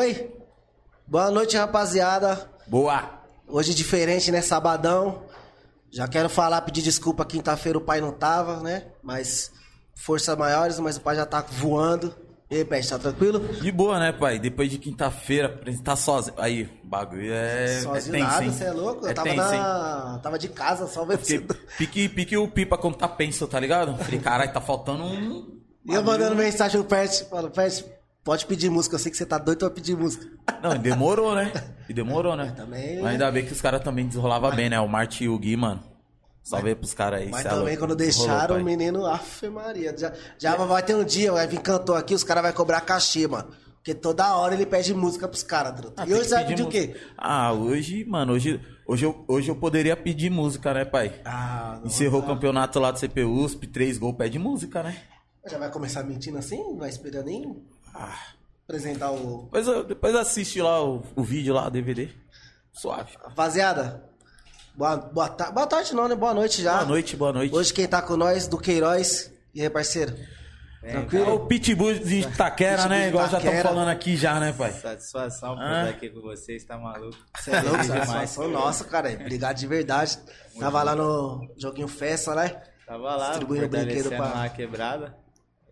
Foi? Boa noite, rapaziada. Boa! Hoje diferente, né? Sabadão. Já quero falar, pedir desculpa. Quinta-feira o pai não tava, né? Mas forças maiores, mas o pai já tá voando. E aí, Pet, tá tranquilo? De boa, né, pai? Depois de quinta-feira, apresentar sozinho. Aí, o bagulho é. Sozinho é tenso, nada, hein? você é louco? Eu É tava, tenso, hein? na... tava de casa, só vencendo. pique, pique o pipa quando tá penso, tá ligado? Falei, caralho, tá faltando um. E eu mandando mensagem pro Pet, falo, Pet, pode pedir música, eu sei que você tá doido pra pedir música. Não, e demorou, né? E demorou, né? também- Mas ainda bem que os caras também desenrolavam bem, né? O Marti e o Gui, mano. Salve aí pros caras aí. Mas é também quando Rolou, deixaram pai. o menino, afe Maria. Já, já vai ter um dia, vai vir cantor aqui, os caras vão cobrar cachê, mano. Porque toda hora ele pede música pros caras. Ah, e hoje você vai pedir o quê? Ah, hoje, mano, hoje, hoje, eu, hoje eu poderia pedir música, né, pai? Ah, não Encerrou o campeonato lá do CPUSP, três gols, pede música, né? Já vai começar mentindo assim? Não vai esperar nem apresentar o. Depois, eu- depois assiste lá o, o vídeo lá, o DVD. Suave. Rapaziada, boa, boa, ta... boa tarde não, né? Boa noite já. Boa noite, boa noite. Hoje quem tá com nós, do Queiroz. E aí, parceiro? É Tranquilo? o Pitbull de Itaquera, Pitbull né? de Igual já estamos Itaquera. falando aqui já, né, pai? Satisfação por estar aqui com vocês, tá maluco? Você é louco, satisfação nossa, cara. Obrigado de verdade. Tava lá no joguinho festa, né? Tava lá, Distribuindo brinquedo pra- lá a quebrada.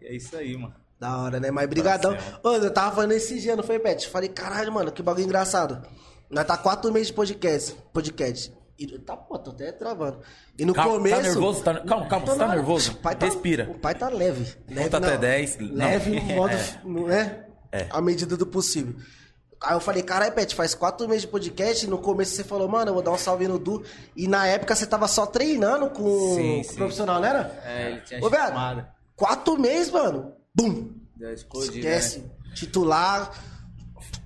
E é isso aí, mano. Da hora, né? Mas brigadão. Parceiro. Ô, eu tava falando esse dia, não foi, Pet? Falei, caralho, mano, que bagulho engraçado. Nós tá quatro meses de podcast. podcast. E, tá, pô, tô até travando. E no Calma, começo... tá nervoso? Tá- calma, calma, você tá nada. nervoso? O pai tá- Respira. O pai tá leve. leve Conta até não. 10. Não. Leve no modo, É. né? É. À medida do possível. Aí eu falei, caralho, Pet, faz quatro meses de podcast. E no começo você falou, mano, eu vou dar um salve no Du. E na época você tava só treinando com, Sim, com o profissional, não era? É, ele tinha Ô, velho, chamado. quatro meses, mano. Bum! Esquece. né? Titular.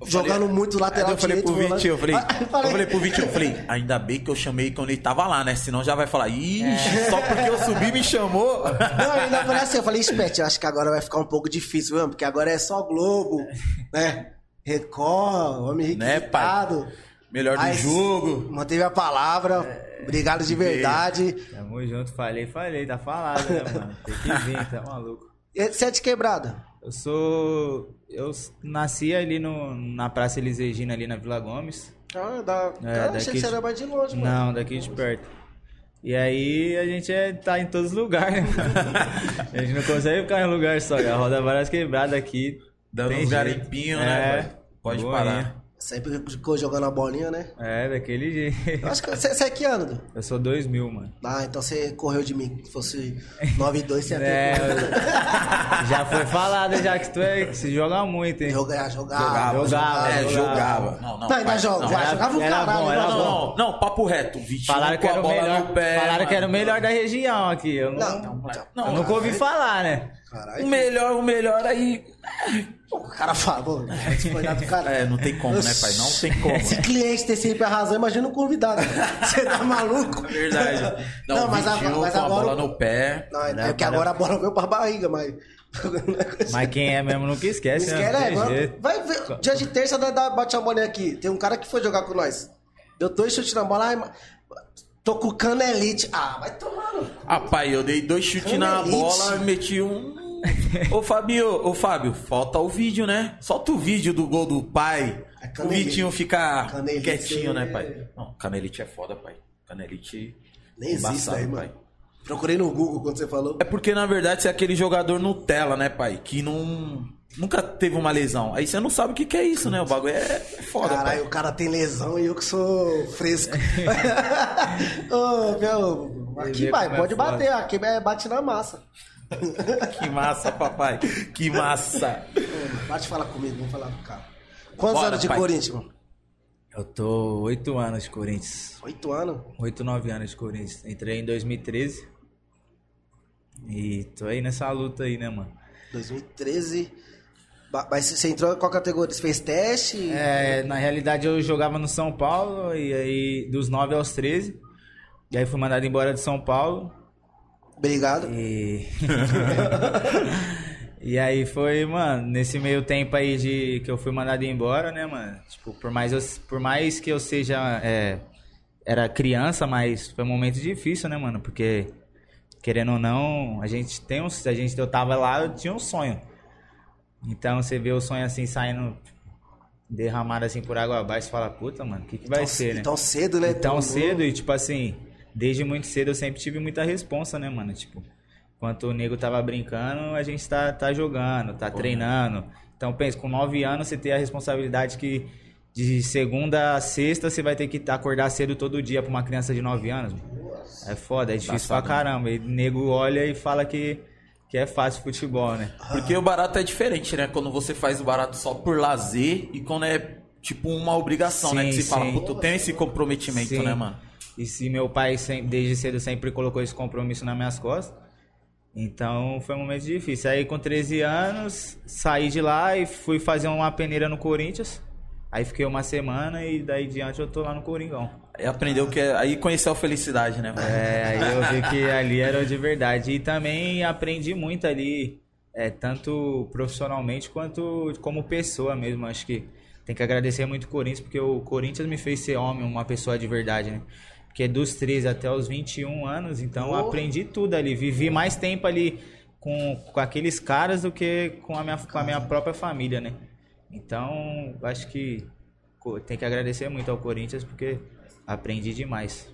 Eu jogando falei- muito lateral eu falei pro direito, volante. Vitinho, eu falei, eu eu falei- falei pro Vitinho, eu falei, ainda bem que eu chamei quando ele tava lá, né? Senão já vai falar, ixi, só porque eu subi me chamou. Não, eu ainda falei assim, eu falei, Spet, eu acho que agora vai ficar um pouco difícil mesmo, porque agora é só Globo, né? Record, Homem Né, pai? Requisitado. Melhor do jogo. Manteve a palavra. Obrigado de verdade. Tamo junto, falei, falei, tá falado, né, mano? Tem que vir, tá maluco. E Você é de quebrada? Eu sou. Eu nasci ali no, na Praça Elis Regina, ali na Vila Gomes. Ah, da... É, Cara, daqui achei que você de- era mais de longe, mano. Não, daqui de perto. E aí a gente é, tá em todos os lugares, né? a gente não consegue ficar em um lugar só. Já roda várias quebradas aqui. Dando tem uns jeito. garimpinhos, né, É? Pode boinha. parar. Sempre ficou jogando a bolinha, né? É, daquele jeito. Eu acho que você, você é que ano? Du? Eu sou 2000, mano. Ah, então você correu de mim. Se fosse 9 e 2, você ia ter É, já foi falado já que tu é que se joga muito, hein? Jogar, jogava. Jogava, jogava, É, jogava. jogava. Não, não. Não, ainda joga, não. vai, era- jogava o era caralho. bom, era Não, bom. não, não, papo reto. Vitinho Falaram que com era a o bola melhor, no pé. falaram que era o mano. melhor da região aqui. Eu, não, Não, Não, eu nunca ouvi falar, né? Caralho. O melhor, o melhor aí. O cara fala, se folhar do cara. É, não tem como, né, pai? Não tem como. Se cliente ter sempre a razão, imagina o convidado. Você tá maluco? É verdade. Não, Não, mas agora- mas com a agora- bola no pé. Não, é que agora a bola veio pra barriga, mas. Mas quem é mesmo nunca esquece, Não né? esquece, Não é, agora- jeito. Vai ver. Dia de terça, dá- bate a bolinha aqui. Tem um cara que foi jogar com nós. Deu dois chutes na bola. ai, Tô com canelite. Ah, vai tomar no. Ah, pai, eu dei dois chutes na bola e meti um. Ô, Fabio, ô, Fábio, falta o vídeo, né? Solta o vídeo do gol do pai. É O. Vitinho fica Canelite quietinho, é- né, pai? Não, canelite é foda, pai. Canelite. Nem existe embaçado, aí, mano. Procurei no Google quando você falou. É porque, na verdade, você é aquele jogador Nutella, né, pai? Que não. Nunca teve uma lesão. Aí você não sabe o que, que é isso, né? O bagulho é, é foda, Caralho, pai. o cara tem lesão e eu que sou fresco. Ô, meu, aqui é pode foda. bater, aqui é bate na massa. Que massa, papai. Que massa. Bate falar comigo, vamos falar com o cara. Quantos Bora, anos de pai. Corinthians, mano? Eu tô oito anos de Corinthians. Oito anos. Oito, nove anos de Corinthians. Entrei em 2013. E tô aí nessa luta aí, né, mano? 2013. Ba- Mas você entrou em qual categoria? Você fez teste? É, na realidade eu jogava no São Paulo e aí dos 9 aos 13. E aí fui mandado embora de São Paulo. Obrigado. E. e aí foi, mano, nesse meio tempo aí de que eu fui mandado embora, né, mano? Tipo, por mais, eu, por mais que eu seja. é, era criança, mas foi um momento difícil, né, mano? Porque, querendo ou não, a gente tem um. A gente, eu tava lá, eu tinha um sonho. Então você vê o sonho assim saindo derramado assim por água abaixo, você fala, puta, mano, o que, que vai tão, ser, né? Tão cedo, né? Tão cedo e, tipo assim, desde muito cedo eu sempre tive muita responsa, né, mano? Tipo, enquanto o nego tava brincando, a gente tá, tá jogando, tá treinando. Então, pensa, com nove anos você tem a responsabilidade que de segunda a sexta você vai ter que acordar cedo todo dia pra uma criança de nove anos. mano. É foda, é difícil pra né? caramba. E o nego olha e fala que, que é fácil futebol, né? Porque o barato é diferente, né? Quando você faz o barato só por lazer e quando é tipo uma obrigação, né? Sim, Que você fala, eu tenho esse comprometimento, Sim. né, mano? E se meu pai sempre- desde cedo sempre colocou esse compromisso nas minhas costas, então foi um momento difícil. Aí com 13 anos, saí de lá e fui fazer uma peneira no Corinthians. Aí fiquei uma semana e daí diante eu tô lá no Coringão. Aí aprendeu que é... Aí conheceu a felicidade, né? É, aí eu vi que ali era de verdade. E também aprendi muito ali, é, tanto profissionalmente quanto como pessoa mesmo. Acho que tem que agradecer muito o Corinthians, porque o Corinthians me fez ser homem, uma pessoa de verdade, né? Porque dos 13 até os 21 anos, então eu Oh. aprendi tudo ali. Vivi mais tempo ali com, com aqueles caras do que com a minha, com a minha própria família, né? Então, acho que tem que agradecer muito ao Corinthians, porque aprendi demais.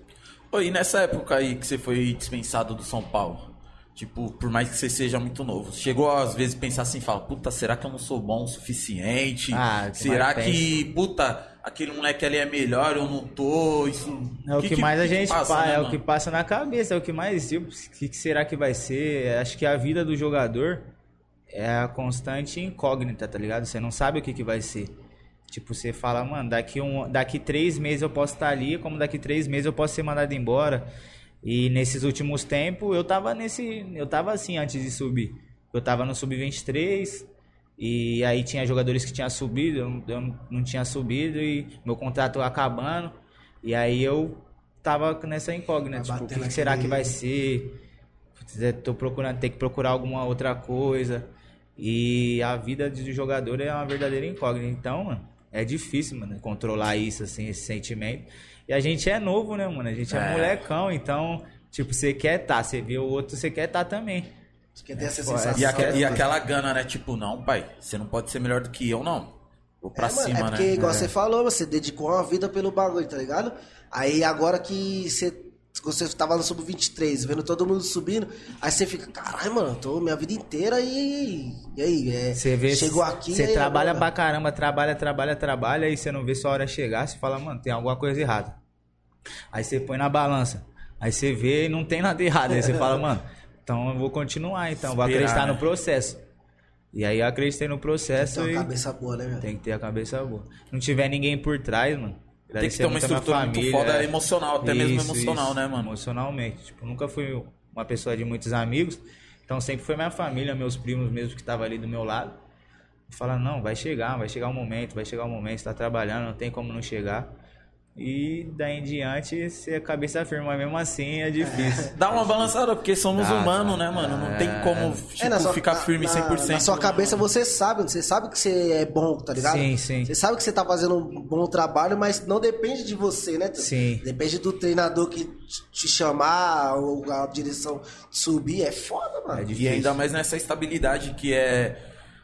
Ô, e nessa época aí que você foi dispensado do São Paulo? Tipo, por mais que você seja muito novo, chegou às vezes pensar assim, fala, puta, será que eu não sou bom o suficiente? Ah, que será que, puta, aquele moleque ali é melhor, eu não tô? Isso. É o que, mais a gente passa, né, é o mano? que passa na cabeça, é o que mais tipo, o que, que será que vai ser? Acho que a vida do jogador é a constante incógnita, tá ligado? Você não sabe o que, que vai ser. Tipo, você fala, mano, daqui, um, daqui três meses eu posso estar ali, como daqui três meses eu posso ser mandado embora. E nesses últimos tempos eu tava nesse. Eu tava assim antes de subir. Eu tava no sub-23 e aí tinha jogadores que tinham subido, eu, não- eu não tinha subido e meu contrato acabando. E aí eu tava nessa incógnita, Vai tipo, o que, que será que vai ser? É, Tô procurando, ter que procurar alguma outra coisa. E a vida de jogador é uma verdadeira incógnita. Então, mano, é difícil, mano, controlar isso, assim, esse sentimento. E a gente é novo, né, mano? A gente é, É. molecão, então, tipo, você quer tá, você vê o outro, você quer tá também. Porque tem essa pô, sensação. E, aque- e né? aquela gana, né? Tipo, não, pai, você não pode ser melhor do que eu, não. Vou pra é, mano, cima, é porque, né? igual você falou, você dedicou uma vida pelo bagulho, tá ligado? Aí agora que você, você tava no sub-23, vendo todo mundo subindo, aí você fica, caralho, mano, eu tô minha vida inteira e. E aí? É, Você vê, chegou aqui. você trabalha agora? pra caramba, trabalha, trabalha, trabalha, e você não vê sua hora chegar, você fala, mano, tem alguma coisa errada. Aí você põe na balança, aí você vê e não tem nada errado, aí você fala, mano, então eu vou continuar, então, vou Esperar, acreditar né? no processo. E aí eu acreditei no processo Tem e uma cabeça boa, né, velho? tem que ter a cabeça boa. Não tiver ninguém por trás, mano. Tem que ter uma muito a estrutura muito família, foda é. emocional, até mesmo Isso, emocional, isso. né, mano? Emocionalmente. Tipo, nunca fui uma pessoa de muitos amigos. Então sempre foi minha família, meus primos mesmo que estavam ali do meu lado. Fala, não, vai chegar, vai chegar o momento, vai chegar o momento, você tá trabalhando, não tem como não chegar. E daí em diante, você a cabeça firme, mas mesmo assim é difícil. Dá uma balançada, porque somos Dá, humanos, né, mano? Não É. tem como tipo, É, na sua- ficar firme na- 100%. Na sua cabeça mano? você sabe, você sabe que você é bom, tá ligado? Sim, sim. Você sabe que você tá fazendo um bom trabalho, mas não depende de você, né? Sim. Depende do treinador que te chamar, ou a direção subir, é foda, mano. É E ainda mais nessa estabilidade que é.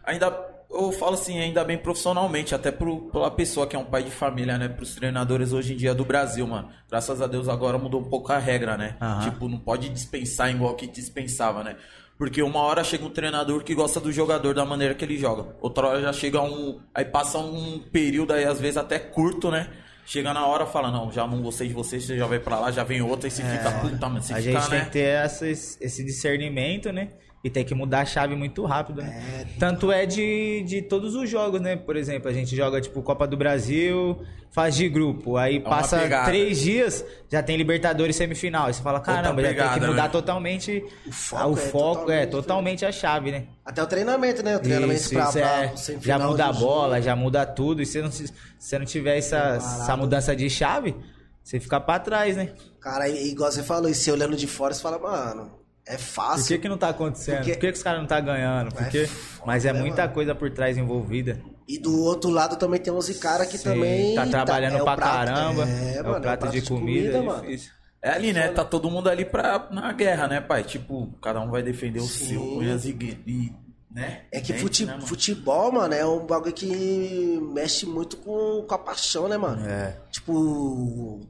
Ainda. Eu falo assim, ainda bem profissionalmente, até pro, pela pessoa que é um pai de família, né? Pros treinadores hoje em dia do Brasil, mano. Graças a Deus agora mudou um pouco a regra, né? Aham. Tipo, não pode dispensar igual que dispensava, né? Porque uma hora chega um treinador que gosta do jogador da maneira que ele joga. Outra hora já chega um. Aí passa um período aí, às vezes até curto, né? Chega na hora fala, não, já não gostei de você, você já vai pra lá, já vem outra e você fica, puta, mano, você É. a fica, gente né? tem que ter essa, esse discernimento, né? E tem que mudar a chave muito rápido, né? Tanto é de, de todos os jogos, né? Por exemplo, a gente joga, tipo, Copa do Brasil, faz de grupo. Aí uma passa pegada. três dias, já tem Libertadores semifinal. Aí você fala, caramba, já tem pegada, que mudar né? totalmente... O O foco foco, é é, totalmente totalmente a chave, né? Até o treinamento, né? O treinamento Isso, pra, isso pra, é. pro Já muda a bola, jogo. já muda tudo. E se não, se você não tiver essa, essa mudança de chave, você fica pra trás, né? Cara, e igual você falou, e você olhando de fora, você fala, mano, é fácil. Por que, que não tá acontecendo? Porque- Por que, que os caras não tá ganhando? Porque... É foda, Mas é né, muita mano? coisa por trás envolvida. E do outro lado também tem 11 caras que Sim, também. tá trabalhando é o pra prato- caramba. É, É, mano, o prato, de, comida, é difícil. É ali, né? Tá todo mundo ali pra, na guerra, né, pai? Tipo, cada um vai defender o Sim. seu com unhas e, Né? É que Gente, fute- né, mano? futebol, mano, é um bagulho que mexe muito com, com a paixão, né, mano? É. Tipo,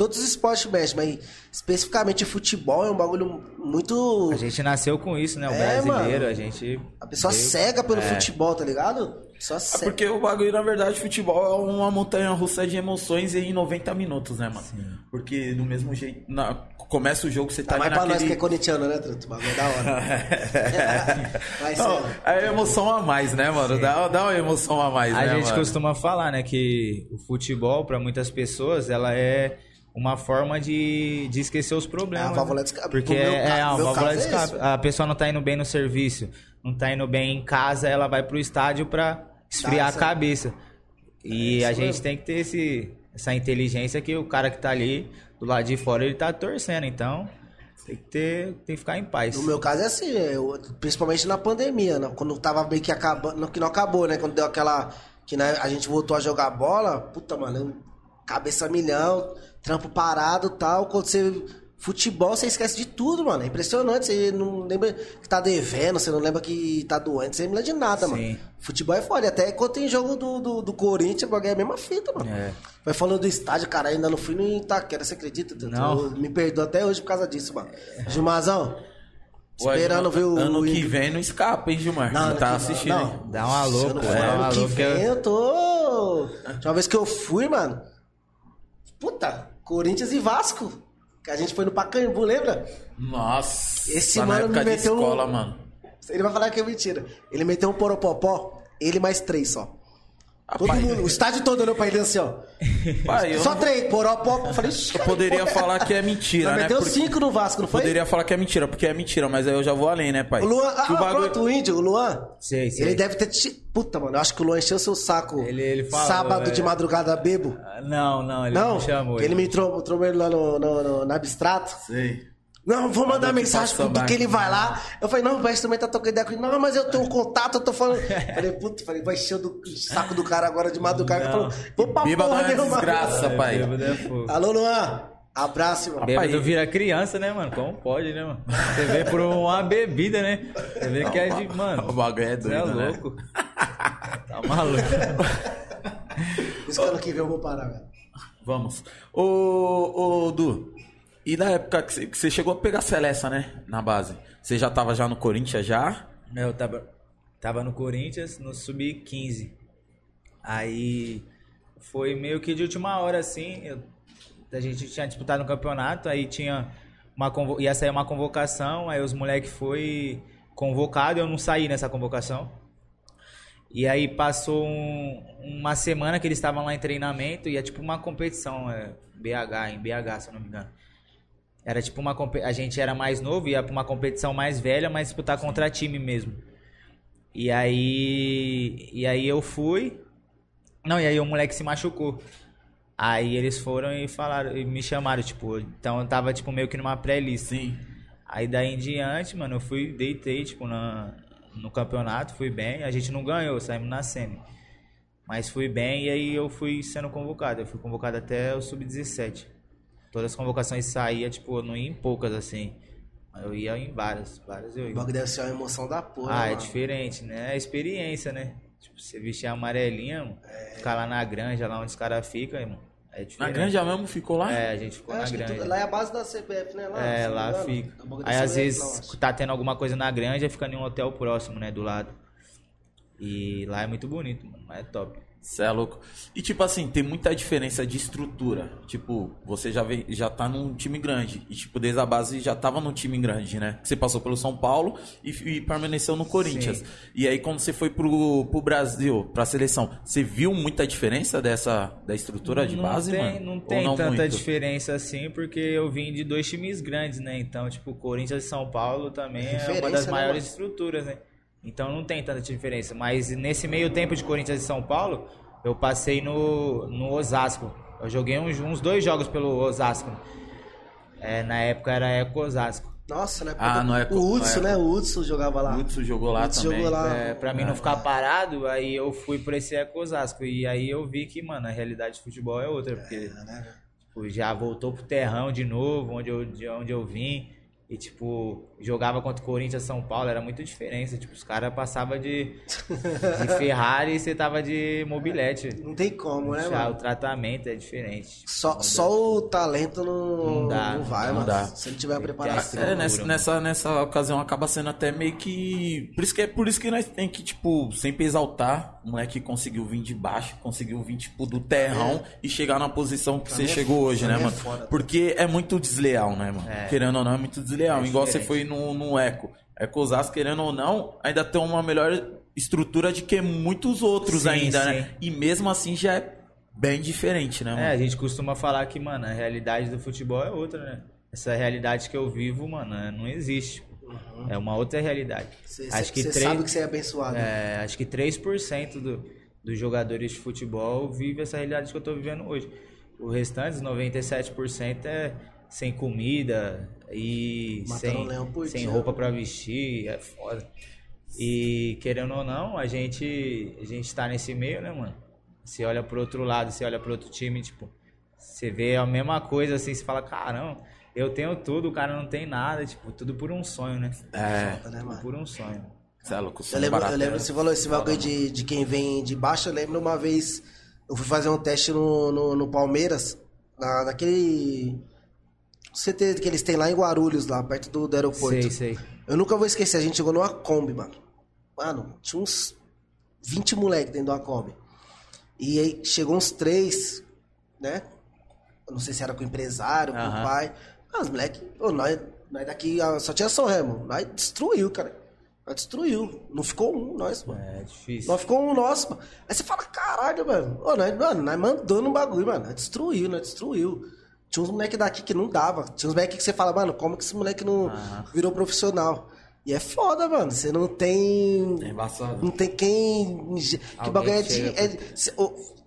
todos os esportes mexem, mas especificamente futebol é um bagulho muito. A gente nasceu com isso, né? O É, brasileiro, mano. a gente. A pessoa veio- cega pelo É. futebol, tá ligado? Só É cega. porque o bagulho, na verdade, futebol é uma montanha russa de emoções em 90 minutos, né, mano? Porque do mesmo jeito. na- começa o jogo, você tá, Tá mais ali pra nós que é corintiano, né, Truto? O bagulho é da hora. Vai ser. Não, é emoção a mais, né, mano? Dá, dá uma emoção a mais, A né, gente mano? costuma falar, né, que o futebol, pra muitas pessoas, ela é uma forma de, de esquecer os problemas. É a válvula né? de escape. Porque é, é a válvula de é escape. isso. A pessoa não tá indo bem no serviço, não tá indo bem em casa, ela vai pro estádio pra esfriar Tá, a cabeça. E É a gente mesmo. tem que ter esse, essa inteligência que o cara que tá ali do lado de fora, ele tá torcendo. Então, tem que ter, tem que ficar em paz. No meu caso é assim, eu- principalmente na pandemia, né? quando tava meio que acabando, que não acabou, né? Quando deu aquela. Que né, a gente voltou a jogar bola, puta, mano, cabeça milhão, trampo parado e tal. Quando você. Futebol, você esquece de tudo, mano. É impressionante. Você não lembra que tá devendo, você não lembra que tá doente, você não lembra de nada, Sim. mano. Futebol é foda. Até quando tem jogo do, do, do Corinthians, é a mesma fita, mano. É. Vai falando do estádio, cara, ainda não fui no Itaquera, você acredita? Não. Me perdoa até hoje por causa disso, mano. Gilmazão, Ué, esperando ver o... Ano que vem não escapa, hein, Gilmar? Não, ano tá que- assistindo, não. Dá um alô, pô. não ano que alô, porque vem, eu- eu tô... Uma vez que eu fui, mano... Puta, Corinthians e Vasco. Que a gente foi no Pacaembu, lembra? Nossa, Esse tá mano me de meteu um- escola, mano. Ele vai falar que é mentira. Ele meteu um poropopó, ele mais três só. Todo Rapaz, mundo, o estádio todo olhou pra ele assim, ó. pai, Só não- três, poropó. Eu falei, "Ixi, eu poderia porra é falar que é mentira, Mas né? meteu Porque- cinco no Vasco, não foi? Poderia falar que é mentira, porque é mentira, mas aí eu já vou além, né, pai? O Luan, ah, o bagulho- pronto, o índio, o Luan. Sei, sei. Ele deve ter. te- Puta, mano, eu acho que o Luan encheu seu saco Ele- ele falou, sábado é. de madrugada bebo. Não, não, ele Não, não chamou. ele me entrou, entrou ele lá no, no, no, no abstrato. Sei. Não, vou mandar mensagem pro que ele vai lá. Eu falei, não, o Veste também tá trocando ideia com ele. Não, mas eu tenho um contato, eu tô falando. falei, puta, falei, vai encher do saco do cara agora de madrugada. Ele falou, vou pra Bêbado porra, é nenhuma. desgraça, É, pai. é. Alô, Luan. Abraço, irmão. Rapaz, Bêbado vira criança, né, mano? Como pode, né, mano? Você vê por uma bebida, né? Você vê que é de. Mano. O bagulho é Você é doido, né? louco. Tá maluco. Por isso que ano que vem eu vou parar, velho. Vamos. Ô, ô, Du, e na época que você, chegou a pegar a Celesta, né? Na base. Você já tava já no Corinthians já? Eu tava, tava no Corinthians, no Sub-15. Aí foi meio que de última hora, assim. eu- a gente tinha disputado um campeonato, aí tinha uma ia sair uma convocação, aí os moleques foi convocado, eu não saí nessa convocação. E aí passou um- uma semana que eles estavam lá em treinamento e é tipo uma competição, é, BH, em BH, se eu não me engano. Era tipo uma a gente era mais novo, ia pra uma competição mais velha, mas disputar contra time mesmo. E aí e aí eu fui. Não, e aí o moleque se machucou. Aí eles foram e falaram, e me chamaram, tipo, então eu tava tipo meio que numa pré-lista. Sim. Aí daí em diante, mano, eu fui, deitei, tipo, na, no campeonato, fui bem. A gente não ganhou, saímos na semi. Mas fui bem e aí eu fui sendo convocado. Eu fui convocado até o sub-17. Todas as convocações saía, tipo, eu não ia em poucas, assim. Mas eu ia em várias, várias eu O ia. bagulho deve ser uma emoção da porra. Ah, é mano. diferente, né? É experiência, né? Tipo, você vestir a amarelinha, mano, ficar lá na granja, lá onde os caras ficam, irmão. É Na granja mesmo ficou lá? É, a gente ficou Eu na granja. tudo- lá é a base da CBF, né? Lá, É, me lá engano. fica. É o Aí às CBF, vezes tá tendo alguma coisa na granja, fica em um hotel próximo, né, do lado. E lá é muito bonito, mano, lá é top. Você é louco. E tipo assim, tem muita diferença de estrutura. Tipo, você já, vem, já tá num time grande. E tipo, desde a base já tava num time grande, né? Você passou pelo São Paulo e, e permaneceu no Corinthians. Sim. E aí quando você foi pro, pro Brasil, pra seleção, você viu muita diferença dessa da estrutura de não base, tem, mano? Não tem tanta muito? diferença assim, porque eu vim de dois times grandes, né? Então, tipo, Corinthians e São Paulo também é uma das né, maiores mano? estruturas, né? Então não tem tanta diferença. Mas nesse meio tempo de Corinthians e São Paulo, eu passei no, no Osasco. Eu joguei uns, uns dois jogos pelo Osasco. É, na época era Eco Osasco. Nossa, né? Ah, não é- O Hudson, é- né? O Hudson jogava lá. O Hudson jogou lá Hudson também. jogou lá. É, pra mim não ficar parado, aí eu fui por esse Eco Osasco. E aí eu vi que, mano, a realidade de futebol é outra. Porque É, né? tipo, já voltou pro terrão de novo, onde eu, de onde eu vim. E, tipo, jogava contra o Corinthians São Paulo, era muito diferença. Tipo, os caras passavam de, de Ferrari e você tava de mobilete. Não tem como, né, Já mano? o tratamento é diferente. Só, só o talento não, Não dá, não vai, não mano. dá. Se ele tiver a preparação. É, nessa, nessa, nessa ocasião acaba sendo até meio que. Por isso que é por isso que nós tem que, tipo, sempre exaltar o moleque que conseguiu vir de baixo, conseguiu vir, tipo, do terrão e chegar na posição que você mim é chegou hoje, pra né, é mano? foda. Porque é muito desleal, né, mano? É. Querendo ou não, é muito desleal. É Igual você foi no, no Eco. Eco Osasco, querendo ou não, ainda tem uma melhor estrutura de que muitos outros Sim, ainda, sim. né? E mesmo assim já é bem diferente, né, mano? É, a gente costuma falar que, mano, a realidade do futebol é outra, né? Essa realidade que eu vivo, mano, é- não existe. É uma outra realidade. Você acho que você três- sabe que você é abençoado. É, acho que 3% do, dos jogadores de futebol vive essa realidade que eu tô vivendo hoje. O restante, os 97%, é sem comida e sem, um leão por sem dia. roupa pra vestir, é foda. E querendo ou não, a gente, a gente tá nesse meio, né, mano? Você olha pro outro lado, você olha pro outro time, tipo, você vê a mesma coisa assim, você fala, caramba, eu tenho tudo, o cara não tem nada, tipo, tudo por um sonho, né? É, Foda, né, mano? por um sonho. você é louco, Eu lembro, eu barato, lembro é você falou esse bagulho de, de quem vem de baixo. Eu lembro uma vez, eu fui fazer um teste no, no, no Palmeiras, na, naquele CT que eles têm lá em Guarulhos, lá perto do, do aeroporto. Sei, sei. Eu nunca vou esquecer, a gente chegou numa Kombi, mano. Mano, tinha uns 20 moleques dentro de uma Kombi. E aí chegou uns três, né? Eu não sei se era com o empresário, com o Aham. pai. Ah, os moleques, ô, nós, nós daqui só tinha São Remo. Nós destruiu, cara. Nós destruiu. Não ficou um, nós, mano. É difícil. Nós ficou um nosso, mano. Aí você fala, caralho, mano. Ô, nós, mano, nós mandando um bagulho, mano. Nós destruiu, nós destruiu. Tinha uns moleques daqui que não dava. Tinha uns moleques que você fala, mano, como que esse moleque não Aham. virou profissional? E é foda, mano. Você não tem. É embaçado. Não tem quem. Que bagulho é de. é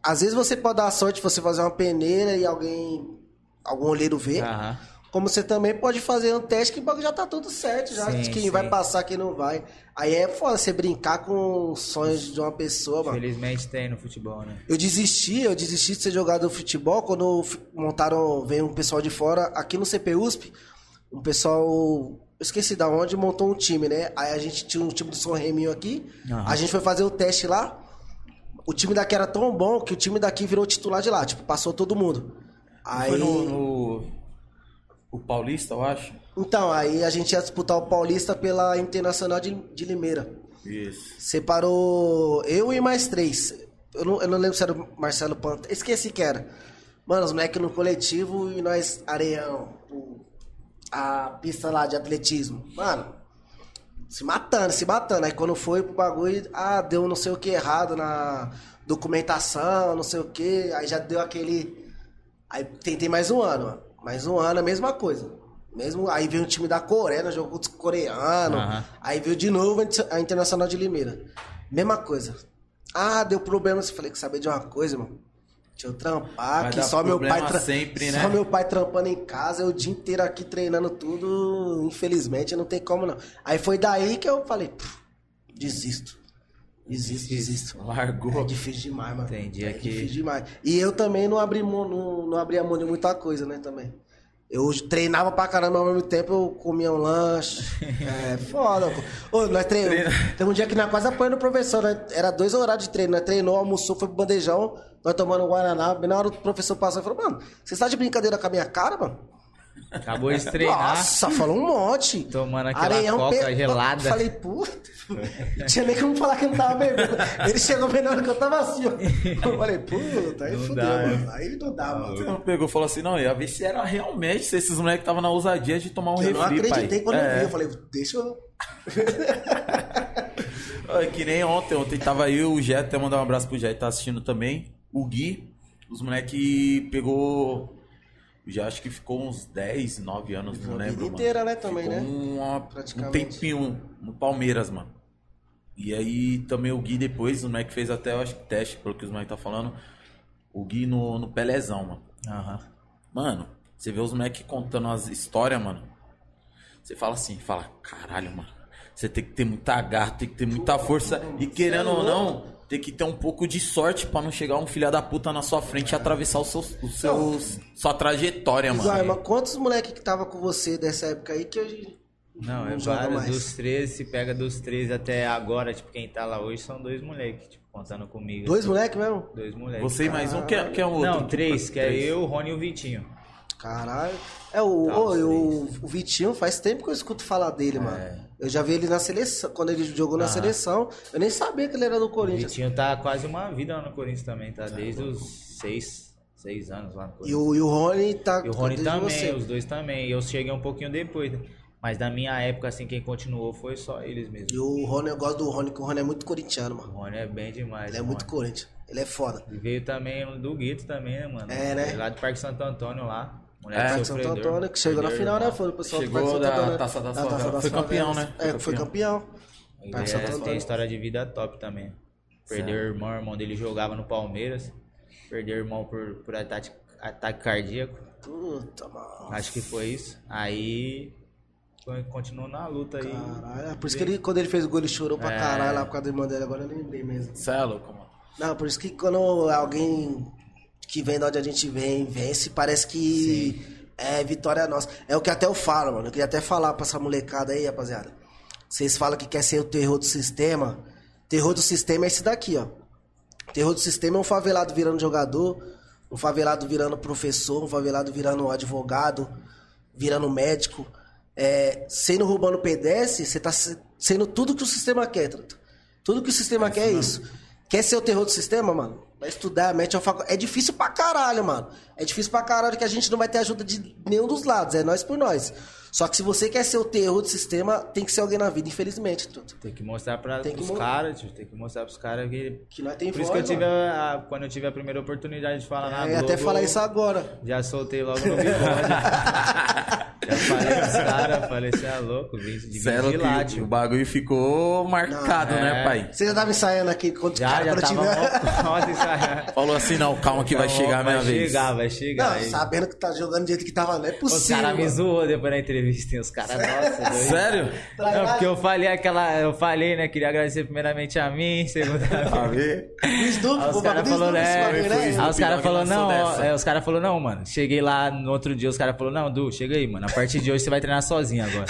às vezes você pode dar a sorte de você fazer uma peneira e alguém. Algum olheiro ver. Aham. Como você também pode fazer um teste que o já tá tudo certo, já. Sim, quem sim. vai passar, quem não vai. Aí é foda você brincar com os sonhos de uma pessoa, mano. Felizmente tem no futebol, né? Eu desisti, eu desisti de ser jogador de futebol quando montaram, veio um pessoal de fora aqui no CPUSP, um pessoal, eu esqueci da onde, montou um time, né? Aí a gente tinha um time do São Reminho aqui, Aham. a gente foi fazer o teste lá, o time daqui era tão bom que o time daqui virou titular de lá, tipo, passou todo mundo. Aí, Foi no, no- O Paulista, eu acho. então, aí a gente ia disputar o Paulista pela Internacional de, de Limeira. Isso. Separou eu e mais três. Eu não, eu não lembro se era o Marcelo Panta. Esqueci que era. Mano, os moleques no coletivo e nós, areião. A pista lá de atletismo. Mano, se matando, se matando. Aí quando foi pro bagulho, ah, deu não sei o que errado na documentação, não sei o que. Aí já deu aquele. Aí tentei mais um ano, mano. Mais um ano, a mesma coisa. Mesmo, aí veio o time da Coreia, nós jogou os coreanos. Aham. Aí veio de novo a Inter- a Internacional de Limeira. Mesma coisa. Ah, deu problema. Eu falei que saber de uma coisa, irmão. Deixa eu trampar, Vai que só meu pai tra- sempre, só né? meu pai trampando em casa, eu o dia inteiro aqui treinando tudo, infelizmente não tem como não. Aí foi daí que eu falei, "Pff, desisto. Desisto, desisto. Largou. É difícil demais, mano. Dia é que- difícil demais. E eu também não abri mão, não, não abria mão de muita coisa, né, também. Eu treinava pra caramba ao mesmo tempo, eu comia um lanche. É foda. Ô, nós treinamos. Tem um dia que nós quase apanhamos no professor, né? Era dois horários de treino. Nós treinou, almoçou, foi pro bandejão, nós tomando um Guaraná. Bem na hora o professor passou e falou, mano, você está de brincadeira com a minha cara, mano? Acabou de treinar. Nossa, falou um monte. Tomando aquela coca gelada. Falei, puta. Não tinha nem como falar que eu não tava bebendo. Ele chegou bem na hora que eu tava assim, ó. Eu falei, puta, aí Não fudeu, dá, mano. Aí não dá, mano. Então pegou e falou assim: não, ia ver se era realmente, se esses moleques estavam na ousadia de tomar um Eu não refri, acreditei pai. quando eu É. vi. Eu falei, deixa eu. É que nem ontem, ontem tava eu, o Jet, até mandar um abraço pro Jet, tá assistindo também. O Gui, os moleque pegou. Já acho que ficou uns 10, 9 anos, não A lembro. vida mano. inteira, né, também, Ficou né? uma- um Praticamente. tempinho no Palmeiras, mano. E aí também o Gui depois, o moleque fez até, eu acho que teste, pelo que os moleques tá falando. O Gui no, no Pelezão, mano. Aham. Mano, você vê os moleques contando as histórias, mano. Você fala assim, fala, caralho, mano. Você tem que ter muita garra, tem que ter muita força. E querendo ou não, tem que ter um pouco de sorte pra não chegar um filho da puta na sua frente e atravessar o seu, o seu, sua trajetória, mano. mas quantos moleque que tava com você dessa época aí que hoje Não, é Não joga vários. mais. Dos 13, se pega dos 13 até agora, tipo, quem tá lá hoje são dois moleques, tipo, contando comigo. Dois assim. moleque mesmo? Dois moleques. Você e mais um, que é, que é o outro. Não, três, que é Três. eu, o Rony e o Vitinho. Caralho. É, o, Tá, ô, os o, o Vitinho faz tempo que eu escuto falar dele, mano. Eu já vi ele na seleção, quando ele jogou na É. Ah. seleção, eu nem sabia que ele era do O Corinthians. Vitinho tá quase uma vida lá no Corinthians também, tá? Desde os seis, seis anos lá no E Corinthians. o, e o Rony tá E o Rony também, você. os dois também. E eu cheguei um pouquinho depois, né? Mas da minha época, assim, quem continuou foi só eles mesmo. E o Rony, eu gosto do Rony, que o Rony é muito corintiano, O mano. Rony é bem demais. Ele é o muito Rony. Corinthians. Ele é foda. E veio também do Guito também, né, mano? É, né? Veio Lá do Parque Santo Antônio lá. Moleque É, Santo. Antônio, que chegou na final, né? Foi o pessoal do Chegou Santo da Antônio. Taça das Da Favelas. das Foi campeão, né? É, Foi foi campeão. Ele Parque é- tem história de vida top também. Perdeu o irmão, o irmão dele jogava no Palmeiras. Perdeu o irmão por, por ataque, ataque cardíaco. Puta, mano. Acho que foi isso. Aí con- continuou na luta aí. Caralho, é por isso que ele, quando ele fez o gol, ele chorou pra É. caralho lá por causa do irmão dele. Agora eu lembrei mesmo. Cê é louco, mano. Não, por isso que quando alguém que vem de onde a gente vem, vence, parece que é vitória nossa. É o que até eu falo, mano. Eu queria até falar pra essa molecada aí, rapaziada. Vocês falam que quer ser o terror do sistema. Terror do sistema é esse daqui, ó. Terror do sistema é um favelado virando jogador, um favelado virando professor, um favelado virando advogado, virando médico. É, sendo roubando pedestre, você tá se- sendo tudo que o sistema quer. Tudo que o sistema quer é isso. Quer ser o terror do sistema, mano? Vai estudar, mete uma facu... É difícil pra caralho, mano. É difícil pra caralho que a gente não vai ter ajuda de nenhum dos lados. É nós por nós. Só que se você quer ser o terror do sistema, tem que ser alguém na vida, infelizmente, truta. Tem que mostrar pros mo- caras, tio. Tem que mostrar pros caras que. Que nós tem Por isso voz, que eu tive a, a- quando eu tive a primeira oportunidade de falar na É, Globo. até falar isso agora. Já soltei logo no bigode. já falei pros caras, falei, você é louco, vim de, Cê é e tio. o bagulho ficou marcado, Não, né, é. pai? Você já tava ensaiando aqui quando Já, cara, já tava isso aí- Falou assim, não, calma que vai chegar a minha vai vez. chegar, vai chegar. Não, aí. sabendo que tá jogando do jeito que tava, não é Os possível. caras me mano. zoou depois da entrevista, hein? Os caras, nossa, doido. Sério? Não, porque eu falei aquela. Eu falei, né? Queria agradecer primeiramente a mim, segunda Aí pô, os caras falaram, né? Aí os caras falaram, não, ó, é, os caras falaram, não, mano. Cheguei lá no outro dia, os caras falaram, não, Du, chega aí, mano. A partir de hoje você vai treinar sozinho agora.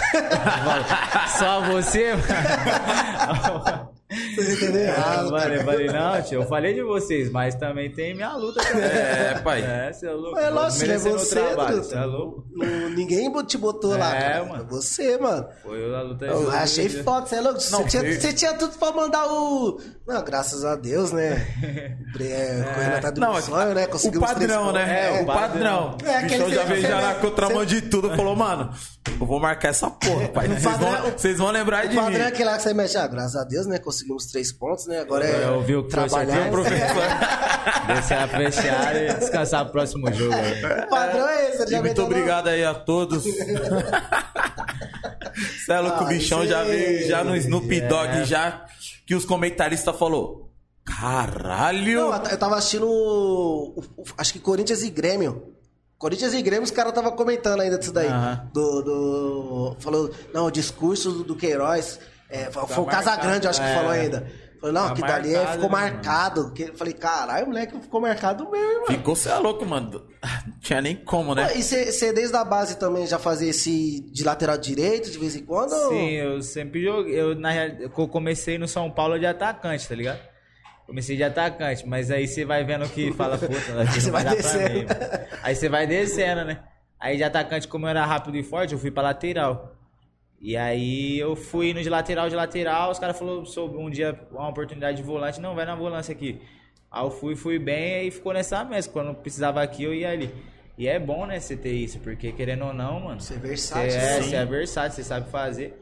Só você, mano. Errado, Mano, cara. eu falei, não, tio, eu falei de vocês, mas também tem minha luta também. É, pai. É, você é louco. Mas é lógico, meu Você, trabalho, você é louco. Não- Ninguém te botou lá, É, cara. mano. Você, mano. Foi a luta Eu achei foda, você é louco. Você, Não, tinha, foi- você tinha tudo pra mandar o. Não, graças a Deus, né? É, correndo atrás do Não, sonho, né? o Conseguimos padrão, três né? É, o o padrão. padrão. É, o aquele já que- veio já na você- contramão de tudo. Falou, mano, eu vou marcar essa porra, pai. Vocês vão, vocês vão lembrar de O padrão é mim. aquele lá que você mexe. Ah, graças a Deus, né? Conseguimos três pontos, né? Agora é. Agora eu vi o que foi trabalhar. Professor. Descer a fechar e descansar pro próximo jogo. aí. O padrão é esse, já muito obrigado aí a todos. Cê é louco, Ah, o bichão isso já veio já no Snoop É. Dogg, já que os comentaristas falou. Caralho! Não, eu tava assistindo. o- o- acho que Corinthians e Grêmio. Corinthians e Grêmio, os caras estavam comentando ainda disso daí. Aham. Do, do. Falou. Não, o discurso do, do Queiroz. é, foi foi o marcado, Casagrande, eu acho que é. falou ainda. Falou, não, Tá que dali marcado, ficou né, marcado. Que, falei, caralho, o moleque ficou marcado mesmo, hein, mano. Ficou, cê é louco, mano. Não tinha nem como, né? Pô, E você desde a base também já fazia esse de lateral direito de vez em quando? ou- Sim, eu sempre joguei. Eu, na real, eu comecei no São Paulo de atacante, tá ligado? Comecei de atacante, mas aí você vai vendo que fala, puta, não vai dar pra mim. mano. Aí você vai descendo, né? Aí de atacante, como eu era rápido e forte, eu fui pra lateral. E aí eu fui indo de lateral, de lateral, os caras falaram sobre um dia uma oportunidade de volante, não, vai na volância aqui. Aí eu fui, fui bem, aí ficou nessa mesma. Quando precisava aqui, eu ia ali. E é bom, né, você ter isso, porque querendo ou não, mano. Você é versátil, Você é, sim. você é versátil, você sabe fazer.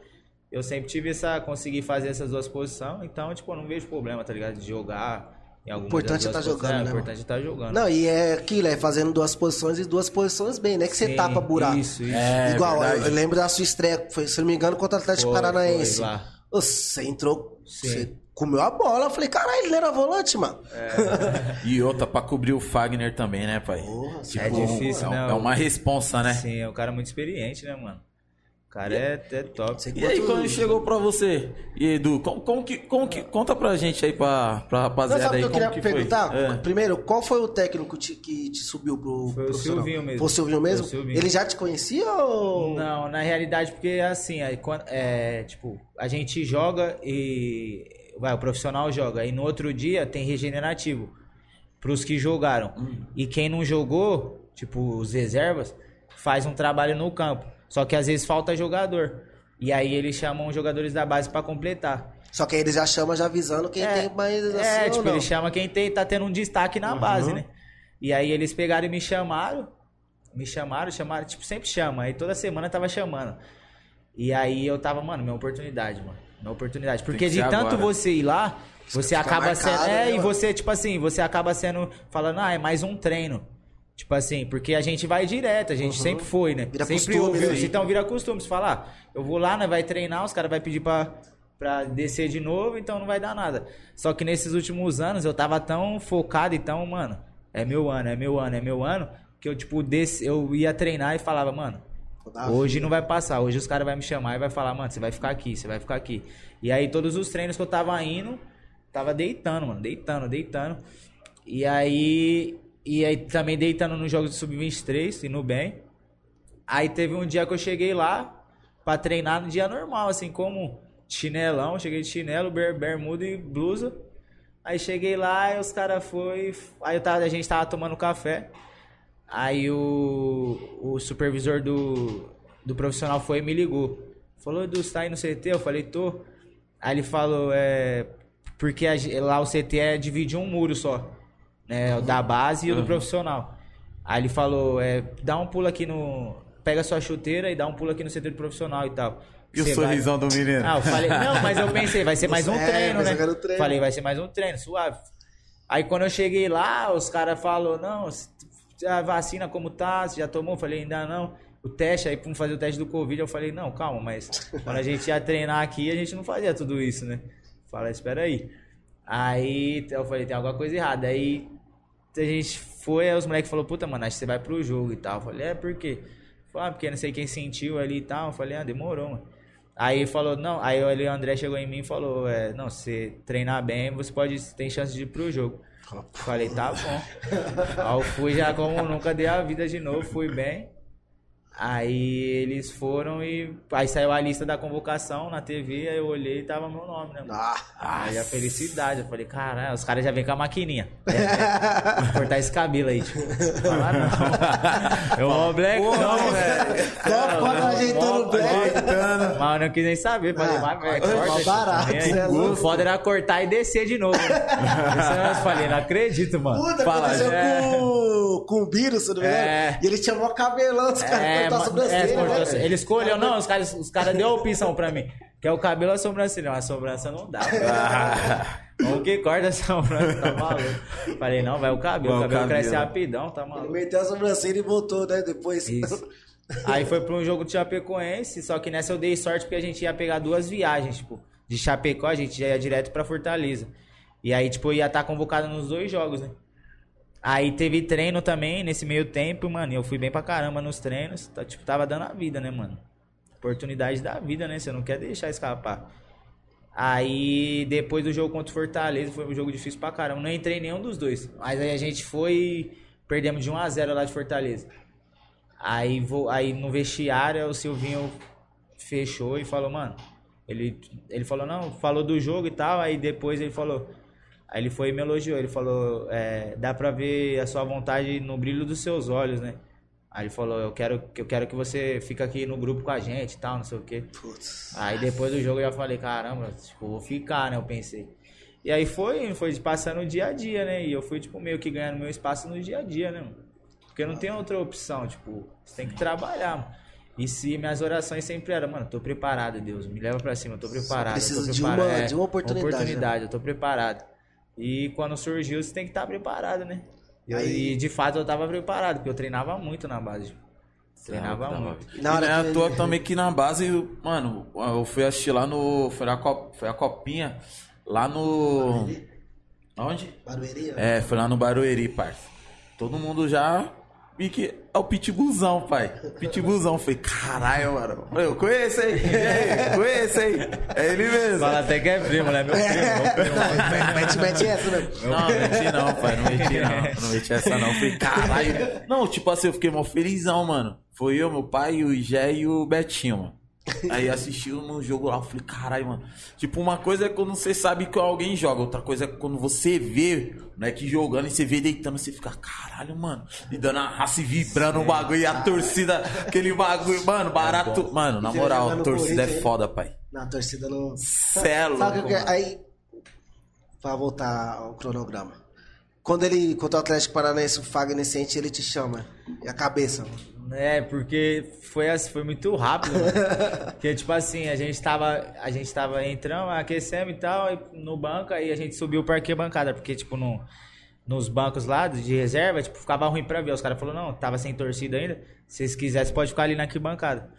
Eu sempre tive essa. consegui fazer essas duas posições, então, tipo, eu não vejo problema, tá ligado? De jogar em alguma Importante é tá jogando, É, né, importante é tá jogando. Não, e é aquilo, é fazendo duas posições e duas posições bem, né? Que você Sim, tapa buraco. Isso, isso. É, Igual, eu, eu lembro da sua estreia, foi, se não me engano, contra o Atlético Foi, Paranaense. foi Você entrou, Sim. você comeu a bola. Eu falei, caralho, ele era volante, mano. E outra, pra cobrir o Fagner também, né, pai? Porra, É difícil, é, né? É uma responsa, né? Sim, é um cara muito experiente, né, mano? Cara é, é top. E aí, quando chegou pra você? E Edu, como, como que, como que. Conta pra gente aí, pra, pra Não, rapaziada sabe o aí. que eu como queria que perguntar? foi? É. Primeiro, qual foi o técnico te- que te subiu pro Foi o? Silvinho mesmo. Foi o Silvinho mesmo? O Silvinho. Ele já te conhecia ou... Não, na realidade, porque assim, aí, quando- é, tipo, a gente joga e. Vai, o profissional joga. E no outro dia tem regenerativo. Pros que jogaram. E quem não jogou, tipo, os reservas, faz um trabalho no campo. Só que às vezes falta jogador. E aí eles chamam os jogadores da base pra completar. Só que aí ele já chama já avisando quem É, tem mais assim É, ou tipo, não. ele chama quem tem, tá tendo um destaque na base, né? E aí eles pegaram e me chamaram. Me chamaram, chamaram, tipo, sempre chama. Aí toda semana tava chamando. E aí eu tava, mano, minha oportunidade, mano. Minha oportunidade. Porque que de tanto agora. você ir lá, você acaba marcado, sendo. né, É, e mano? você, tipo assim, você acaba sendo. Falando, ah, é mais um treino. Tipo assim, porque a gente vai direto, a gente sempre foi, né? Vira sempre costume, ouviu. né? Então vira costume. Você fala, ah, eu vou lá, né? Vai treinar, os caras vão pedir pra, pra descer de novo, então não vai dar nada. Só que nesses últimos anos eu tava tão focado, então, mano, é meu ano, é meu ano, é meu ano, que eu, tipo, desci, eu ia treinar e falava, mano, Hoje vida. não vai passar, hoje os caras vão me chamar e vai falar, mano, você vai ficar aqui, você vai ficar aqui. E aí todos os treinos que eu tava indo, tava deitando, mano, deitando, deitando. E aí, e aí também deitando nos jogos de sub-23, indo bem. Aí teve um dia que eu cheguei lá pra treinar no dia normal, assim, como chinelão, cheguei de chinelo, ber- bermuda e blusa. Aí cheguei lá e os caras foi, aí tava, a gente tava tomando café. Aí o, o supervisor do, do profissional foi e me ligou. Falou, Edu, você tá aí no CT? Eu falei, tô. Aí ele falou, é. Porque a lá o CT é dividir um muro só. Né, o da base e o do profissional. Aí ele falou, é, dá um pulo aqui no. Pega sua chuteira e dá um pulo aqui no do profissional e tal. E o Você vai- sorrisão do menino? ah, eu falei, não, mas eu pensei, vai ser mais um É, treino, né? no treino. Falei, vai ser mais um treino, suave. Aí quando eu cheguei lá, os caras falaram, não, a vacina como tá, você já tomou? Eu falei, ainda não. O teste, aí vamos fazer o teste do Covid, eu falei, não, calma, mas quando a gente ia treinar aqui, a gente não fazia tudo isso, né? Fala, espera aí. Aí eu falei, tem alguma coisa errada. Aí a gente foi, aí os moleques falaram, puta, mano, acho que você vai pro jogo e tal. Eu falei, é, por quê? Falei, ah, porque não sei quem sentiu ali e tal. Eu falei, ah, demorou, mano. Aí falou, não, aí o André chegou em mim e falou, é, não, se você treinar bem, você pode, tem chance de ir pro jogo. Falei, tá bom. aí eu fui já como nunca dei a vida de novo, fui bem. Aí eles foram e. Aí saiu a lista da convocação na TV, aí eu olhei e tava meu nome, né? mano? Ah, Aí a felicidade, eu falei, caralho, os caras já vêm com a maquininha. É, é, vou cortar esse cabelo aí, tipo. Falar não. Eu vou black, não, velho. Top, quando ajeitando o black. Mas eu não quis nem saber, falei, Ah, vai, vai, corta, barato, é louco. O foda era cortar e descer de novo. Né? Isso eu falei, não acredito, mano. Puta, Fala, aconteceu é. com, com o Biro, se não me engano. É. E ele chamou cabelão, os caras É, cortaram a sobrancelha, é, cortou né? ele escolheu, não, os caras os cara deu a opção pra mim. Que é o cabelo ou a sobrancelha. A sobrancelha não dá. Como que corta a sobrancelha? Tá maluco? Falei, não, vai o cabelo. O Vai o cabelo cresce rapidão, tá Ele maluco. meteu a sobrancelha e voltou, né? Depois. Isso. Aí foi pra um jogo de Chapecoense, só que nessa eu dei sorte porque a gente ia pegar duas viagens, tipo, de Chapecó a gente já ia direto pra Fortaleza. E aí, tipo, eu ia estar convocado nos dois jogos, né? Aí teve treino também nesse meio tempo, mano, eu fui bem pra caramba nos treinos, tá, tipo, tava dando a vida, né, mano? Oportunidade da vida, né? Você não quer deixar escapar. Aí, depois do jogo contra o Fortaleza, foi um jogo difícil pra caramba. Não entrei nenhum dos dois. Mas aí a gente foi perdemos de 1 a 0 lá de Fortaleza. Aí, vou, aí no vestiário o Silvinho fechou e falou, mano. Ele, ele falou, não, falou do jogo e tal. Aí depois ele falou. Aí ele foi e me elogiou. Ele falou, é, dá pra ver a sua vontade no brilho dos seus olhos, né? Aí ele falou, eu quero, eu quero que você fique aqui no grupo com a gente e tal, não sei o quê. Putz. Aí depois do jogo eu já falei, caramba, tipo, vou ficar, né? Eu pensei. E aí foi, foi passando o dia a dia, né? E eu fui, tipo, meio que ganhando meu espaço no dia a dia, né? mano? Porque não tem outra opção, tipo, você tem que trabalhar, mano. E se minhas orações sempre eram, mano, tô preparado, Deus, me leva pra cima, tô preparado. precisa tô de uma- É, de uma oportunidade, né? oportunidade, eu tô preparado. E quando surgiu, você tem que estar preparado, né? E, Aí- e de fato eu tava preparado, porque eu treinava muito na base. Treinava Tava, muito. Na E hora não é que ele- também que na base, mano, eu fui assistir lá no. Foi a, Cop- foi a copinha. Lá no. Onde? Barueri, ó. É, foi lá no Barueri, parça. Todo mundo já Vi que é o Pitbullzão, pai. Pitbullzão. Falei, caralho, mano. Eu conheço aí. Conheço aí. É ele mesmo. Fala até que é primo, né? Meu primo, meu primo. Mete, mete essa, né? Não, meti não, pai. Não meti não. Não meti essa não. Falei, caralho. Não, tipo assim, eu fiquei mó felizão, mano. Foi eu, meu pai, o Gé e o Betinho, mano. Aí assistiu no jogo lá, eu falei, caralho, mano. Tipo, uma coisa é quando você sabe que alguém joga, outra coisa é quando você vê, né, que jogando e você vê deitando, você fica, caralho, mano. E dando a raça e vibrando o bagulho e a torcida, aquele bagulho, mano, barato. Mano, na moral, a torcida é foda, pai. Na torcida não. Celo. Sabe o que é? Aí. Pra voltar ao cronograma. Quando ele. Contra o Atlético Paranaense, o Fagner sente, ele te chama. E a cabeça, mano. É, porque foi, assim, foi muito rápido, mano. Porque, tipo assim, a gente tava, a gente tava entrando, aquecendo e tal, e no banco, aí a gente subiu pra arquibancada, porque, tipo, no, nos bancos lá de reserva, tipo, ficava ruim pra ver. Os caras falaram, não, tava sem torcida ainda, se vocês quisessem, pode ficar ali na arquibancada.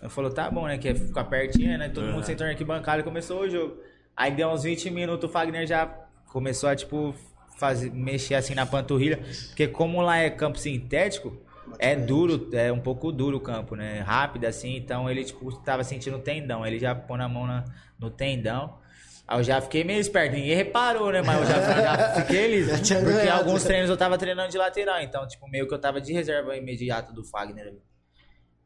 Eu falou, tá bom, né, que é ficar pertinho, né, todo mundo sentou na arquibancada e começou o jogo. Aí deu uns 20 minutos, o Fagner já começou a, tipo, fazer, mexer assim na panturrilha, porque como lá é campo sintético, é duro, é um pouco duro o campo, né? Rápido assim, então ele tipo tava sentindo o tendão, ele já pôs na mão na- no tendão. Aí eu já fiquei meio esperto, ninguém reparou, né? Mas eu já, já fiquei liso. Porque alguns treinos eu tava treinando de lateral, então, tipo, meio que eu tava de reserva imediato do Fagner.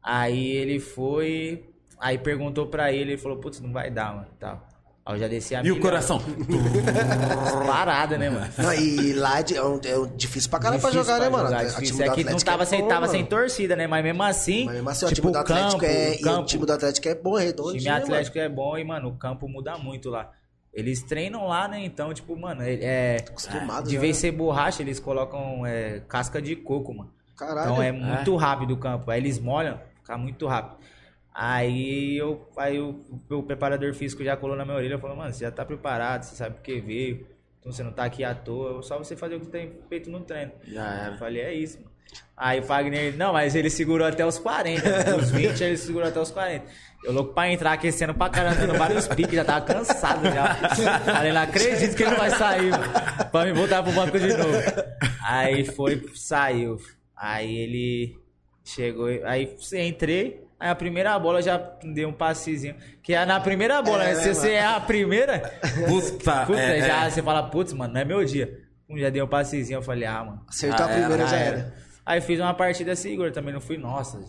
Aí ele foi, aí perguntou pra ele, ele falou, putz, não vai dar, mano, tal. Aí eu já desci a E o coração? Parada, né, mano? Não, e lá é, é, um- é um- difícil pra caralho pra Difícil jogar, né, mano? jogar, difícil. É que não tava, é sem, bom, tava sem torcida, né? Mas mesmo assim. Mas mesmo assim, ó, o tipo, time do Atlético campo, é. E o campo, time do Atlético é bom, é o redondo. time Atlético é bom e, mano, o campo muda muito lá. Eles treinam lá, né? Então, tipo, mano, é. é- Acostumado de já, vez né? ser borracha, eles colocam é, casca de coco, mano. Caralho. Então é muito rápido o campo. Aí eles molham, fica muito rápido. Aí eu, aí o, o preparador físico já colou na minha orelha e falou, mano, você já tá preparado, você sabe o que veio. Então você não tá aqui à toa, só você fazer o que tem feito no treino. Já Eu era. falei, é isso, mano. Aí o Fagner, não, mas ele segurou até os 40. né? Os 20 ele segurou até os 40. Eu louco pra entrar aquecendo pra caramba, dando vários piques, já tava cansado já. Falei, não acredito que ele vai sair, mano. Pra me voltar pro banco de novo. Aí foi, saiu. Aí ele chegou, aí entrei. Aí a primeira bola já deu um passezinho. Que é na primeira bola, É, né? Se você é a primeira, Puta, Puta, é, já é. você fala, putz, mano, não é meu dia. Um já deu um passezinho, eu falei, ah, mano. Acertou a primeira, já era. Aí fiz uma partida segura, também não fui, nossa,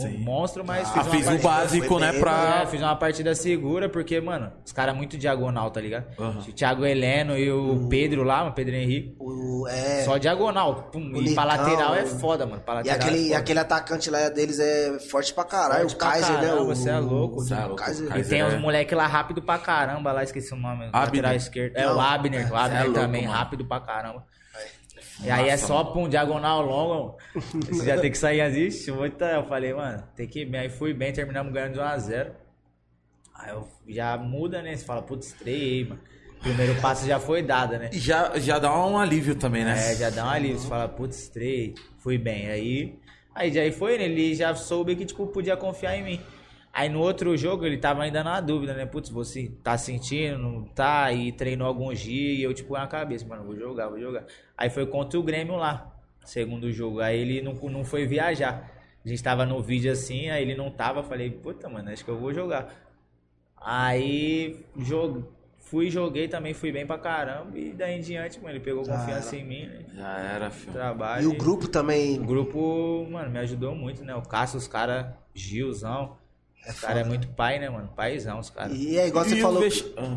Sim. monstro, mas Ah, fiz uma fiz o partida... básico, né, pra... É, fiz uma partida segura, porque, mano, os caras muito diagonal, tá ligado? Aham. O Thiago Heleno e o Pedro lá, o Pedro Henrique, O, é. só diagonal. Pum, e Nicão, pra lateral é o- foda, mano. Pra E lateral aquele, é e aquele atacante lá deles é forte pra caralho. Forte o Kaiser, né? caramba, O, você é louco. Você é louco, o Kaiser. o E Kaiser tem é- uns moleque lá rápido pra caramba, lá esqueci o nome. Abner. Lateral esquerdo. É o Abner, o é Abner louco, também, mano. rápido pra caramba. E aí é só pra um diagonal longo. Você já tem que sair assim, muita. Eu falei, mano, tem que. Aí fui bem, terminamos ganhando de 1x0. Aí eu já muda, né? Você fala, putz, estreiei, mano. Primeiro passo já foi dado, né? E já, já dá um alívio também, né? É, já dá um alívio. Você fala, putz, estrei, fui bem. Aí, aí já foi, né? Ele já soube que, tipo, podia confiar em mim. Aí no outro jogo ele tava ainda na dúvida, né? Putz, você tá sentindo, não tá? E treinou alguns dias e eu, tipo, na cabeça, mano, vou jogar, vou jogar. Aí foi contra o Grêmio lá, segundo jogo. Aí ele não, não foi viajar. A gente tava no vídeo assim, aí ele não tava. Falei, puta, mano, acho que eu vou jogar. Aí jogo, fui, joguei também, fui bem pra caramba. E daí em diante, mano, ele pegou Já confiança em mim, né? Já era, filho. Trabalho. E o grupo também. O grupo, mano, me ajudou muito, né? O Cássio, os caras, Gilzão. Os caras é muito pai, né, mano? Paizão, os caras. E é igual você E o falou. vex- Ah,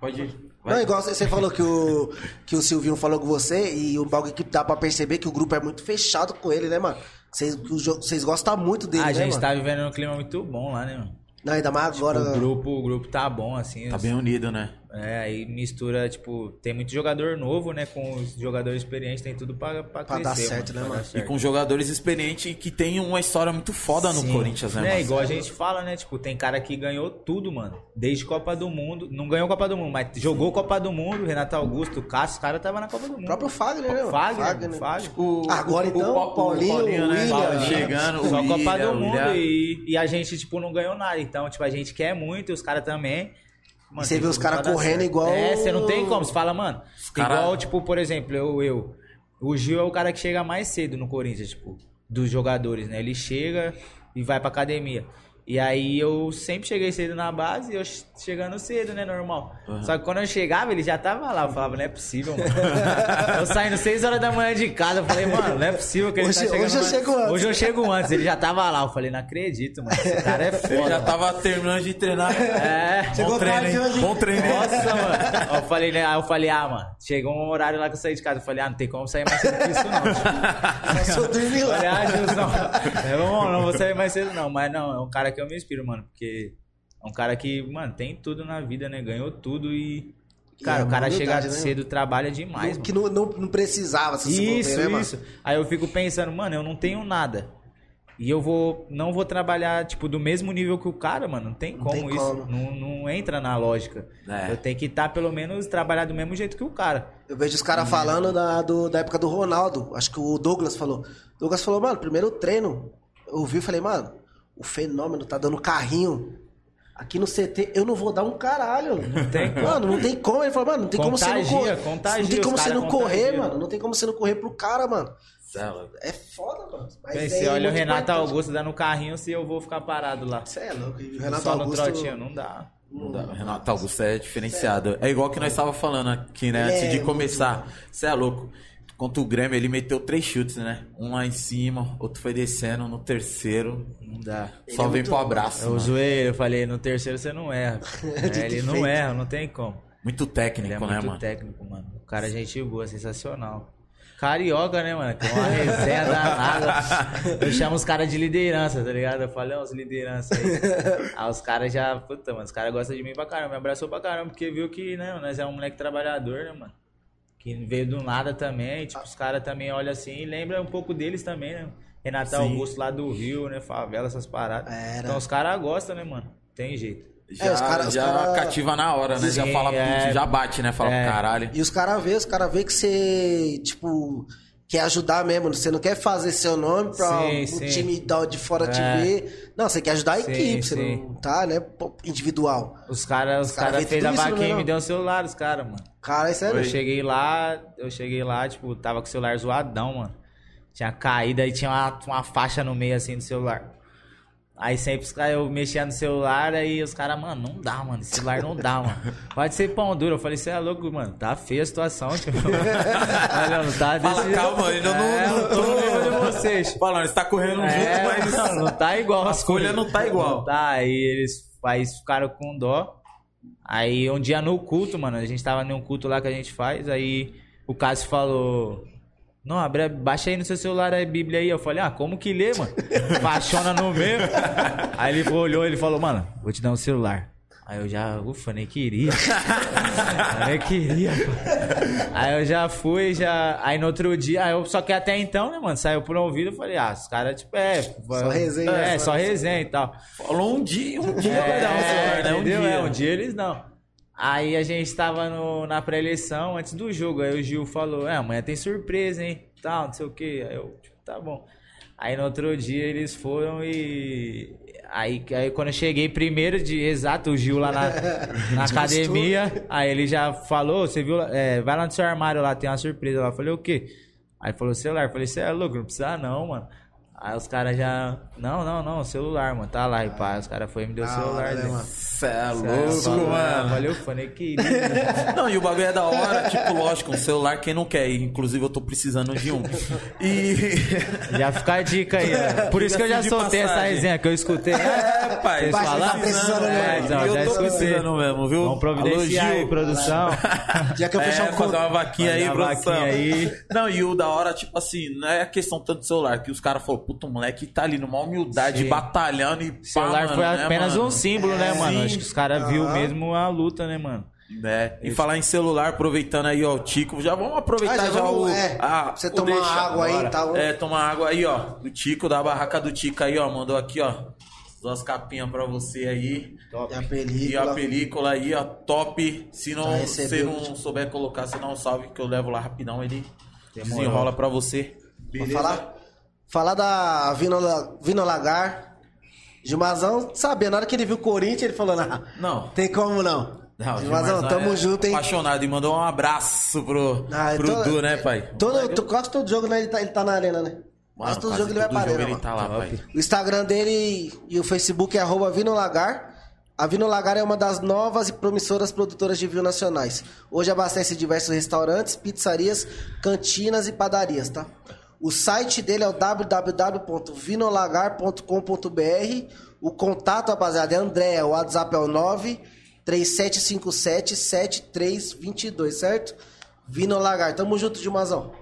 Pode ir. Vai. Não, igual você você falou que o, que o Silvinho falou com você e o bagulho que dá pra perceber que o grupo é muito fechado com ele, né, mano? Vocês, gostam muito dele, a né, gente mano? tá vivendo um clima muito bom lá, né, mano? Não, ainda mais agora. O grupo, o grupo tá bom, assim. Tá os- bem unido, né? É, aí mistura, tipo, tem muito jogador novo, né? Com os jogadores experientes, tem tudo pra, pra, Pra crescer. dar certo, mano, né, pra mano? dar E certo. com jogadores experientes que tem uma história muito foda no Sim. Corinthians, né, É, mano? igual a gente fala, né? Tipo, tem cara que ganhou tudo, mano. Desde Copa do Mundo. Não ganhou Copa do Mundo, mas jogou Copa do Mundo. Renato Augusto, Cássio, os caras tava na Copa do Mundo. O próprio Fagner, né? Fagner, né? Fagner. O- Agora, o- então, o- o Paulinho, né? William, chegando, Só o Copa William, do Mundo William. e, e a gente, tipo, não ganhou nada. Então, tipo, a gente quer muito e os caras também. Mano, E você vê os caras correndo igual- É, você não tem como. Você fala, mano, cara- igual, tipo, por exemplo, eu, eu. O Gil é o cara que chega mais cedo no Corinthians, tipo. dos jogadores, né? Ele chega e vai pra academia. E aí eu sempre cheguei cedo na base e eu chegando cedo, né? Normal. Só que quando eu chegava, ele já tava lá. Eu falava, não é possível, mano. eu saindo 6 horas da manhã de casa, eu falei, mano, não é possível que ele Hoje- tá chegando hoje eu mais- chego antes. Hoje eu chego antes, ele já tava lá. Eu falei, não acredito, mano. Esse cara é Ele foda. já tava terminando de treinar. É. Chegou Bom treino, tarde hein? hoje. Bom treino? Nossa, mano. Eu falei, né? Aí eu falei, ah, mano, chegou um horário lá que eu saí de casa. Eu falei, ah, não tem como sair mais cedo que isso, não. Só sou dormir Eu lá. falei, ah, eu não, não vou sair mais cedo, não. Mas não, é um cara que eu me inspiro, mano. Porque é um cara que, mano, tem tudo na vida, né? Ganhou tudo e. Cara, E é o cara chega né? cedo, trabalha demais, que não, não, não precisava, se for Isso, ver, né, isso. Aí eu fico pensando, mano, eu não tenho nada. E eu vou. Não vou trabalhar, tipo, do mesmo nível que o cara, mano. Não tem como tem isso. como. Não, não entra na lógica. É. Eu tenho que estar, pelo menos, trabalhar do mesmo jeito que o cara. Eu vejo os caras falando da, do- da época do Ronaldo. Acho que o Douglas falou. Douglas falou, mano, primeiro treino. Eu ouvi e falei, mano, o fenômeno tá dando carrinho. Aqui no CT, eu não vou dar um caralho. Não tem como. Mano, não tem como. Ele falou, mano, não tem como você não Contagia, correr. contagia, não tem como você não correr, contagia. mano. Não tem como você não correr pro cara, mano. É louco. É foda, mano. Mas Bem, é você olha o Renato importante. Augusto dando carrinho se eu vou ficar parado lá. Você é louco. O Renato Só no Augusto. trotinho, não dá. Não dá. Renato Augusto é diferenciado. É igual que nós tava falando aqui, né? Antes é de muito começar. Você é louco. Contra o Grêmio, ele meteu três chutes, né? Um lá em cima, outro foi descendo, no terceiro. Não dá. Só é vem muito pro abraço. Eu mano. zoei, eu falei, no terceiro você não erra. É, ele não feito. erra, não tem como. Muito técnico, Ele é né, muito mano? técnico, mano. O cara é gente boa, sensacional. Carioca, né, mano? Tem uma resenha danada. Eu chamo os caras de liderança, tá ligado? Eu falei, ó, os lideranças aí. Aí os caras já, puta, mano, os caras gostam de mim pra caramba. Me abraçou pra caramba, porque viu que, né, nós é um moleque trabalhador, né, mano? Que veio do nada também. Tipo, os caras também olham assim e lembra um pouco deles também, né? Renato Sim. Augusto lá do Rio, né? Favela, essas paradas. Era. Então os caras gostam, né, mano? Tem jeito. Já, É, os cara- os já cara- cativa na hora, né? já Sim, fala, é. já bate, né? Fala, É. caralho. E os caras vê, os caras vê que você, tipo, quer ajudar mesmo. Você não quer fazer seu nome pra Sim, o sim. time de fora te É. ver. Não, você quer ajudar a Sim, equipe, você não tá, né? Individual. Os caras os cara cara fez a vaquinha e me deu um celular, os caras, mano. Cara, isso é Eu cheguei lá, eu cheguei lá, tipo, tava com o celular zoadão, mano. Tinha caído, aí tinha uma, uma faixa no meio assim do celular. Aí sempre os caras, eu mexia no celular, aí os caras, mano, não dá, mano, esse celular não dá, mano. Pode ser pão duro. Eu falei, você é louco, mano, tá feia a situação, tipo. Olha, não tá Fala, desse- calma, ainda não- É, não eu tô no nível de vocês. Falando, você tá correndo É, junto, mas não, não tá igual. a coisas. não tá igual. Não tá, aí eles faz, ficaram com dó. Aí um dia no culto, mano, a gente tava num culto lá que a gente faz, aí o Cássio falou. Não, abre, baixa aí no seu celular a Bíblia aí. Eu falei, ah, como que lê, mano? Baixona no meio. Aí ele olhou, ele falou, mano, vou te dar um celular. Aí eu já, ufa, nem queria. Nem queria. pô. Aí eu já fui, já. Aí no outro dia, aí eu, só que até então, né, mano, saiu por um ouvido, eu falei, ah, os caras, tipo, é. Só resenha, É, só só resenha e tal. Falou um dia, um dia vai dar um celular, né? Um entendeu? dia. É, um dia eles não. Aí a gente tava no, na pré-eleição, antes do jogo. Aí o Gil falou: É, amanhã tem surpresa, hein? Tal, não sei o que. Aí eu, tipo, tá bom. Aí no outro dia eles foram e. Aí, aí quando eu cheguei primeiro de exato, o Gil lá na, na academia, aí ele já falou: Você viu? É, vai lá no seu armário lá, tem uma surpresa lá. Eu falei: O quê? Aí falou: Celular. Eu falei: Você é louco, não precisa não, mano. Aí os caras já. Não, não, não, celular, mano. Tá lá, e pá. Os caras foram e me deu o Da celular né, mano? Cê é louco, falou, mano. Valeu, fã, nem queria. Não, e o bagulho é da hora, tipo, lógico, um celular quem não quer, inclusive eu tô precisando de um. E. Já fica a dica aí, né? Por isso que eu já de soltei essa resenha que eu escutei. É, pai, Vocês tá falaram? precisando É, mesmo. então, eu já tô escutei. precisando mesmo, viu? Vamos providenciar Alô, aí, produção. Já que eu fechar É, um fazer conto. uma vaquinha Fazer aí, uma produção. vaquinha aí. Não, e o da hora, tipo assim, não é a questão tanto do celular, que os caras falaram, puta, o moleque tá ali numa humildade, Sim. batalhando e O celular pá, foi mano, né, apenas mano? um símbolo, né, É, mano? sim. Acho que os caras viu mesmo a luta, né, mano? É, e falar em celular, aproveitando aí, ó, o Tico, já vamos aproveitar Ah, já já, vamos, o... é, ah, você tomar água aí, agora. tá bom? É, tomar água aí, ó, do Tico, da barraca do Tico aí, ó, mandou aqui, ó, duas capinhas pra você aí. E a E película. a película aí, ó, top. Se não recebeu, não souber colocar, dá um salve que eu levo lá rapidão, ele Demorou. desenrola pra você. Vou falar? Falar da Vino, Lagar. Gilmazão sabia, na hora que ele viu o Corinthians, ele falou, não, Não. tem como não. Não, Gilmazão, Gilmarzão tamo é junto, hein? Apaixonado e mandou um abraço pro, Ah, pro então- Du, né, pai? Todo, tu- quase todo jogo, né, ele tá, ele tá na arena, né? Mano, Mas todo jogo ele vai pra arena, ele tá lá, pai. O Instagram dele e o Facebook é arroba Vino Lagar. A Vino Lagar é uma das novas e promissoras produtoras de vinho nacionais. Hoje abastece diversos restaurantes, pizzarias, cantinas e padarias, tá? O site dele é o www.vinolagar.com.br. O contato, rapaziada, é André. O WhatsApp é o 937577322, certo? Vino Lagar. Tamo junto, Gilmazão.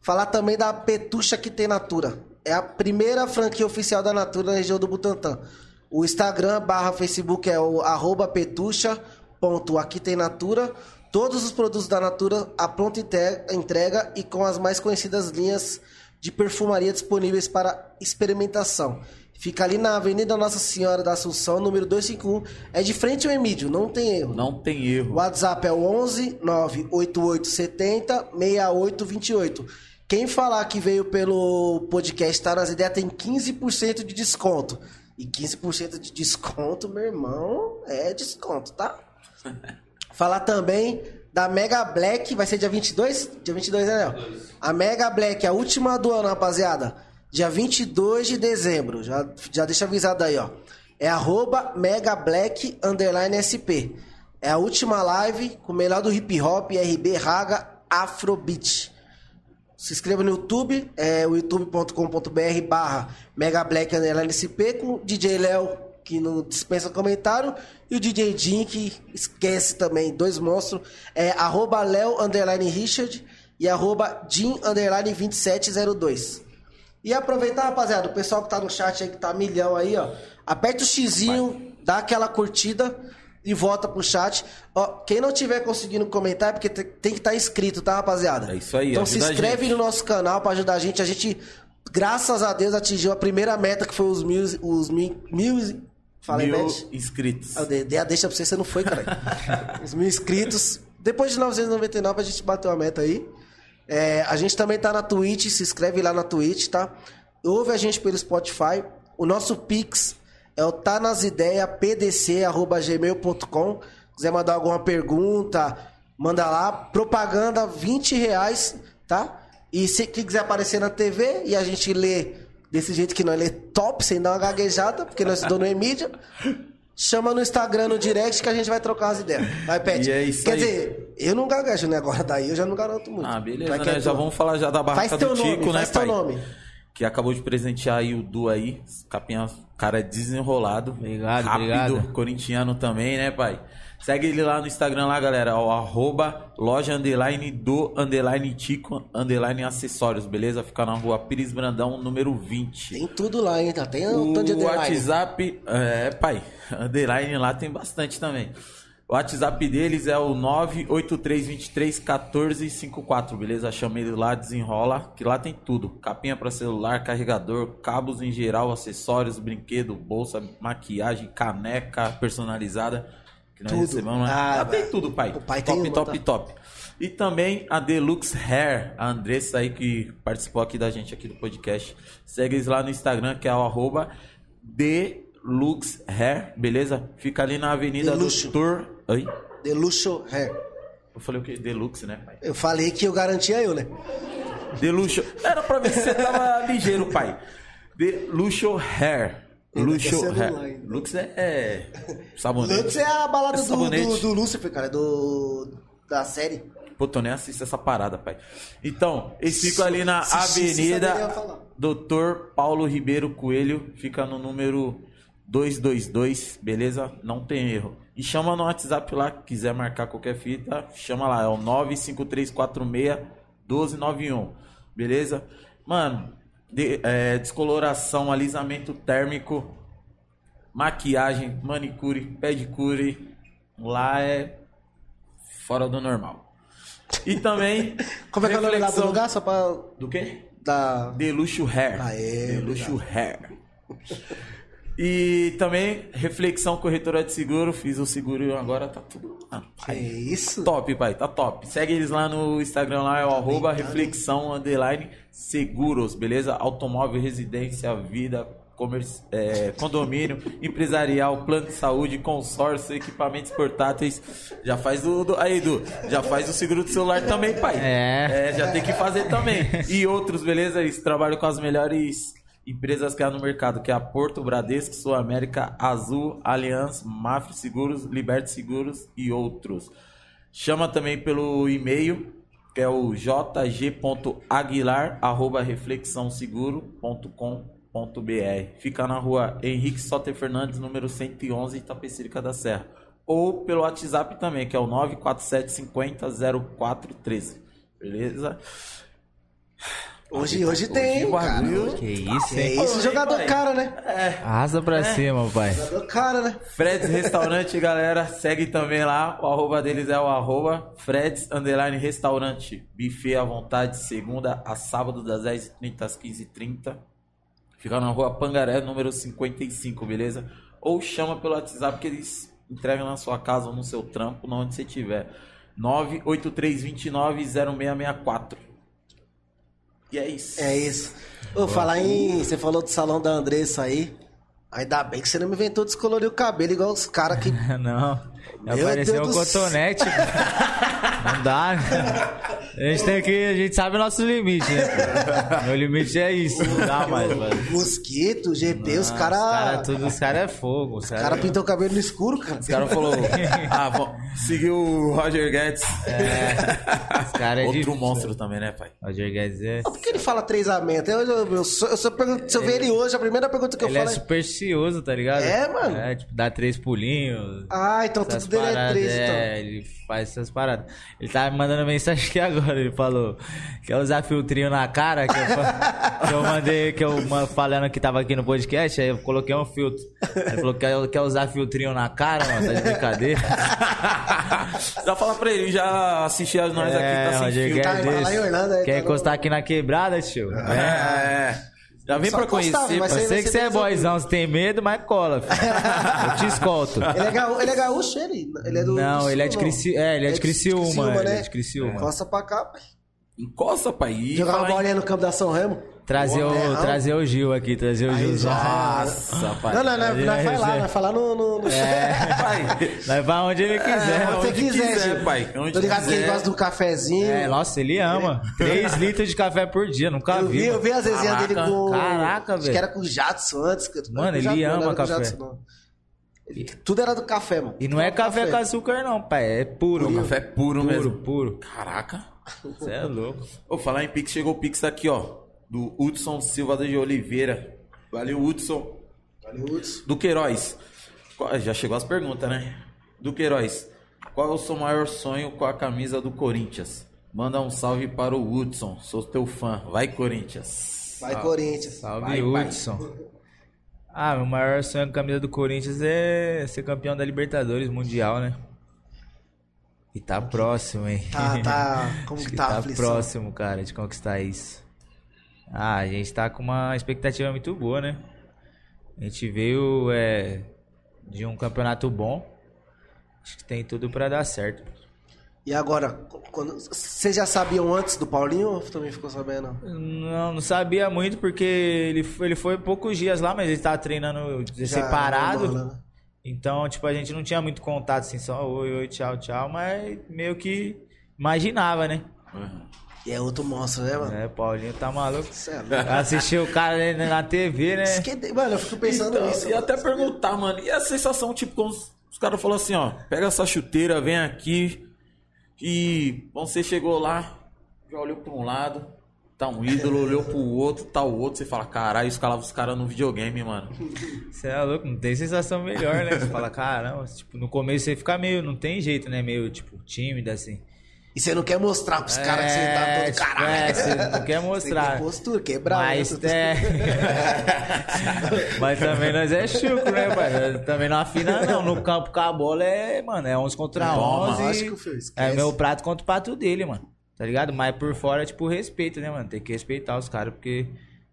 Falar também da Petucha que tem Natura. É a primeira franquia oficial da Natura na região do Butantã. O Instagram barra Facebook é o arroba petucha aqui tem Natura. Todos os produtos da Natura a pronta entrega e com as mais conhecidas linhas de perfumaria disponíveis para experimentação. Fica ali na Avenida Nossa Senhora da Assunção, número 251. É de frente ao Emílio, não tem erro. Não tem O erro. WhatsApp é o 11 98870 6828. Quem falar que veio pelo podcast Tá nas Ideias tem 15% de desconto. E 15% de desconto, meu irmão, é desconto, tá? Falar também da Mega Black, vai ser dia 22? Dia 22, né, Léo? A Mega Black, a última do ano, rapaziada. Dia 22 de dezembro. Já, já deixa avisado aí, ó. É arroba Mega Black underline SP. É a última live com o melhor do hip hop, RB, Raga, Afrobeat. Se inscreva no YouTube, é o youtube.com.br barra Mega Black Underline SP com DJ Léo, que não dispensa comentário, e o DJ Jim, que esquece também, dois monstros, é arroba Léo Underline Richard e arroba Jim Underline 2702. E aproveitar, rapaziada, o pessoal que tá no chat aí, que tá milhão aí, ó, aperta o xizinho, dá aquela curtida e volta pro chat. Ó, quem não tiver conseguindo comentar é porque te- tem que estar inscrito, tá, rapaziada? É isso aí, Então se inscreve no nosso canal pra ajudar a gente. A gente, graças a Deus, atingiu a primeira meta, que foi os mil... Os mil, mil Falei, Mil Beth? inscritos. Eu dei dei a deixa pra você, você não foi, cara. Os mil inscritos. Depois de 999, a gente bateu a meta aí. É, a gente também tá na Twitch, se inscreve lá na Twitch, tá? Ouve a gente pelo Spotify. O nosso Pix é o tá nas ideias pdc@gmail.com. Quiser mandar alguma pergunta, manda lá. Propaganda 20 reais, tá? E se quem quiser aparecer na TV e a gente lê desse jeito que nós lê top, sem dar uma gaguejada, porque nós estudamos em mídia. Chama no Instagram, no direct, que a gente vai trocar as ideias. Vai, Pet. E é isso Quer aí. dizer, eu não gaguejo, né? Agora daí eu já não garanto muito. Ah, beleza, né? é Já vamos falar já da barraca Faz teu do Tico, nome, né, faz teu pai? nome. Que acabou de presentear aí o Du aí. Capinha, cara é desenrolado. Obrigado, rápido, obrigado. Corintiano também, né, pai? Segue ele lá no Instagram lá, galera. O arroba loja underline do underline Tico underline acessórios, beleza? Fica na rua Pires Brandão, número 20. Tem tudo lá, hein? Tá? Tem um O tanto de underline. WhatsApp, é, pai, underline lá tem bastante também. O WhatsApp deles é o 983231454, beleza? Chama ele lá, desenrola, que lá tem tudo. Capinha para celular, carregador, cabos em geral, acessórios, brinquedo, bolsa, maquiagem, caneca personalizada. Que nós Tudo. recebemos, né? Ah, lá tem tudo, pai. O pai top, tem uma, top, tá? top. E também a Deluxe Hair, a Andressa aí que participou aqui da gente aqui do podcast. Segue eles lá no Instagram, que é o arroba Deluxe Hair, beleza? Fica ali na Avenida Deluxe. Doutor... Oi? Deluxo Hair. Eu falei o quê? Deluxe, né, pai? Eu falei que eu garantia eu, né? Deluxe... Era pra ver se você tava ligeiro, pai. Deluxe Hair. Luxo ainda. Lux é, é sabonete. Lux é a balada É do, do, do Lucifer, cara. Do, da série. Pô, tô nem assisto essa parada, pai. Então, eles ficam ali na Se- se- se Avenida falar. Doutor Paulo Ribeiro Coelho, fica no número 222, beleza? Não tem erro. E chama no WhatsApp lá, quiser marcar qualquer fita, chama lá, é o 95346-1291, beleza? Mano, de- é, descoloração, alisamento térmico, maquiagem, manicure, pedicure, lá é fora do normal. E também. Como é que é o nome lá do lugar? Só pra Do quê? dar... Deluxo Hair. Aê, Deluxo Hair. E também, reflexão corretora de seguro. Fiz o seguro e agora tá tudo. Ah, Que pai. isso? Top, pai, tá top. Segue eles lá no Instagram, lá é o arroba tá reflexão underline seguros, beleza? Automóvel, residência, vida, comerci- é, condomínio, empresarial, plano de saúde, consórcio, equipamentos portáteis. Já faz o. do- aí, Edu, já faz o seguro do celular também, pai. É. já tem que fazer também. E outros, beleza? Eles trabalham com as melhores empresas que há no mercado, que é a Porto, Bradesco, Sul América, Azul, Allianz, Mafre Seguros, Liberte Seguros e outros. Chama também pelo e-mail, que é o jg.aguilar.reflexãoseguro.com.br. Fica na rua Henrique Soter Fernandes, número 111, Itapecerica da Serra. Ou pelo WhatsApp também, que é o 947500413. Beleza? Hoje, hoje tem, o cara. bagulho- Que isso, Que hein? isso, jogador pai. cara, né? Arrasa pra cima, pai. Jogador cara, né? Fred's Restaurante, galera, segue também lá. O arroba deles é o arroba Fred's Underline Restaurante. Buffet à vontade, segunda a sábado, das 10h30 às 15h30. Fica na rua Pangaré, número 55, beleza? Ou chama pelo WhatsApp que eles entregam na sua casa ou no seu trampo, onde você estiver. 983290664. E é isso. É isso. Ô, falar em. Você falou do salão da Andressa aí. Ainda bem que você não me inventou descolorir o cabelo igual os caras que. Não. Meu Apareceu Deus um do cotonete. Não dá, né? A gente tem que. A gente sabe o nosso limite, né? Meu limite é isso, não dá mais, mano. Mosquito, GP, os Os caras. cara, tudo, os caras é fogo. Os Os caras caras pintou o cabelo no escuro, cara. O cara falou, ah, vamos seguir o Roger Guedes. Os cara é Outro difícil. monstro também, né, pai? Roger Guedes é. Por que ele fala três amento? Eu, eu, eu, só- eu só pergunto, se eu ver ele hoje, a primeira pergunta que eu Ele é falo é. supersticioso, tá ligado? É, mano? É, tipo, dá três pulinhos. Ah, então tudo dele é três, é, então. ele faz essas paradas. Ele tá me mandando mensagem aqui agora, ele falou quer usar filtrinho na cara, que eu, que eu mandei, que eu falando que tava aqui no podcast, aí eu coloquei um filtro. Ele falou, quer, quer usar filtrinho na cara, mano, tá de brincadeira? Já fala pra ele, já assistiu a nós É, aqui, tá sem Roger fio. Tá, lá em Orlando, aí Quer tá encostar aqui na quebrada, tio? É. É. Já vem Só pra conhecer. Eu sei que você é boizão, você tem medo, mas cola, filho. Eu te escolto. Ele é, gaú, ele é gaúcho, ele? Ele é do. Não, do ele é de sul, Crici- é, ele é de Criciúma, ele é de Criciúma. Costa pra cá, pai. Encosta, pai. E Jogar uma bolinha no campo da São Remo. Trazer Boa, o, né? trazer o Gil aqui, trazer o Aí Gil. já- Nossa, pai. Não, não, não, nós vai vai lá, vai lá no. no, no... Pai. Nós vai onde ele quiser. É, mano. onde quiser, quiser, pai, onde Tô ligado que ele quiser. gosta do cafezinho. É, nossa, ele ama. 3 litros de café por dia, nunca eu vi. vi, eu vi as resenhas dele com. Caraca, Acho que velho. era com o Jadson antes. não Mano, ele não, ama café. Não. Tudo era do café, mano. E não é café com açúcar, não, pai. É puro. O café puro, puro, mesmo. puro. Caraca. Você é louco. Vou falar em Pix, chegou o Pix aqui, ó. Do Hudson Silva de Oliveira. Valeu, Hudson. Valeu, Hudson. Do Queiroz. Qual- Já chegou as perguntas, né? Do Queiroz. Qual é o seu maior sonho com a camisa do Corinthians? Manda um salve para o Hudson. Sou teu fã. Vai, Corinthians. Vai, Corinthians. Salve, Vai, pai. Hudson. Ah, meu maior sonho com a camisa do Corinthians é ser campeão da Libertadores Mundial, né? E tá próximo, hein? Tá, tá. Como que que tá a tá aflição? próximo, cara, de conquistar isso. Ah, a gente tá com uma expectativa muito boa, né? A gente veio é, de um campeonato bom. Acho que tem tudo pra dar certo. E agora, quando... vocês já sabiam antes do Paulinho ou também ficou sabendo? Não, não sabia muito porque ele, foi- ele foi poucos dias lá, mas ele tava treinando Já separado. né? Então, tipo, a gente não tinha muito contato, assim, só oi, oi, tchau, tchau, mas meio que imaginava, né? E é outro monstro, né, mano? É, Paulinho tá maluco. Assistiu o cara ali na TV, né? É- Mano, eu fico pensando Então, nisso. e até perguntar, mano. E a sensação, tipo, quando os, caras falaram assim, ó. Pega essa chuteira, vem aqui. E você chegou lá, já olhou pra um lado. Tá um ídolo, olhou pro outro, tá o outro. Você fala, caralho, escalava os caras no videogame, mano. Você é louco, não tem sensação melhor, né? Você fala, caramba, tipo, no começo você fica meio, não tem jeito, né? Meio, tipo, tímido, assim. E você não quer mostrar pros caras que você tá todo tipo, caralho. é, você não quer Você mostrar. tem postura, quebrar. Mas, né? é... Mas também nós é chuco, né, pai? Também não afina, não. No campo com a bola é, mano, é 11 contra É, 11. lógico, filho, esquece. É meu prato contra o prato dele, mano. Tá ligado? Mas por fora é tipo respeito, né, mano? Tem que respeitar os caras, porque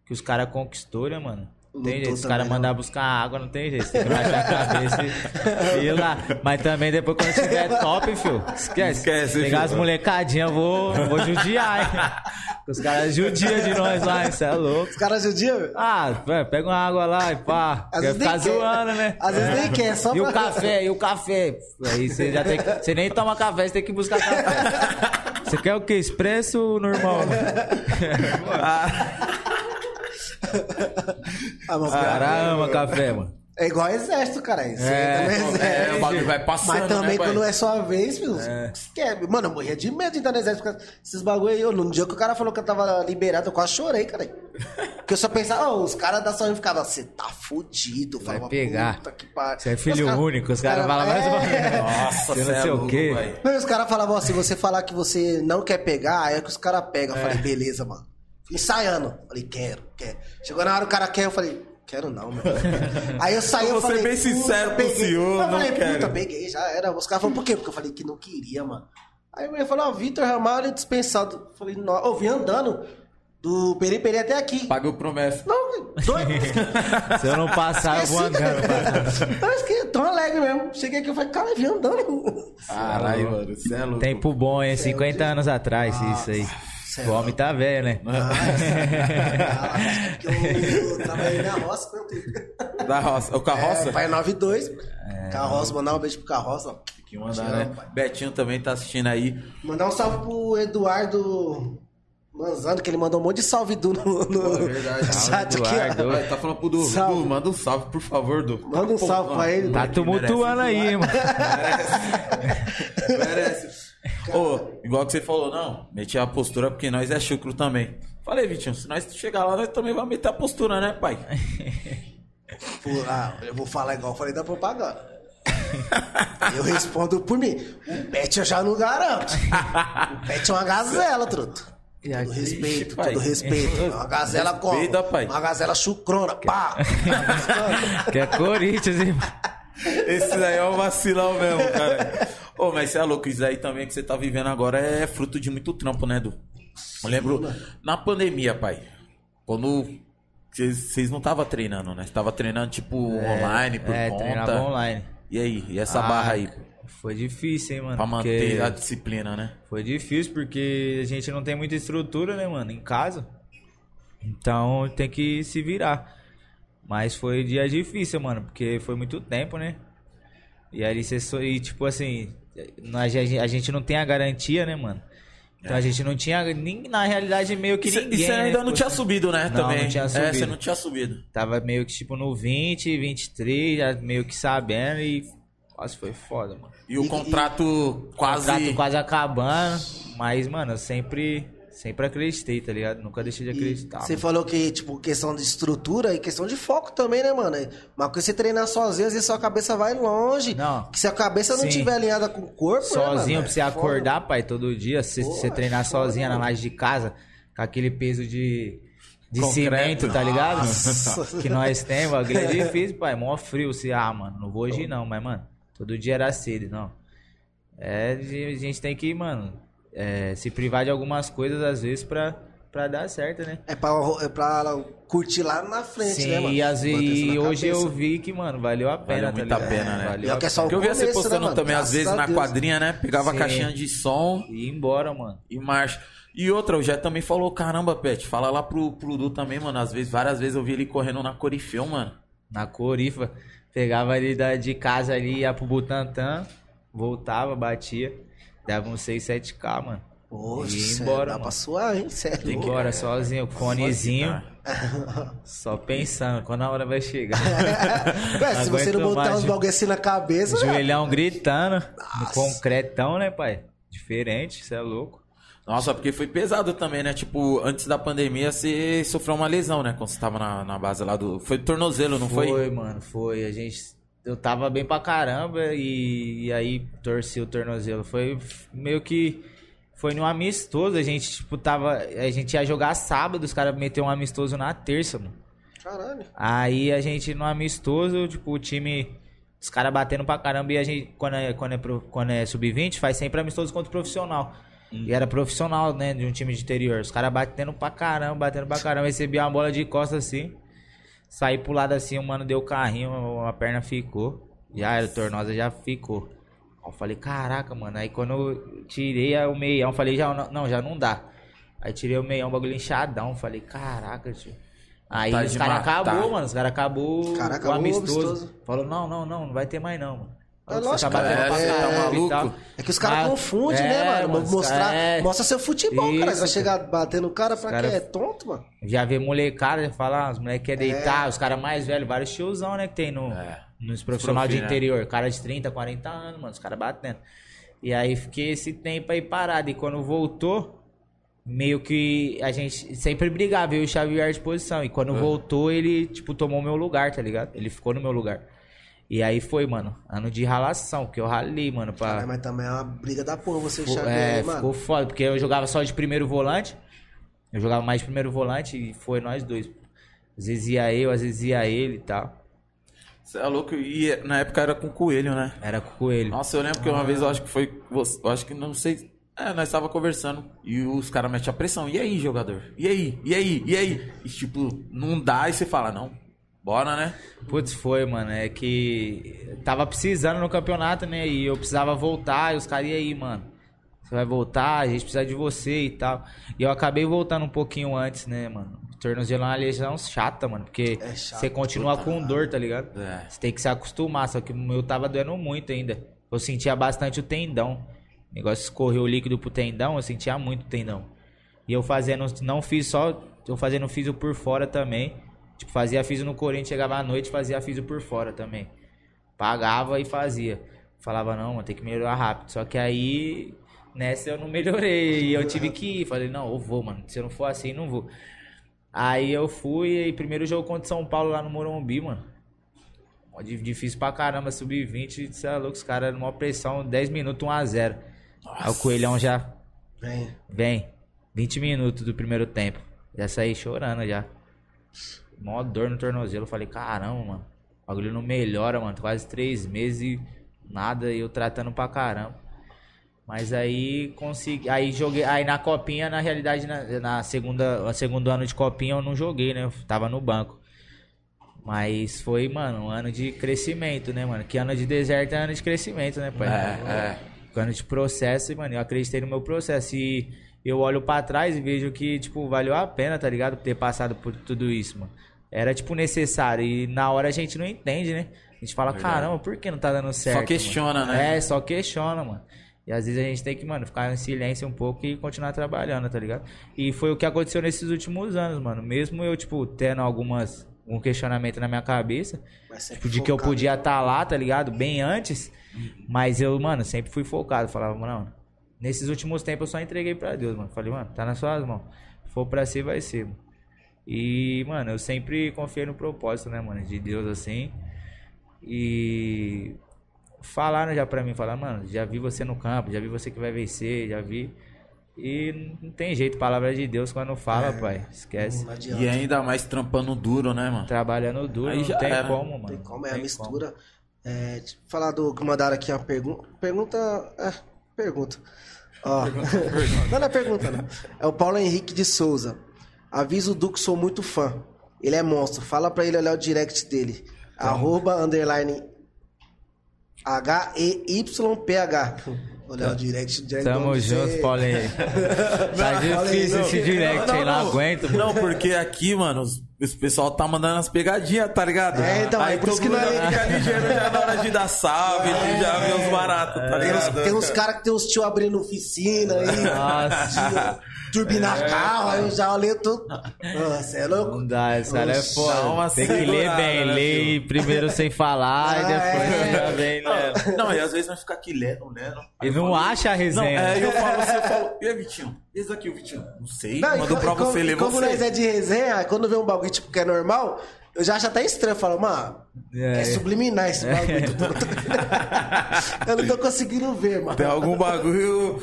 que os caras conquistou, né, mano? Não tem jeito, os caras não. mandar buscar água, não tem jeito. Você tem que baixar a cabeça e ir lá. Mas também depois quando tiver top, filho, esquece. Esquece, Pegar filho. as molecadinhas, eu vou, vou judiar, hein? Os caras judiam de nós lá, isso é louco. Os caras judiam? Ah, vé, pega uma água lá e pá. Às Quer ficar zoando, né? Às vezes nem quer, só E o pra- café, e o café. Aí você já tem que. Você nem toma café, você tem que buscar café. Você quer o quê? Expresso ou normal? Ah, Os caras amam café, mano. É igual exército, cara. Você É, no pô, exército. É, o bagulho vai passando, Mas também né, pai? quando é sua vez, filho, esquece. Mano, eu morria de medo de entrar no exército. Esses bagulho aí, eu, no dia que o cara falou que eu tava liberado, eu quase chorei, cara. Porque eu só pensava, ó, os caras da saúde ficavam, você tá fudido. Vai falava, pegar. Puta que pariu. Você é Os filho cara- único, os caras falam mais uma é. Nossa, Você não é sei o louco, quê. pai. Não, os caras falavam assim, você falar que você não quer pegar, aí é que os caras pegam. Eu falei, beleza, mano. Ensaiando. Falei, quero, quero. Chegou na hora o cara quer, eu falei, quero não, meu. Aí eu saí, Eu eu vou ser falei, bem sincero puta, pro senhor, Eu não falei, puta, quero. peguei, já era. Os caras falaram, por quê? Porque eu falei que não queria, mano. Aí a mulher falou, ó, Vitor Ramalho é dispensado. Eu falei, não, eu vim andando do Periperi até aqui. Pagou promessa. Não, doido. Se eu não passar, eu vou andando. Parece que tão alegre mesmo. Cheguei aqui, eu falei, cara, eu vim andando. Caralho, mano, você é louco. Tempo bom, hein? 50 anos atrás, isso aí. É O homem tá velho, né? Ah, acho que eu trabalhei na roça, meu tempo. Da roça. O carroça? É, pai 92. Carroça, mandar um beijo pro Carroça. Que mandar, né? Betinho também tá assistindo aí. Mandar um salve pro Eduardo Manzano, que ele mandou um monte de salve do no, no verdade. no chat aqui, Eduardo. ó. Tá falando pro Du. Salve. Du, manda um salve, por favor, Du. Manda um Pô, salve pra ele. Tá Merece, tumultuando aí, mano. Merece. Ô, igual que você falou, não, meti a postura porque nós é chucro também. Falei, Vitinho, se nós chegar lá, nós também vamos meter a postura, né, pai? Ah, eu vou falar igual eu falei da propaganda. Eu respondo por mim. O pet eu já não garanto. O pet é uma gazela, truto. E Todo respeito, pai. todo respeito. Uma gazela como? Uma gazela chucrona, pá! Que é Corinthians, hein? Esse daí é um vacilão mesmo, cara. Ô, mas você é louco, isso aí também que você tá vivendo agora é fruto de muito trampo, né, Du? Eu lembro, na pandemia, pai, quando vocês não estavam treinando, né? Você tava treinando, tipo, online, por é, conta. treinava online. E aí, e essa Ah, barra aí? Foi difícil, hein, mano? Pra manter a disciplina, né? Foi difícil porque a gente não tem muita estrutura, né, mano, em casa. Então tem que se virar. Mas foi dia difícil, mano, porque foi muito tempo, né? E aí você só, e tipo assim, a gente, a gente não tem a garantia, né, mano? Então a gente não tinha nem na realidade meio que E ninguém. e você né? ainda não Tipo tinha assim, subido, né? Não, também. não tinha É, você subido. não tinha subido. Tava meio que tipo no 20, 23, já meio que sabendo e quase foi foda, mano. E o E- contrato quase. Contrato quase acabando, mas, mano, eu sempre, sempre acreditei, tá ligado? Nunca deixei de acreditar. Você mano. falou que, tipo, questão de estrutura e questão de foco também, né, mano? Mas quando você treinar sozinho, às vezes sua cabeça vai longe. Não. Que se a cabeça não Sim. estiver alinhada com o corpo, né, Sozinho mano? pra você É foda. acordar, pai, todo dia, se você é treinar foda, sozinha na mano. laje de casa, com aquele peso de, de Concreto. cimento, tá ligado? Nossa. que nós temos, bagulho é difícil, pai, mó frio. Você, ah, mano, não vou hoje não, mas, mano, todo dia era cedo, não. É, a gente tem que, mano, é, se privar de algumas coisas às vezes pra, pra dar certo, né? É pra, é pra curtir lá na frente, Sim, né, mano? e, às vezes, e hoje cabeça. eu vi que, mano, valeu a pena, Valeu tá muito a ligado? pena, né? Valeu a que é só pena. Porque eu via você né, postando mano? também, às vezes, na Deus. quadrinha, né? Pegava Sim. a caixinha de som E ir embora, mano. e marcha. E outra, o Jé também falou, caramba, Pet, fala lá pro, pro Du também, mano. Às vezes, várias vezes eu vi ele correndo na Corifeu, mano. Na Corifa. Pegava ali da, de casa ali, ia pro Butantã, voltava, batia. Dava uns 6, 7k, mano. Poxa, E embora, dá mano. pra suar, hein? Sério. Ia embora sozinho, com fonezinho. Só pensando, quando a hora vai chegar. Ué, se você não botar uns bagulho assim na cabeça, né? Joelhão gritando. No Nossa. concretão, né, pai? Diferente, você é louco. Nossa, porque foi pesado também, né? Tipo, antes da pandemia, você sofreu uma lesão, né? Quando você tava na, na base lá do. Foi tornozelo, não foi? Foi, mano, foi. A gente. Eu tava bem pra caramba e, e aí torci o tornozelo. Foi meio que. Foi num amistoso. A gente, tipo, tava. A gente ia jogar sábado, os caras meteram um amistoso na terça, mano. Caralho. Aí a gente no amistoso, tipo, o time. Os caras batendo pra caramba e a gente, quando é, quando é, quando é sub-20, faz sempre amistoso contra o profissional. E era profissional, né, de um time de interior. Os caras batendo pra caramba, batendo pra caramba. Recebi uma bola de costas assim. Saí pro lado assim, o mano deu o carrinho, a perna ficou. Já era, o tornosa já ficou. Eu falei, caraca, mano. Aí quando eu tirei o meião, falei, já não, não, já não dá. Aí tirei o meião, bagulho inchadão. Falei, caraca, tio. Aí Tá os caras acabou, mano. Os caras acabou Cara, o acabou o amistoso. amistoso. Falou, não, não, não, não vai ter mais não, mano. É Você lógico, batendo cara, é, tá maluco? É que os caras Mas- confundem, é, né, mano? os Mostrar, é. Mostra seu futebol, cara. Você vai Isso, chegar batendo o cara pra cara- quê? É tonto, mano? Já vê molecada, já fala, ah, os moleques querem deitar, os caras mais velhos, vários tiozão, né, que tem no, É. nos profissionais de profi, né? interior. Cara de 30, 40 anos, mano, os caras batendo. E aí fiquei esse tempo aí parado. E quando voltou, meio que a gente sempre brigava, eu e o Xavier de posição. E quando voltou, ele, tipo, tomou o meu lugar, tá ligado? Ele ficou no meu lugar. E aí foi, mano, ano de ralação, porque eu ralei, mano, pra... Mas também é uma briga da porra você Xavier, é, aí, mano. ficou foda, porque eu jogava só de primeiro volante. Eu jogava mais de primeiro volante e foi nós dois. Às vezes ia eu, às vezes ia ele e tal. Você é louco? E na época era com coelho, né? Era com o coelho. Nossa, eu lembro que uma vez eu acho que foi. Eu acho que não sei. É, nós tava conversando e os caras metem a pressão. E aí, jogador? E aí? E aí? E aí? E tipo, não dá e você fala, não. Bora, né? Putz, foi, mano. É que tava precisando no campeonato, né? E eu precisava voltar. E os caras, e aí, mano? Você vai voltar? A gente precisa de você e tal. E eu acabei voltando um pouquinho antes, né, mano? O tornozelo é uma lesão chata, mano. Porque É chato, você continua com dor, tá ligado? É. Você tem que se acostumar. Só que o meu tava doendo muito ainda. Eu sentia bastante o tendão. O negócio escorreu o líquido pro tendão, eu sentia muito o tendão. E eu fazendo, não fiz só, eu fazendo físio por fora também. Tipo, fazia físio no Corinthians, chegava à noite, fazia físio por fora também. Pagava e fazia. Falava, não, mano, tem que melhorar rápido. Só que aí, nessa eu não melhorei. E eu tive que ir. Falei, não, eu vou, mano. Se eu não for assim, não vou. Aí eu fui e primeiro jogo contra São Paulo lá no Morumbi, mano. Difícil pra caramba, sub-20, você é louco, os caras numa pressão, 10 minutos, 1x0. Aí o Coelhão já Vem. Vem, 20 minutos do primeiro tempo. Já saí chorando já. Mó dor no tornozelo. Falei, caramba, mano. O bagulho não melhora, mano. Quase três meses e nada. E eu tratando pra caramba. Mas aí consegui. Aí joguei. Aí na copinha, na realidade, na, na segunda, no segundo ano de copinha eu não joguei, né? Eu tava no banco. Mas foi, mano, um ano de crescimento, né, mano? Que ano de deserto é ano de crescimento, né, pai? É, é. Ano de processo, mano, eu acreditei no meu processo. E eu olho pra trás e vejo que, tipo, valeu a pena, tá ligado? Ter passado por tudo isso, mano. Era, tipo, necessário. E na hora a gente não entende, né? A gente fala, Verdade. caramba, por que não tá dando certo? questiona, mano? né? É, só questiona, mano. E às vezes a gente tem que, mano, ficar em silêncio um pouco e continuar trabalhando, tá ligado? E foi o que aconteceu nesses últimos anos, mano. Mesmo eu, tipo, tendo algumas. Um questionamento na minha cabeça, tipo, de que eu focado. podia estar lá, tá ligado? Bem antes. Mas eu, mano, sempre fui focado. Falava, mano, nesses últimos tempos eu só entreguei pra Deus, mano. Falei, mano, tá nas suas mãos. Se for pra ser, vai ser, mano. E, mano, eu sempre confiei no propósito, né, mano, de Deus assim. E falaram já pra mim, falaram, mano, já vi você no campo, já vi você que vai vencer, já vi. E não tem jeito, palavra de Deus quando fala, pai. Esquece. Não. E ainda mais trampando duro, né, mano? Trabalhando duro, Aí não já tem era. como, mano. Tem como, é Não a tem mistura. É, falar do que mandaram aqui uma pergunta. Pergunta. É, pergunta. Ó. não, não é pergunta, não. É o Paulo Henrique de Souza. Avisa o Du que sou muito fã. Ele é monstro. Fala pra ele olhar o direct dele. Arroba underline H-E-Y-P-H. Olhar o direct. direct Tamo junto, você- Paulinho. tá difícil não. esse direct aí, não aguento. Não, porque aqui, mano, os- esse pessoal tá mandando as pegadinhas, tá ligado? É, então, aí é por isso que nós- já fica ligeiro já na hora de dar salve, já vê os baratos, tá Tem uns, ligado? tem uns caras que tem uns tio abrindo oficina aí. Nossa. Turbinar carro, aí eu já olhei tudo. Nossa, é louco. Não dá, esse cara é foda. Tem que ler bem, né, ler primeiro sem falar e Ah, depois é. já vem, né? Não, e às vezes nós fica aqui lendo, lendo. E não falo- acha a Não, resenha. é, eu falo assim, eu falo, e aí, Vitinho? Esse aqui, o Vitinho. Não sei, Não, e mandou pra e como- você e ler como você. nós é de resenha, quando vê um bagulho tipo que é normal, eu já acho até estranho. Eu falo, mano, é, É. subliminar esse bagulho. eu não tô conseguindo ver, mano. Tem algum bagulho.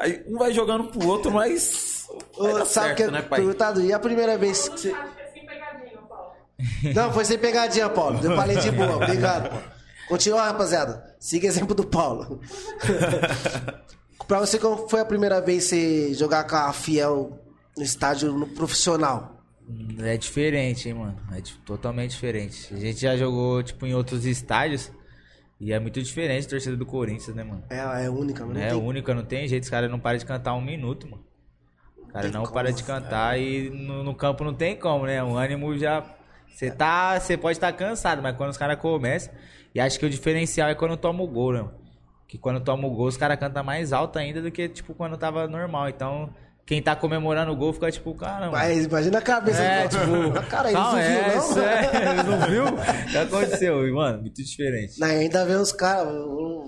Aí um vai jogando pro outro, mas. Ô, sabe o que certo, é né, pai? perguntado? E a primeira vez que você. Acho que é sem pegadinha, Paulo. Não, foi sem pegadinha, Paulo. Eu falei de boa, obrigado. Paulo. Continua, rapaziada. Siga o exemplo do Paulo. pra você, qual foi a primeira vez você jogar com a Fiel no estádio no profissional? É diferente, hein, mano. É totalmente diferente. A gente já jogou, tipo, em outros estádios. E é muito diferente a torcida do Corinthians, né, mano? É, é única, não é tem- única, não tem jeito. Os caras não param de cantar um minuto, mano. O cara Tem não como, para de cantar e no, no campo não tem como, né? O ânimo já. Você tá. Você pode estar cansado, mas quando os caras começam. E acho que o diferencial é quando toma o gol, né? Que quando toma o gol, os caras cantam mais alto ainda do que, tipo, quando tava normal. Então, quem tá comemorando o gol fica tipo, caramba. Mas imagina a cabeça É, do tipo, cara, eles não, não viu, é, não? isso é, não viu? O que aconteceu? E, mano, muito diferente. Não, ainda vê os caras,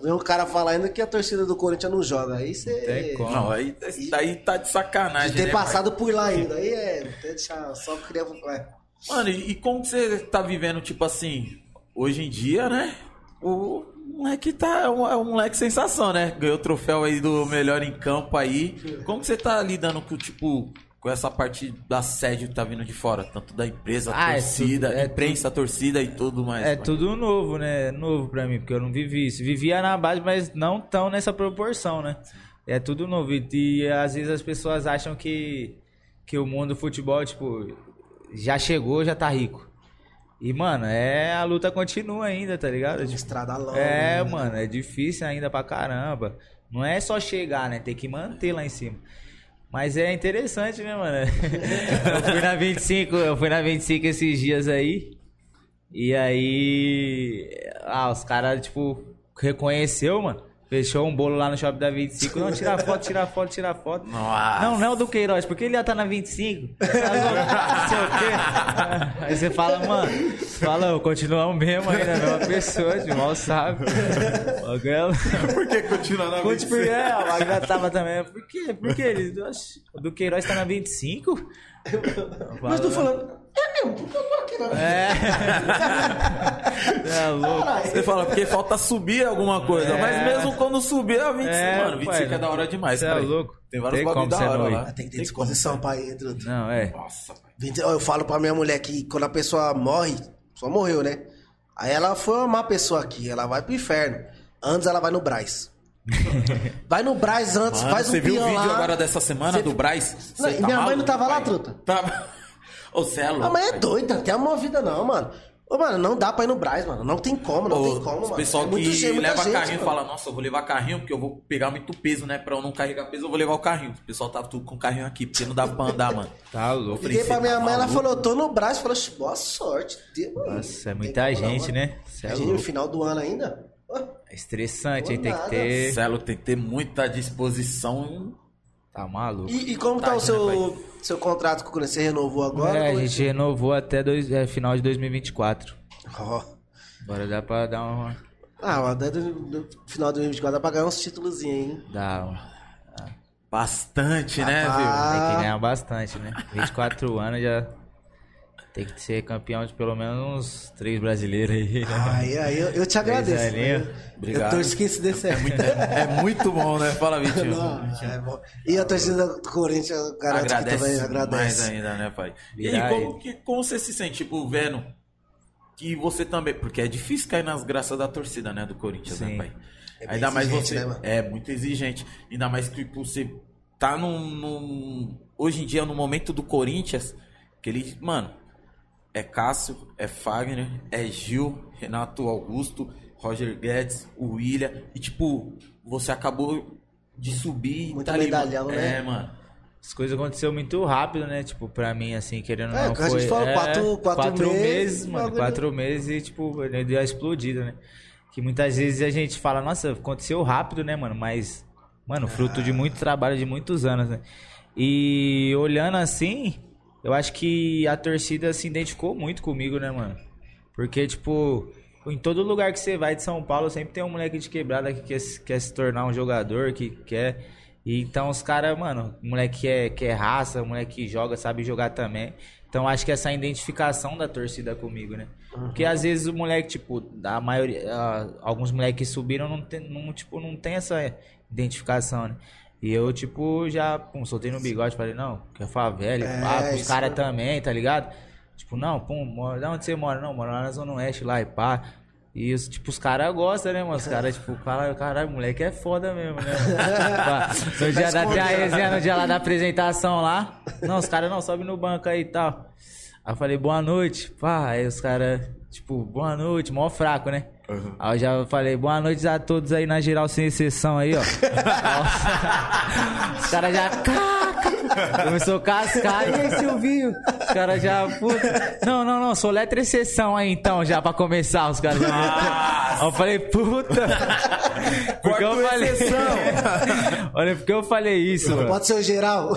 vê um cara falar ainda que a torcida do Corinthians não joga. Aí você. Tem como. Não, aí daí tá de sacanagem, De ter né, passado por lá ainda. Aí é. Deixar, só queria. É. Mano, e, e como que você tá vivendo, tipo assim, hoje em dia, né? O moleque tá. É um, é um moleque sensação, né? Ganhou o troféu aí do melhor em campo aí. Como que você tá lidando com, tipo, com essa parte da assédio que tá vindo de fora? Tanto da empresa, a Ah, é torcida, tudo- é imprensa, a torcida e tudo mais. É tudo novo, né? Novo pra mim, porque eu não vivi isso. Vivia na base, mas não tão nessa proporção, né? É tudo novo. E, e às vezes as pessoas acham que, que o mundo do futebol, tipo, já chegou, já tá rico. E, mano, é a luta continua ainda, tá ligado? Tipo, Estrada longa. É, né? mano, é difícil ainda pra caramba. Não é só chegar, né? Tem que manter lá em cima. Mas é interessante, né, mano? eu fui na 25, eu fui na 25 esses dias aí. E aí. Ah, os caras, tipo, reconheceu, mano. Fechou um bolo lá no shopping da 25. Não, tira foto, tira foto, tira foto. Nossa. Não, não é o do Queiroz, porque ele já tá na 25. Tá louco? Não sei o quê. Aí você fala, mano, fala, continuamos mesmo ainda, a mesma pessoa, de mal sabe. Por que continuar na Conte por é, a Magda tava também. Por quê? Por quê? Do Queiroz tá na 25? Mas tô falando. É mesmo, porque eu tô aqui, né? É. é louco. Você fala, porque falta subir alguma coisa. É. Mas mesmo quando subir, a 25, É, mano, 25 pai, é da hora demais, cê é louco. Tem vários Tem bagulho da cê hora lá. Tem que ter disposição pra ir, outros. Não, é. Nossa, pai. Vinte- Eu falo pra minha mulher que quando a pessoa morre, só morreu, né? Aí ela foi uma má pessoa aqui, ela vai pro inferno. Antes ela vai no Braz. vai no Braz antes, Mano, faz um você viu o vídeo lá. agora dessa semana Cê- do Braz? Não, e minha mãe não maluco, tava lá, pai? truta? Tava. Ô, você é louco. A mãe é doida, tem uma vida não, mano. Ô, mano, não dá pra ir no Braz, mano. Não tem como, não Ô, tem como, mano. pessoal É muito que gente, leva gente, carrinho mano. fala, nossa, eu vou levar carrinho porque eu vou pegar muito peso, né? Pra eu não carregar peso, eu vou levar o carrinho. O pessoal tava tudo com o carrinho aqui, porque não dava pra andar, mano. Tá louco. Liguei pra minha tá mãe, ela maluco? falou, tô no Braz. Falou, boa sorte. Deus, mano. Nossa, é Não muita como não, gente, né? Cê é no final do ano ainda. É estressante, Pô, tem que ter. Celo tem que ter muita disposição. Tá maluco. E, e como tá o Vontade, né, seu, seu contrato com o? Você renovou agora? É, a gente renovou até dois, é, final de 2024. Ó. Agora dá pra dar uma. Ah, até do, do final de 2024 dá pra ganhar uns títulos, hein? Dar uma. Bastante, né, Rapaz. viu? Tem que ganhar bastante, né? 24 anos já. Tem que ser campeão de pelo menos uns três brasileiros aí. né? Aí, aí eu, eu te agradeço. né? Obrigado. Eu torço que isso dê certo. É muito bom, né? Fala, Vitinho. Não, é bom. E a torcida do Corinthians garanto que agradece, também mais agradece. ainda, né, pai? E Virar aí, como, que, como você se sente, tipo, vendo que você também... Porque é difícil cair nas graças da torcida, né, do Corinthians, né, Sim. pai? É Ainda mais exigente, você... né, mano? é, muito exigente. Ainda mais que tipo, você tá num, num- Hoje em dia, no momento do Corinthians, que ele... Mano, é Cássio, é Fagner, é Gil, Renato Augusto, Roger Guedes, o William. E, tipo, você acabou de subir Muito tá medalhão, né? É, mano. As coisas aconteceram muito rápido, né? Tipo, pra mim, assim, querendo É, não. que a foi, gente falou, quatro- quatro meses, mano. bagulho. Quatro meses e, tipo, ele deu a explodida, né? Que muitas vezes a gente fala, nossa, aconteceu rápido, né, mano? Mas, mano, fruto de muito trabalho, de muitos anos, né? E olhando assim, eu acho que a torcida se identificou muito comigo, né, mano? Porque, tipo, em todo lugar que você vai de São Paulo, sempre tem um moleque de quebrada que quer, se- quer se tornar um jogador, que quer. E então os caras, mano, moleque que é, que é raça, moleque que joga, sabe jogar também. Então acho que essa identificação da torcida comigo, né? Porque às vezes o moleque, tipo, a maioria. alguns moleques que subiram não tem, não, tipo, não tem essa identificação, né? E eu, tipo, já pum, soltei no bigode, falei, não, que é favela, É, pá, os caras é- também, tá ligado? Tipo, não, pum, mora, da onde você mora? Não, mora lá na Zona Oeste, lá e pá. E, os, tipo, os caras gostam, né, mano? Os caras, tipo, falam, caralho, moleque é foda mesmo, né? No dia da, a resenha, no dia lá da apresentação lá. Não, os caras não, sobe no banco aí e tal. Aí eu falei, boa noite. Pá, aí os caras, tipo, boa noite, mó fraco, né? Aí eu já falei, boa noite a todos aí na geral, sem exceção aí, ó. Os caras já. Começou a cascar. E aí, Silvinho? Os caras já, puta. Não, não, não, sou letra exceção aí então, já pra começar. Os caras já. Eu falei, puta. Porque eu falei. exceção. Olha, porque eu falei isso, mano. Pode ser o geral.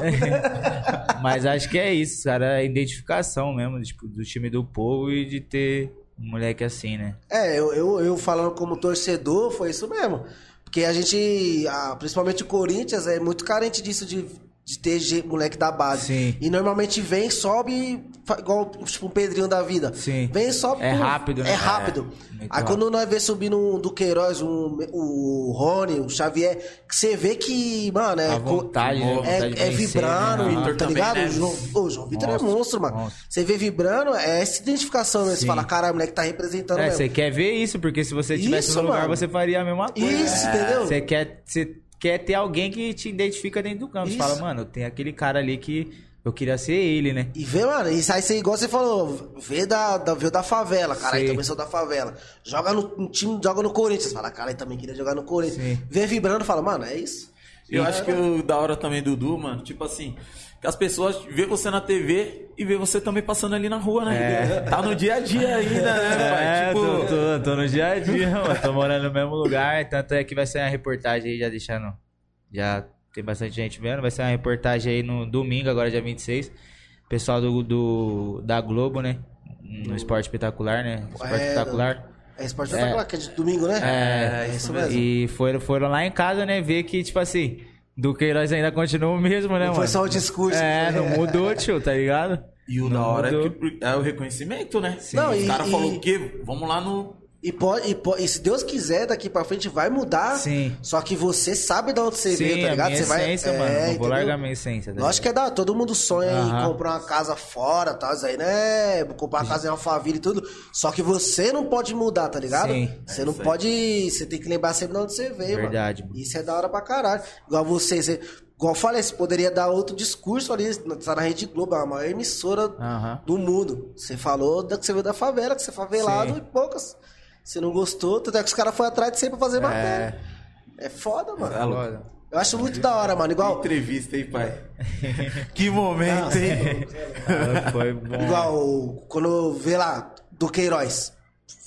Mas acho que é isso, cara. É a identificação mesmo, tipo, do time do povo e de ter um moleque assim, né? É, eu, eu, eu falando como torcedor, foi isso mesmo. Porque a gente, ah, principalmente o Corinthians, é muito carente disso de, de ter moleque da base. Sim. E normalmente vem, sobe, igual tipo um Pedrinho da vida. Sim. Vem, sobe. É pum, rápido, né? É rápido. É, Aí quando nós vê subindo um do Queiroz, um, o Rony, o Xavier, que você vê que, mano, é. A vontade, né? É, vontade é vencer, vibrando, né? Vitor tá também, ligado? né? O João, o João Vitor é Monstro, mano. monstro. Você vê vibrando, é essa identificação, né? Você fala, caralho, o moleque tá representando É, mesmo. você quer ver isso, porque se você estivesse Isso, no lugar, mano. você faria a mesma coisa. Isso, entendeu? Você quer, você quer ter alguém que te identifica dentro do campo. Você fala, mano, tem aquele cara ali que eu queria ser ele, né? E vê, mano, isso aí você, igual você falou, vê da, da, veio da favela, cara, aí também sou da favela. Joga no, no time, joga no Corinthians. Fala, cara, aí também queria jogar no Corinthians. Sim. Vê vibrando e fala, mano, é isso. Eu acho que o da hora também Dudu, mano, tipo assim, as pessoas vê você na TV e vê você também passando ali na rua, né? Tá no dia a dia ainda, né, pai? É, tipo, tô, tô, tô no dia a dia, mano. Tô morando no mesmo lugar. Tanto é que vai sair uma reportagem aí, já deixando. Já tem bastante gente vendo. Vai sair uma reportagem aí no domingo, agora dia 26. Pessoal do, do, da Globo, né? No Esporte Espetacular, né? Esporte É, Espetacular. É esporte espetacular, que é de domingo, né? É, é isso mesmo. E foram, foram lá em casa, né? Ver que, tipo assim, do Queiroz ainda continua o mesmo, né, Não mano? foi só o discurso. É, não mudou, tio, tá ligado? E o Não da hora é, que é o reconhecimento, né? Não, Os e- caras e- falaram o quê? Vamos lá no. E, pode, e, pode- e se Deus quiser, daqui pra frente vai mudar. Sim. Só que você sabe de onde você Sim, veio, tá a ligado? minha Você vai. essência, é, mano. Não vou entendeu? largar a minha essência. tá Lógico que é da todo mundo sonha em comprar uma casa fora, tal, isso aí, né? Comprar uma casa em Alphaville e tudo. Só que você não pode mudar, tá ligado? Sim. Você não pode. Você tem que lembrar sempre de onde você veio, Verdade, mano. Isso é da hora pra caralho. Igual você, você igual eu falei, você poderia dar outro discurso ali, tá na Rede Globo, a maior emissora do mundo. Você falou da, que você veio da favela, que você é favelado Sim. e poucas. Você não gostou, tanto é que os caras foram atrás de você pra fazer matéria. É foda, mano. Foda. Eu acho muito da hora, mano. Igual. Entrevista, hein, pai? que momento, hein? Ah, Foi bom. Igual quando vê lá do Queiroz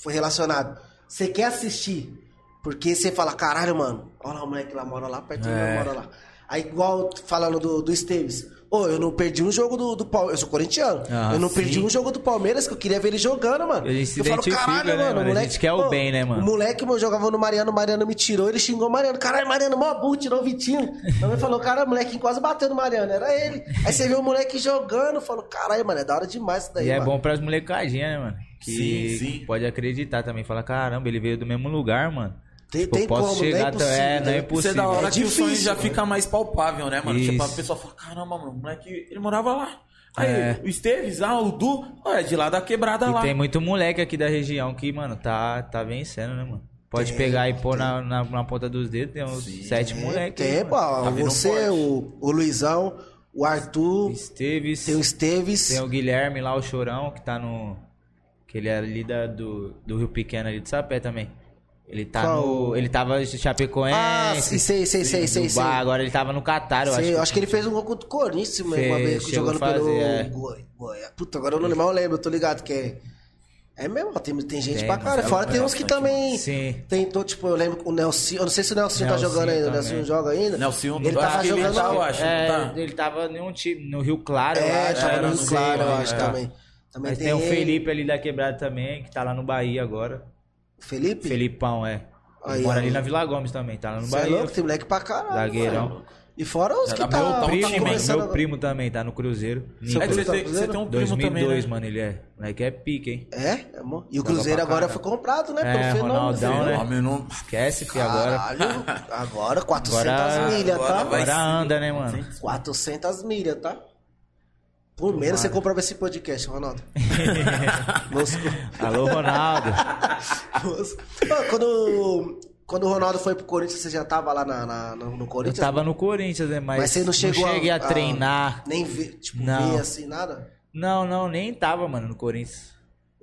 foi relacionado. Você quer assistir? Porque você fala, caralho, mano, olha lá o moleque lá, mora lá perto de mim, É. mora lá. Aí, igual falando do, do Esteves. Ô, eu não perdi um jogo do, do Palmeiras. Eu sou corintiano. Ah, eu não sim. perdi um jogo do Palmeiras que eu queria ver ele jogando, mano. A gente eu falo, caralho, né, mano, mano? A o moleque. gente quer o bem, né, mano? O moleque meu, jogava no Mariano, o Mariano me tirou, ele xingou o Mariano. Caralho, Mariano, mó burro, tirou o Vitinho. Mãe falou, cara, o moleque quase bateu no Mariano, era ele. Aí você vê o moleque jogando, falou, caralho, mano, é da hora demais isso daí, E é mano. bom pras molecadinhas, né, mano? Que Sim, sim. pode acreditar também. Fala, caramba, ele veio do mesmo lugar, mano. Tem, Tipo, tem posso como, chegar não é até- impossível. é, não é né? impossível. Isso é da hora É que o sonho difícil, já mano. fica mais palpável, né, mano? Tipo, a Isso. pessoa fala, caramba, mano, o moleque, ele morava lá. Aí, É. o Esteves, ah, o Du, ó, é de lá da quebrada E lá. tem muito moleque aqui da região que, mano, tá, tá vencendo, né, mano? Pode Tem, pegar e pôr na, na, na ponta dos dedos, tem uns sete moleques. Tem, pô, Tá você, o, o Luizão, o Arthur, Esteves, tem o Esteves. tem o Guilherme lá, o Chorão, que tá no... Que ele é ali da, do, do Rio Pequeno, ali de Sapé também. Ele tá Qual? no... Ele tava em Chapecoense, Ah, sei, sei, sei, sei, sei. do Bar, agora ele tava no Catar, eu Sei, acho. eu acho que ele fez um gol contra o Corinthians uma vez, jogando a pelo fazer, é. Goi- Goiás. Puta, agora eu não lembro, eu lembro, eu tô ligado que é. É mesmo, tem, tem gente Tem, pra é Fora tem uns que também. Sim. Tentou, tipo, eu lembro o Nelson. Eu não sei se o Nelson tá jogando ainda. O também. Nelson joga ainda. Nelsinho, ele eu tava ele jogando. tá, eu acho. É, tá. ele tava em um time, no Rio Claro, eu É, acho. tava no sei, Claro, eu é. acho também. Também Mas tem, o Felipe ali da Quebrada também, que tá lá no Bahia agora. Felipe? Felipão, é. Aí, mora ó. ali na Vila Gomes também, tá lá no Você é Bahia. louco, tem moleque pra caralho. Zagueirão. E fora os que tá, montar um tá Primo, mano, começando meu agora. primo também, tá no Cruzeiro. Seu É você tá tem, você tem um primo 2002, também, né? mano, ele é. Moleque é pique, hein? É, é bom. E o Cruzeiro agora caralho. foi comprado, né? É, pelo fenômeno. Ronaldão, filho. né? O homem não... Esquece, fi, agora. Caralho, agora 400 Agora- milhas, tá? agora anda, né, mano? 400 milhas, tá? Por menos você comprava esse podcast, Ronaldo. Alô, Ronaldo. Quando, quando o Ronaldo foi pro Corinthians, você já tava lá na, na- no, no Eu Corinthians? tava no Corinthians, né? Mas, Mas você não chegou cheguei a, treinar. Nem ver, tipo, Não. ver assim, nada? Não, não, nem tava, mano, no Corinthians.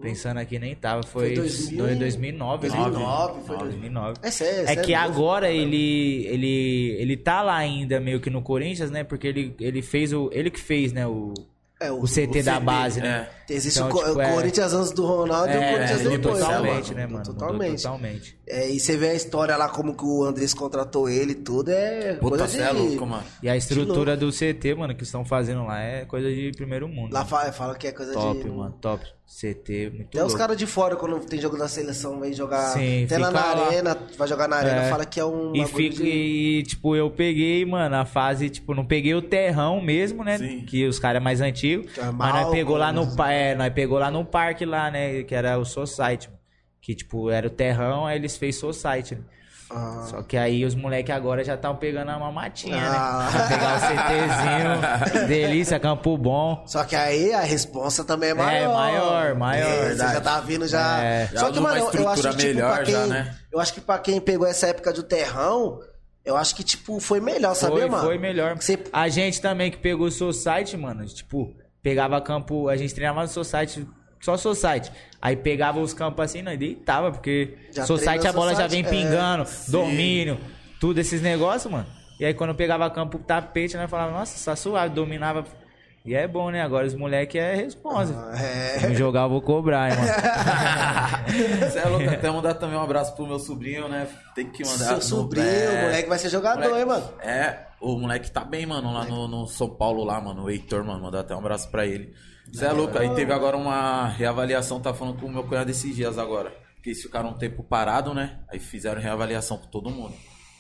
Pensando aqui nem tava. Foi, Foi 2000, foi 2009. 2009, foi 2009. É sério, É que agora ele, ele ele tá lá ainda meio que no Corinthians, né? Porque ele, ele fez o ele que fez, né, o, É, o CT da base, né? Existe Então, o, tipo, o é- Corinthians antes do Ronaldo e o É, Corinthians mudou depois. totalmente, né, né, mano? Totalmente. totalmente. É, e você vê a história lá, como que o Andrés contratou ele e tudo, é Puta, coisa cê de... é louco, mano. E a estrutura do CT, mano, que estão fazendo lá é coisa de primeiro mundo. Lá fala, fala que é coisa top, de... mano, top. CT, muito Até os louco. caras de fora, quando tem jogo da seleção, vem jogar Sim, até lá na lá. arena, vai jogar na arena, É. fala que é um E, fica, de- e, tipo, eu peguei, mano, a fase, tipo, não peguei o terrão mesmo, né? Sim. Que os caras é mais antigos. É mas nós pegou lá no, Malcolm, pa- é, nós pegou lá no parque lá, né? Que era o Society. mano. Que, tipo, era o terrão, aí eles fez Society. Né? Ah. Só que aí os moleques agora já estão pegando a mamatinha, Ah. né? Pra pegar o CTzinho. delícia, Campo Bom. Só que aí a responsa também é maior. maior, maior, É, Você já tá vindo já. É. Já Só que, mano, eu- acho que, tipo, melhor pra quem, já, né? Eu acho que pra quem pegou essa época do terrão, eu acho que, tipo, foi melhor, sabia, Foi, mano? foi melhor. Você- A gente também que pegou o Society, mano, tipo, pegava campo, a gente treinava no Society, só Society. Aí pegava os campos assim, nós deitava, porque Já Society a bola já vem Society, é. pingando, domínio, tudo esses negócios, mano. E aí quando eu pegava campo tapete, nós falava, nossa, tá suave, dominava. E é bom, né? Agora os moleques é responsa. É. Se não jogar, eu vou cobrar, hein, mano. Você é louco, até mandar também um abraço pro meu sobrinho, né? Tem que mandar. Seu sobrinho, é, o moleque vai ser jogador, moleque- hein, mano? É, o moleque tá bem, mano, lá no, no São Paulo, lá, mano. O Heitor, mano, mandar até um abraço pra ele. Você é louco, aí teve agora uma reavaliação, tá falando com o meu cunhado esses dias agora. Porque eles ficaram um tempo parado, né? Aí fizeram reavaliação com todo mundo.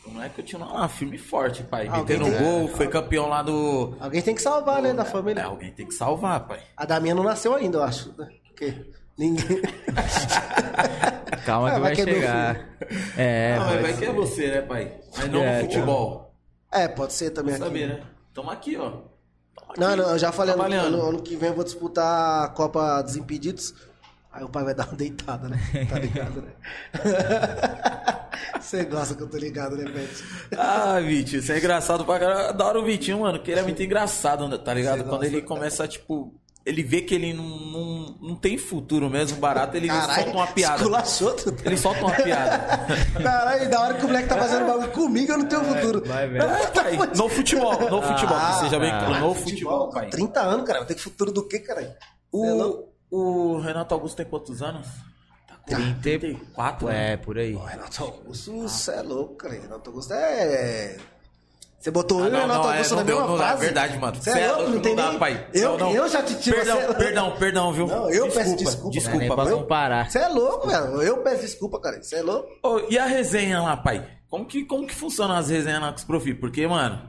O moleque continua lá, firme e forte, pai. Alguém Metendo tem- gol, foi campeão lá do. Alguém tem que salvar, né, da É, família. alguém tem que salvar, pai. A da minha não nasceu ainda, eu acho. né? Porque ninguém. Calma Ah, que vai vai que é chegar. É, Ah, mas vai que é você, né, pai? Mas não É, no futebol. É, pode ser também aqui. Saber, né? Tamo aqui, ó. Tamo aqui, Não, não, eu já falei, ano, trabalhando. ano, ano que vem eu vou disputar a Copa dos Impedidos. Aí o pai vai dar uma deitada, né? Tá ligado, né? Você gosta que eu tô ligado, né, Pet? Ah, Vitinho, isso é engraçado pra caralho. Adoro o Vitinho, mano, que ele é muito engraçado, né, tá ligado? Você Quando gosta, ele começa, tipo. Ele vê que ele não, não, não tem futuro mesmo, barato, ele solta uma piada. esculachou tudo. Ele solta uma piada. Caralho, da hora que o moleque tá fazendo bagulho comigo, eu não tenho futuro. vai vendo. É, pai, no futebol, no futebol, que seja bem ah, claro, no futebol, pai. 30 anos, cara. Vai ter futuro do quê, caralho? Cê é? O, o Renato Augusto tem quantos anos? Tá com 30 34, né? É, por aí. O Renato Augusto, você é louco, cara. Renato Augusto é. Você botou Ah, eu e o não, Renato não, é, não na deu, mesma não dá, é verdade, mano. Você Cê é louco, não tem dá, nem. pai. Eu, Não, não. eu já te tiro Perdão, você- perdão, perdão, viu? Não, eu peço desculpa. Não é Desculpa, nem pra pai. comparar. Você é louco, velho. Eu peço desculpa, cara. Você é louco? Ô, e a resenha lá, pai? Como que, como que funciona as resenhas lá com os profi? Porque, mano.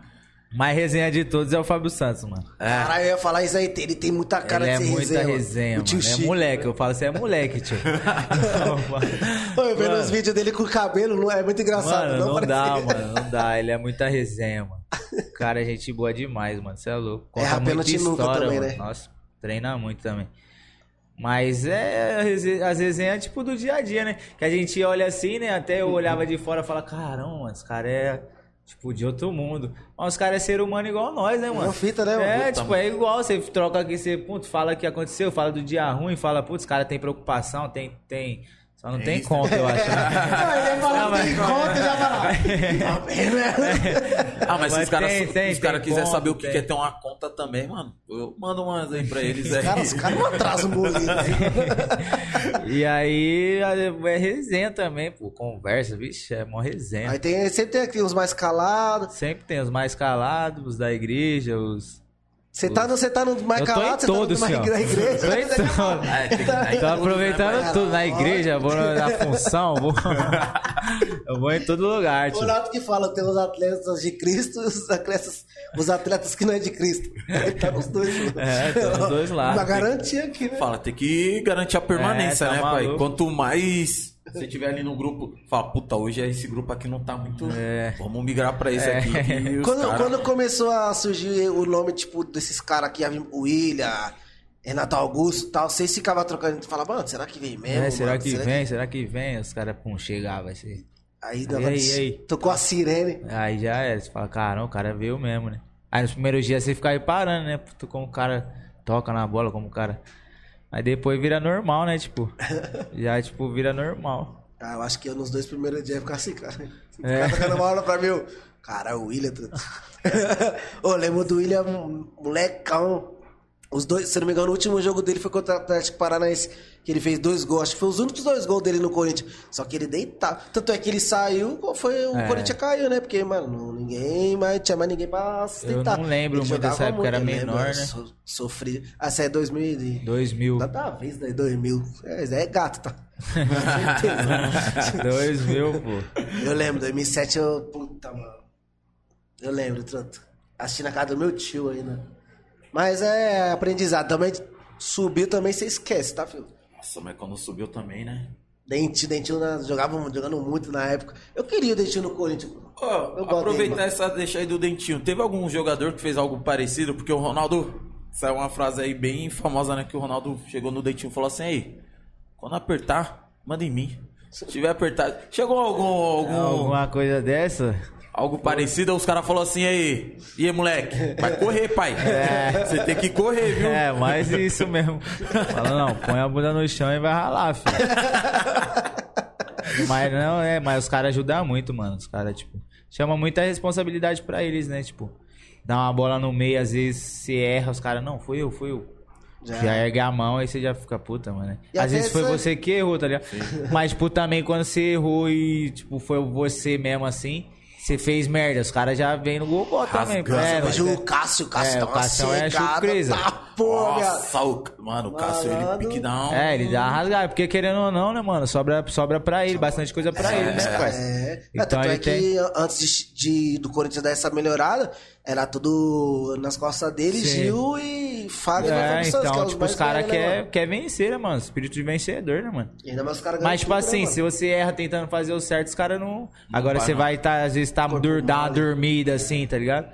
Mais resenha de todos é o Fábio Santos, mano. É. Caralho, eu ia falar isso aí. Ele tem muita cara Ele é de ser muita resenha. resenha, mano. É moleque, eu falo, você é moleque, tio. Ô, eu vendo Mano. os vídeos dele com o cabelo, não é muito engraçado. Mano, não, não dá, mano, não dá. Ele é muita resenha, mano. O cara é gente boa demais, mano. Você é louco. Conta Erra muita pênalti nunca história, também, mano. né? Nossa, treina muito também. Mas é a as resenhas tipo do dia a dia, né? Que a gente olha assim, né? Até eu olhava de fora e falava, caramba, esse cara é tipo de outro mundo. Mas os caras é ser humano igual nós, né, mano? Uma fita, né? É, Puta, tipo, é igual. Você troca aqui, você putz, fala o que aconteceu, fala do dia ruim, fala, putz, cara tem preocupação, tem. tem... Só não tem isso. conta, eu acho. né? Não, ele ia falar, Não, mas- tem conta, já vai lá. Vendo? Ah, mas se Mas os caras tem, tem, os cara tem quiserem saber o que tem. quer ter uma conta também, mano, eu mando umas aí pra eles aí. Cara, os caras não atrasam o? E aí é resenha também, pô. Conversa, vixe, é mó resenha. Aí tem, sempre tem aqui uns mais calados. Sempre tem os mais calados, os da igreja, os. Você tá, no- você tá no mais calado, você todos, tá no senhor. na igreja. Tô em todos. É, tem que tá em Tô tudo, aproveitando tudo. Na igreja, vou na função, vou. Eu vou em todo lugar, O tio. Renato que fala, tem os atletas de Cristo e os atletas, os atletas que não é de Cristo. Ele tá nos dois. É, tá nos dois lados. Uma garantia aqui, né? Fala, tem que garantir a permanência, É, tá né, pai? maluco. Quanto mais você tiver ali no grupo, fala, puta, hoje esse grupo aqui não tá muito. É. Vamos migrar pra esse É. aqui. Quando, cara- quando começou a surgir o nome, tipo, desses caras aqui, o William, Renato Augusto e tal, vocês ficavam trocando e falavam, mano, será que vem mesmo? É, será mano? que vem? Será que vem? Os caras, pum, chegar, vai ser. Aí, dava- aí, aí? tocou a sirene. Aí já é, você fala, caramba, o cara veio mesmo, né? Aí nos primeiros dias você fica aí parando, né? Como o cara toca na bola, como o cara. Aí depois vira normal, né? Tipo, já, tipo, vira normal. Ah, eu acho que eu nos dois primeiros dias ia ficar assim, cara. É. É. Ficar tocando uma hora pra mim. eu, Cara, o William. Ô, lembro do William, molecão. Os dois, se não me engano, o último jogo dele foi contra o Atlético Paranaense, que ele fez dois gols. Acho que foi os únicos dois gols dele no Corinthians. Só que ele deitava. Tanto é que ele saiu, foi, o É. Corinthians caiu, né? Porque, mano, ninguém mais tinha mais ninguém pra sustentar. Eu não lembro Ele muito dessa época, era eu lembro, menor, eu né? so- sofri. Ah, essa é 2000 e... 2000. Nada vez, né? 2000. É, é gato, tá? Com certeza. 2000, pô. Eu lembro, 2007 eu. Puta, mano. Eu lembro, tanto. Assisti na casa do meu tio ainda. Mas é aprendizado. Também subiu também, você esquece, tá, filho? Nossa, mas quando subiu também, né? Dentinho, Dentinho na- jogava jogando muito na época. Eu queria o Dentinho no Corinthians. Gosto aproveitar dele, essa deixa aí do dentinho. Teve algum jogador que fez algo parecido? Porque o Ronaldo. Saiu uma frase aí bem famosa, né? Que o Ronaldo chegou no dentinho e falou assim: Ei, quando apertar, manda em mim. Se tiver apertado. Chegou algum. algum Alguma coisa dessa? Algo parecido, os caras falaram assim: aí, e aí, moleque? Vai correr, pai. Você tem que correr, viu? É, mais isso mesmo. Fala, não, põe a bunda no chão e vai ralar, filho. Mas não, é, mas os caras ajudam muito, mano. Os caras, tipo, chama muita responsabilidade pra eles, né? Tipo, dá uma bola no meio, às vezes você erra, os caras, não, foi eu, foi eu. Já. Já, ergue a mão, aí você já fica puta, mano. né? E Às vezes foi essa- você que errou, tá ligado? Mas, tipo, também quando você errou e, tipo, foi você mesmo assim, você fez merda. Os caras já vêm no bom também. É, mas é- o Cássio, o Cássio É, dá o Cássio é chucreza. Tá, porra. Nossa, o, mano, o Cássio, ele Malandro. pique down. É, ele dá uma rasgada, porque querendo ou não, né, mano, sobra, sobra pra ele, bastante coisa pra ele, né, parça? É, Então tanto é que tem- antes de, de- do Corinthians dar essa melhorada, era tudo nas costas dele, Sim. Gil e Fagner É, que então, os tipo, os caras né, querem mano? quer vencer, né, mano? Espírito de vencedor, né, mano? E ainda mais os caras Mas, tipo né, assim, mano? se você erra tentando fazer o certo, os caras não. Agora você não. vai tá, às vezes, tá, dur, dar uma dormida assim, tá ligado?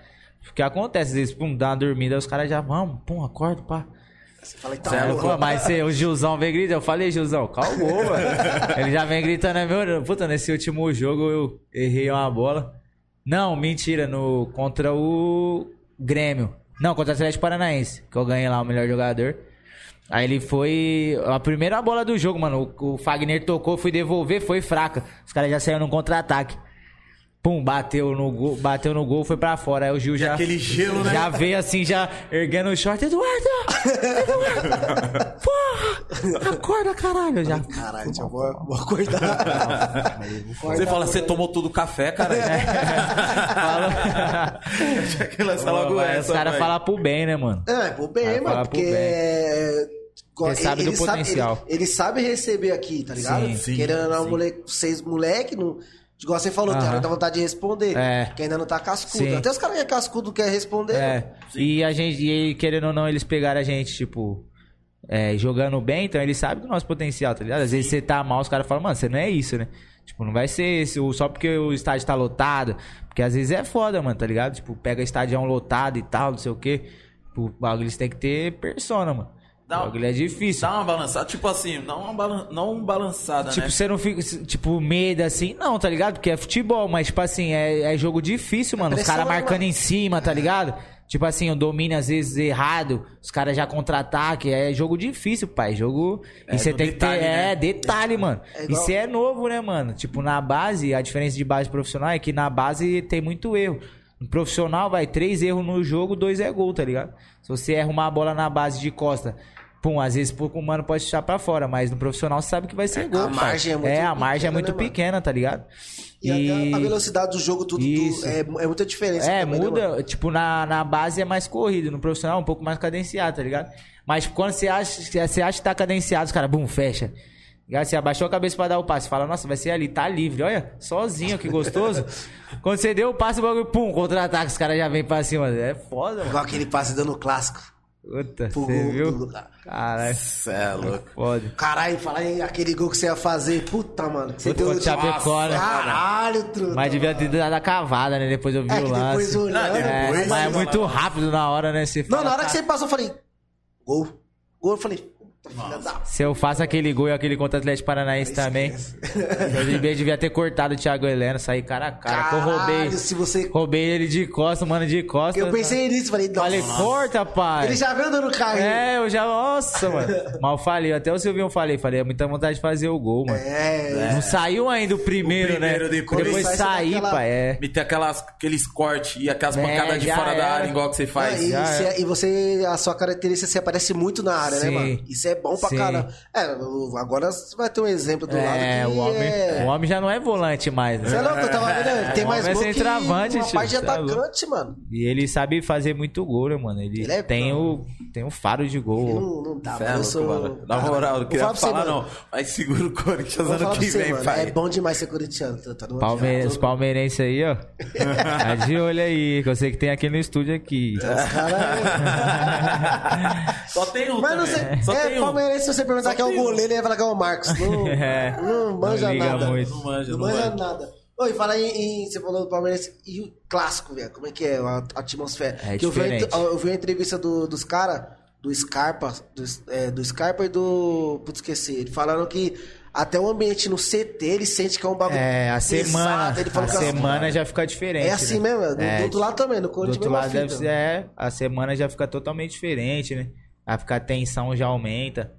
Porque acontece, às vezes, pum, dá uma dormida, os caras já, vamos, pum, acorda, pá. Você fala, tá eu, louco. pô, mas você, o Gilzão vem gritando. Eu falei, Gilzão, calmou, mano. Ele já vem gritando, é meu. Puta, nesse último jogo eu errei uma bola. Não, mentira, no, contra o Grêmio. Não, contra o Atlético Paranaense, que eu ganhei lá o melhor jogador. Aí ele foi. A primeira bola do jogo, mano. O, o Fagner tocou, fui devolver, foi fraca. Os caras já saíram num contra-ataque. Pum, bateu no gol, bateu no gol, foi pra fora. Aí o Gil já. Aquele gelo, né? Já veio assim, já erguendo o short. Eduardo! Eduardo! Porra! Acorda, caralho! Eu Já. Caralho, eu vou, vou acordar. Você fala, você tomou tudo café, cara? Tinha que lançar logo essa. os caras vai. falam pro bem, né, mano? É, pô, bem, Vai mano, pro porque... bem. é, Ele sabe do potencial. ele, ele sabe receber aqui, tá ligado? Sim, sim, Querendo ou não, vocês moleque, não, igual você falou, tem Aham. hora dá vontade de responder. É. Que ainda não tá cascudo. Sim. Até os caras que é cascudo quer responder. É. E a gente, e querendo ou não, eles pegaram a gente, tipo, é, jogando bem, então eles sabem do nosso potencial, tá ligado? Às vezes você tá mal, os caras falam, mano, você não é isso, né? Tipo, não vai ser esse, só porque o estádio tá lotado. Porque às vezes é foda, mano, tá ligado? Tipo, pega estádio lotado e tal, não sei o quê. Tipo, O bagulho eles têm que ter persona, mano. Dá o bagulho é difícil. Dá uma balançada, tipo assim, não uma, balan... não uma balançada, Tipo, né? você não fica, tipo, medo assim, não, tá ligado? Porque é futebol, mas, tipo assim, é, é jogo difícil, mano. Os caras né, marcando mano? em cima, tá ligado? Tipo assim, o domínio às vezes errado, os caras já contra-ataque. É jogo difícil, pai. Jogo. É, e você tem detalhe, que ter. né? É, detalhe, mano. É e igual- você é novo, né, mano? Tipo, na base, a diferença de base profissional é que na base tem muito erro. No profissional, vai, três erros no jogo, dois é gol, tá ligado? Se você erra uma bola na base de costa. Pum, às vezes pouco o mano pode deixar pra fora, mas no profissional você sabe que vai ser É, gol. a margem é muito a margem é pequena, muito né, pequena, tá ligado? E, até a velocidade do jogo, tudo, tudo é, é muita diferença. É, também, né, muda. tipo, na, na base é mais corrido, no profissional é um pouco mais cadenciado, tá ligado? Mas quando você acha, você acha que tá cadenciado, os caras, bum, fecha. Você abaixou a cabeça pra dar o passe. Fala, nossa, vai ser ali, tá livre. Olha, sozinho, que gostoso. Quando você deu o passe, o bagulho, pum, contra-ataque, os caras já vêm pra cima. É foda, mano. Igual aquele passe dando clássico. Puta, Pro você gol viu? Caralho, Cê é louco. foda. Caralho, falar em aquele gol que você ia fazer. Puta, mano. que Você Puta, deu o Chapecó, né? Caralho, truta. Mas devia ter dado a cavada, né? Depois eu vi É o que lance. depois olhando. Ah, É, depois- mas é Depois- muito rápido na hora, né? Você Não, fala, na hora que "Tá- você passou, eu falei. Gol. Gol, eu falei. Da Se eu faço aquele gol e aquele contra o Atlético Paranaense também, eu devia, devia ter cortado o Thiago Heleno, sair cara a cara. que eu roubei. Se você. Roubei ele de costa, mano, de costa. Eu pensei nisso, falei, nossa. Falei, corta, pai. Ele já veio dando carrinho. É, eu já. Nossa, mano. Mal falei. Até o Silvinho falei. Falei, é muita vontade de fazer o gol, mano. É, Não saiu ainda o primeiro, O primeiro né? depois. Depois Sai, sair, sai daquela- pai. É. Meter aquelas, aqueles cortes e aquelas É, pancadas de fora da era. área, igual que você Ah, faz. e, já você- e você, a sua característica, você aparece muito na área, né, Sim. mano? Isso é bom pra Sim. caramba. É, o- agora você vai ter um exemplo do É, lado que o homem, é... o homem já não é volante mais, né? Você é louco, eu tava vendo, ele tem O mais é gol que centroavante, uma tio, parte de é atacante, mano. E ele sabe fazer muito gol, né, mano? Ele, Ele é tem, o, tem um faro de gol. Não, não dá, é mano. Eu sou... Na moral, não queria falar você, falar, não. Mas segura o Corinthians ano que vem, mano. pai. É bom demais ser corintiano. Tá, tá no Palme- os palmeirenses aí, ó. Tá de olho aí, que eu sei que tem aqui no estúdio aqui. Só tem um Mas não também. sei. Só é, tem um. Palmeirense, se você perguntar Só quem é o goleiro, ele vai falar que é o Marcos. Não, É, não manja não nada. muito. Não manja, Não não manja manja. nada. Oi, fala aí, em, você falou do Palmeirense e o clássico, velho. Como é que é a, a atmosfera? É que eu vi, eu vi a entrevista do- dos caras, do Scarpa, do, é, do Scarpa e do. Putz, esqueci. Eles falaram que até o ambiente no CT ele sente que é um bagulho. É, a pesado. semana, Ele falou a que semana já fica diferente. É assim né? mesmo, do, É, do outro lado também, no Do Corinthians outro mesmo lado deve ser, é, a semana já fica totalmente diferente, né? Vai ficar a tensão já aumenta.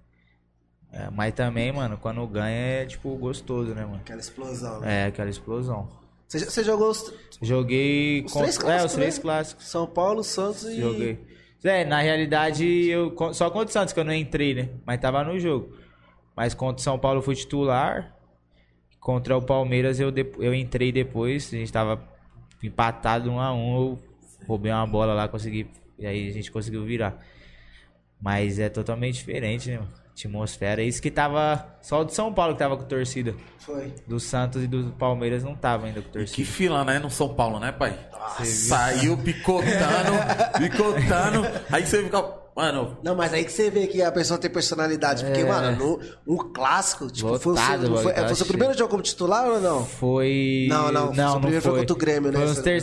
É, mas também, mano, quando ganha é, tipo, gostoso, né, mano? Aquela explosão, né? É, aquela explosão. Você, você jogou os, Joguei... os com- três clássicos, É, os três né? clássicos. São Paulo, Santos e. Joguei. É, na realidade, eu só contra o Santos que eu não entrei, né? Mas tava no jogo. Mas contra o São Paulo eu fui titular. Contra o Palmeiras eu, de- eu entrei depois. A gente tava empatado um a um. Eu roubei uma bola lá, consegui. E aí a gente conseguiu virar. Mas é totalmente diferente, né? mano? Atmosfera. Isso que tava. Só o do São Paulo que tava com torcida. Foi. Do Santos e do Palmeiras não tava ainda com Que torcida. fila, né? No São Paulo, né, pai? Saiu picotando, picotando. Aí você fica. Mano, Não, mas aí que você vê que a pessoa tem personalidade. Porque, É. mano, no, um clássico, tipo, foi o, seu, foi, é, foi o seu primeiro jogo como titlar ou não? Foi. Não, não, não, seu não primeiro foi. foi contra o Grêmio, né? Foi os ter...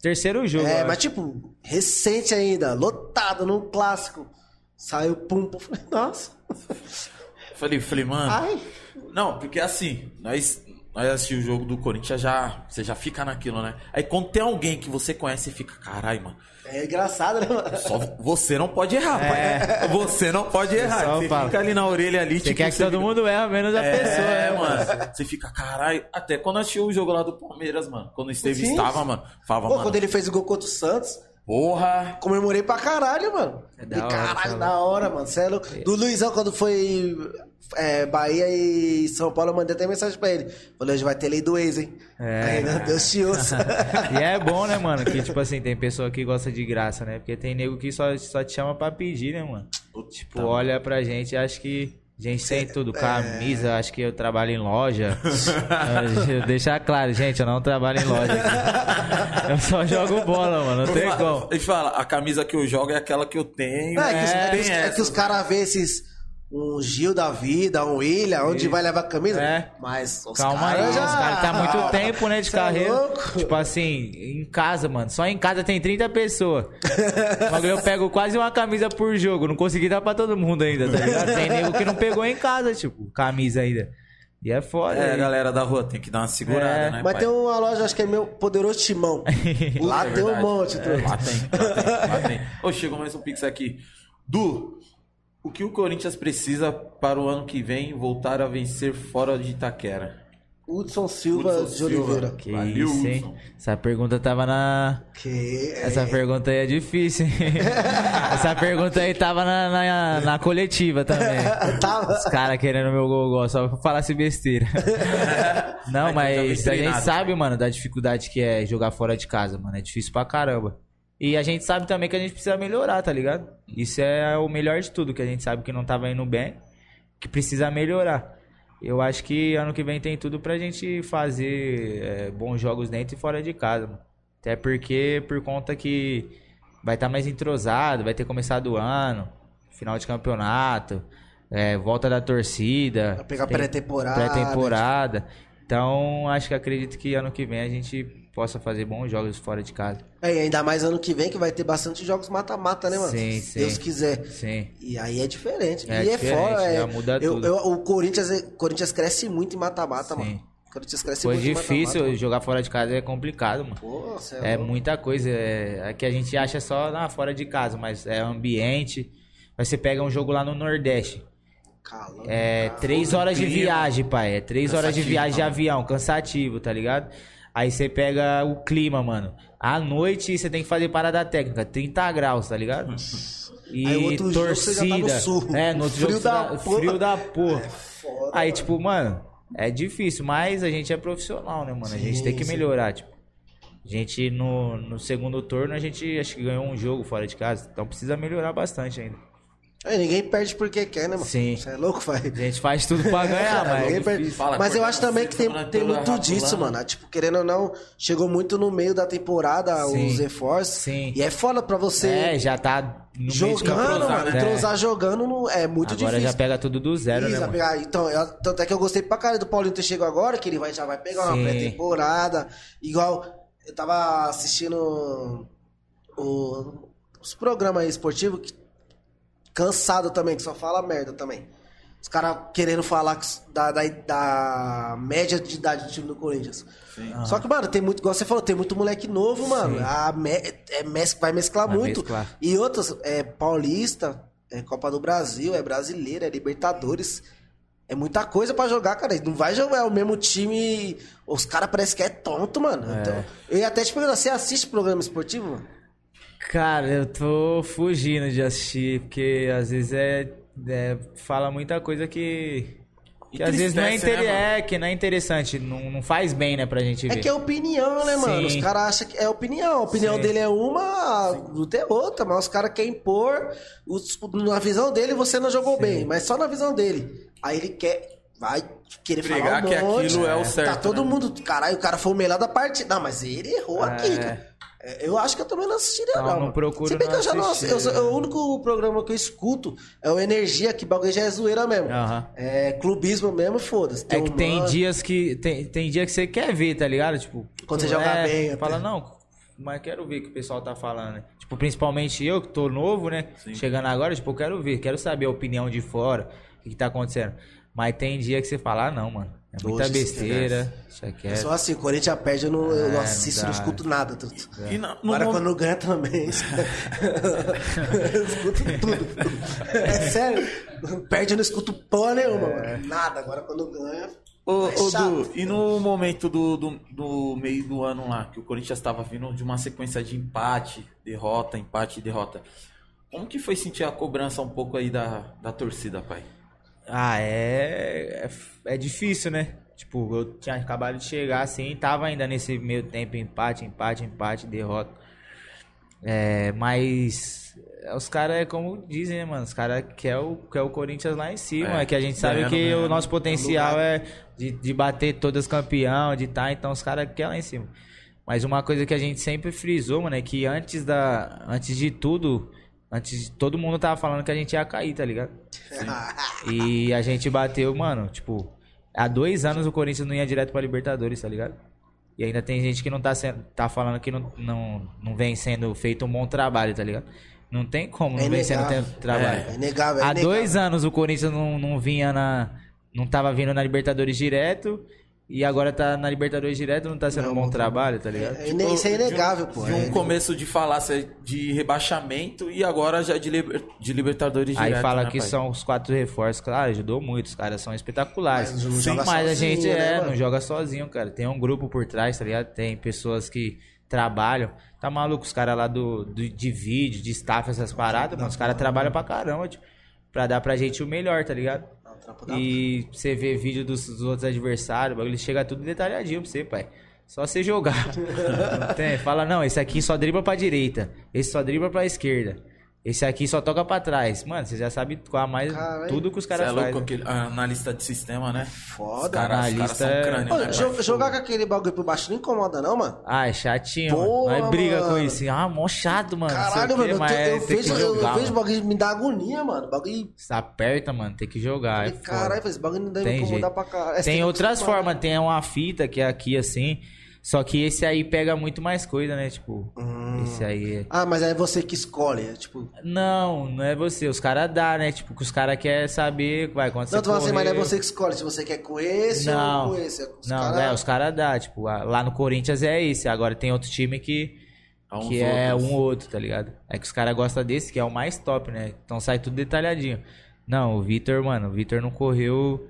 terceiro jogo. É, mas tipo, recente ainda, lotado num clássico. Saiu pum, pum. Falei, nossa. falei, falei, mano. Ai. Não, porque assim, nós, nós assistimos o jogo do Corinthians, já, você já fica naquilo, né? Aí quando tem alguém que você conhece, você fica, caralho, mano. É engraçado, né, mano? Só você não pode errar, pai. Você não pode errar. Você fala. fica ali na orelha ali, Você tipo, quer que todo fica- mundo erra, menos a É, pessoa, né, mano. Você fica, caralho. Até quando eu assisti o jogo lá do Palmeiras, mano. Quando o Esteves Sim. estava, mano. Falava, Pô, mano. quando ele fez o gol contra o Santos, Porra. comemorei pra caralho, mano. É da E hora, caralho, tá da hora, mano. Cê é louco. Do Luizão, quando foi é, Bahia e São Paulo, eu mandei até mensagem pra ele. Falei, hoje vai ter lei do ex, hein? É. Ainda Deus te ouça. E é bom, né, mano? Que, tipo assim, tem pessoa que gosta de graça, né? Porque tem nego que só, só te chama pra pedir, né, mano? Tipo, olha pra gente e acha que. A Gente tem tudo, camisa, acho que eu trabalho em loja. Eu- Deixar claro, gente, eu não trabalho em loja aqui. Eu só jogo bola, mano, não tem como. Ele fala, a camisa que eu jogo é aquela que eu tenho. É, que os, é que os- tem é essa. que os caras vê esses. Um Gil da vida, um William, onde vai levar a camisa. É. Mas os Calma aí, caras os já... caras tá muito tempo, né, de Cê é carreira. louco? tipo assim, em casa, mano. Só em casa tem 30 pessoas. Mas eu pego quase uma camisa por jogo. Não consegui dar pra todo mundo ainda, tá ligado? Tem nego que não pegou em casa, tipo, camisa ainda. E é foda. É, aí. galera da rua, tem que dar uma segurada, É. né, Mas pai? tem um- uma loja, acho que é meu poderoso timão. Lá É tem um verdade. monte, É. Lá tem, lá tem, lá tem. Ô, chegou mais um pix aqui. Du, o que o Corinthians precisa para o ano que vem voltar a vencer fora de Itaquera? Hudson Silva Hudson de Silva. Oliveira. Que Valeu, isso, hein? Hudson. Essa pergunta tava na. Que Essa pergunta aí é difícil, hein? Essa pergunta aí tava na, na, na coletiva também. Tava. Os caras querendo meu gol só pra falar essa besteira. Não, mas vem a gente sabe, mano, da dificuldade que é jogar fora de casa, mano. É difícil pra caramba. E a gente sabe também que a gente precisa melhorar, tá ligado? Isso é o melhor de tudo, que a gente sabe que não tava indo bem, que precisa melhorar. Eu acho que ano que vem tem tudo pra gente fazer é, bons jogos dentro e fora de casa, mano. Até porque, por conta que vai estar mais entrosado, vai ter começado o ano, final de campeonato, é, volta da torcida. Vai pegar tem pré-temporada. Pré-temporada. Então, acho que acredito que ano que vem a gente possa fazer bons jogos fora de casa. É, e ainda mais ano que vem, que vai ter bastante jogos mata-mata, né, mano? Sim, Se sim. Deus quiser. Sim. E aí é diferente. É e é diferente, fora. É, já muda eu- tudo. eu- o Corinthians, é- Corinthians cresce muito em mata-mata, Sim. mano. O Corinthians cresce Foi muito em difícil, mata-mata. jogar fora de casa é complicado, mano. Pô, É louco. muita coisa. É, é que a gente acha só lá fora de casa, mas é ambiente. Aí você pega um jogo lá no Nordeste. Calor, É três horas de viagem, pai. É três horas de viagem de avião, cansativo, tá ligado? Aí você pega o clima, mano. À noite você tem que fazer parada técnica, 30 graus, tá ligado? E Aí tá no torcida. sul. É, no outro Frio jogo da tá- porra. frio da porra. Foda, Aí, mano. tipo, mano, é difícil, mas a gente é profissional, né, mano? A gente Sim, tem que sim. melhorar, tipo. A gente, no, no segundo turno, a gente acho que ganhou um jogo fora de casa. Então precisa melhorar bastante ainda. Aí ninguém perde porque quer, né, mano? Sim. Você é louco, vai. A gente faz tudo pra ganhar, mas. É perde. Fala, Mas eu acho também que tem, tem muito disso, ratulando. mano. Tipo, querendo ou não, chegou muito no meio da temporada Sim. os reforços. Sim. E é foda pra você É, já tá no jogando, mano. né? Entrosar jogando no- é muito Agora difícil. já pega tudo do zero, Isso, né, mano? pegar- então, eu- tanto é que eu gostei pra caralho do Paulinho ter chegado agora, que ele vai, já vai pegar uma Sim. pré-temporada. Igual, eu tava assistindo o- os programas aí esportivos, que- cansado também, que só fala merda também. Os caras querendo falar que da, da, da média de idade do time do Corinthians. Só que, mano, tem muito, igual você falou, tem muito moleque novo, mano. Sim. A me- é, mes- vai mesclar Vai muito. mesclar. E outras, é Paulista, é Copa do Brasil, é Brasileira, é Libertadores. É muita coisa pra jogar, cara. Não vai jogar é o mesmo time. Os caras parecem que é tonto, mano. Então, eu ia até te perguntar, você assiste programa esportivo, mano? Cara, eu tô fugindo de assistir, porque às vezes é. é- fala muita coisa que. Que às vezes não é, Entristece, inter... né, é, que não é interessante, não, não faz bem, né, pra gente ver. É que é opinião, né, mano? Os Sim. caras acham que é opinião. A opinião Sim. dele é uma, a luta é outra, mas os caras querem impor. os- na visão dele, você não jogou bem, mas só na visão dele. Aí ele quer. Vai querer Pregar falar um que monte. aquilo é o Tá certo, todo né? mundo. Caralho, o cara foi o melhor da partida. Não, mas ele errou É. aqui, cara. É, Eu acho que eu também não assistiria, Não, não. não procuro Se bem que eu já não assisto. eu sou- O único programa que eu escuto é o Energia, que bagulho já é zoeira mesmo. Aham. É clubismo mesmo, foda-se. É que um tem dias que. Tem, tem dia que você quer ver, tá ligado? Tipo. Quando você é, bem, até. Fala, não, mas quero ver o que o pessoal tá falando. né? Tipo, principalmente eu, que tô novo, né? Chegando agora, tipo, eu quero ver, quero saber a opinião de fora, o que, que tá acontecendo. Mas tem dia que você fala, ah, não, mano. É muita besteira. Eu quieto. sou assim, Corinthians perde, eu não, eu não É, assisto, não escuto nada. Tudo. E na- no Agora quando ganha também. eu escuto tudo. É sério. Perde, eu não escuto porra nenhuma, mano. Nada. Agora quando ganha. Ô, é ô. Du, e no momento do, do, do meio do ano lá, que o Corinthians estava vindo de uma sequência de empate, derrota, empate, derrota. Como que foi sentir a cobrança um pouco aí da, da torcida, pai? Ah, é, é. É difícil, né? Tipo, eu tinha acabado de chegar assim, tava ainda nesse meio tempo, empate, empate, empate, derrota. É, mas é, os caras é como dizem, né, mano? Os caras quer o, quer o Corinthians lá em cima. É, É, que a gente sabe ganhando, que ganhando. o nosso potencial é de, de bater todas campeão, de estar, então os caras querem lá em cima. Mas uma coisa que a gente sempre frisou, mano, é que antes da. Antes de tudo, antes todo mundo tava falando que a gente ia cair, tá ligado? E a gente bateu, mano, tipo, há dois anos o Corinthians não ia direto pra Libertadores, tá ligado? E ainda tem gente que não tá, sendo, tá falando que não, não, não vem sendo feito um bom trabalho, tá ligado? Não tem como não É vem sendo tempo trabalho. É inegável, é Há inegável. dois anos o Corinthians não, não vinha na. Não tava vindo na Libertadores direto. E agora tá na Libertadores direto, não tá sendo um bom trabalho, tá ligado? É, ine- isso é inegável, pô. De um É- começo de falácia de rebaixamento e agora já de, liber- de Libertadores Aí direto, fala né, que pai? são os quatro reforços, claro, ajudou muito, os caras são espetaculares. Mas não Sim, joga mas a sozinho, gente né, é, mano? não joga sozinho, cara. Tem um grupo por trás, tá ligado? Tem pessoas que trabalham. Tá maluco, os caras lá do, do- de vídeo, de staff, essas paradas, mano, os caras trabalham pra caramba, tipo, pra dar pra gente o melhor, tá ligado? E você vê vídeo dos, dos outros adversários, o bagulho chega tudo detalhadinho pra você, pai. Só você jogar. Tem? Fala, não, esse aqui só dribla pra direita, esse só dribla pra esquerda. Esse aqui só toca pra trás. Mano, você já sabe qual a mais Caralho. tudo que os Você caras é louco, fazem. aquele analista de sistema, né? Foda. Os caras os caras são Analista é- crânio, Ô, né? jo- pai? jogar com aquele bagulho por baixo não incomoda, não, mano? Ah, é chatinho, Porra, mano. Briga com mano. isso. Ah, mó chato, mano. Caralho, o quê, mano, eu, é, eu tem vejo, eu, jogar, eu vejo o mano. bagulho me dá agonia, mano. O bagulho. Você aperta, mano, tem que jogar. É. Caralho, esse bagulho não deve Tem incomodar jeito. pra caralho. Tem que outras formas, tem uma fita que é aqui assim. Só que esse aí pega muito mais coisa, né? Tipo, Hum. esse aí é. Ah, mas é você que escolhe, é tipo. Não, não é você. Os caras dá, né? Tipo, que os caras querem saber. Vai, quando Não, você tu fala assim, mas não é correr- você que escolhe se você quer com esse Não, ou com esse. Os não, cara- é, os caras dá. Tipo, lá no Corinthians é esse. Agora tem outro time que, uns que é outros. um outro, tá ligado? É que os caras gostam desse, que é o mais top, né? Então sai tudo detalhadinho. Não, o Vitor, mano, o Vitor não correu.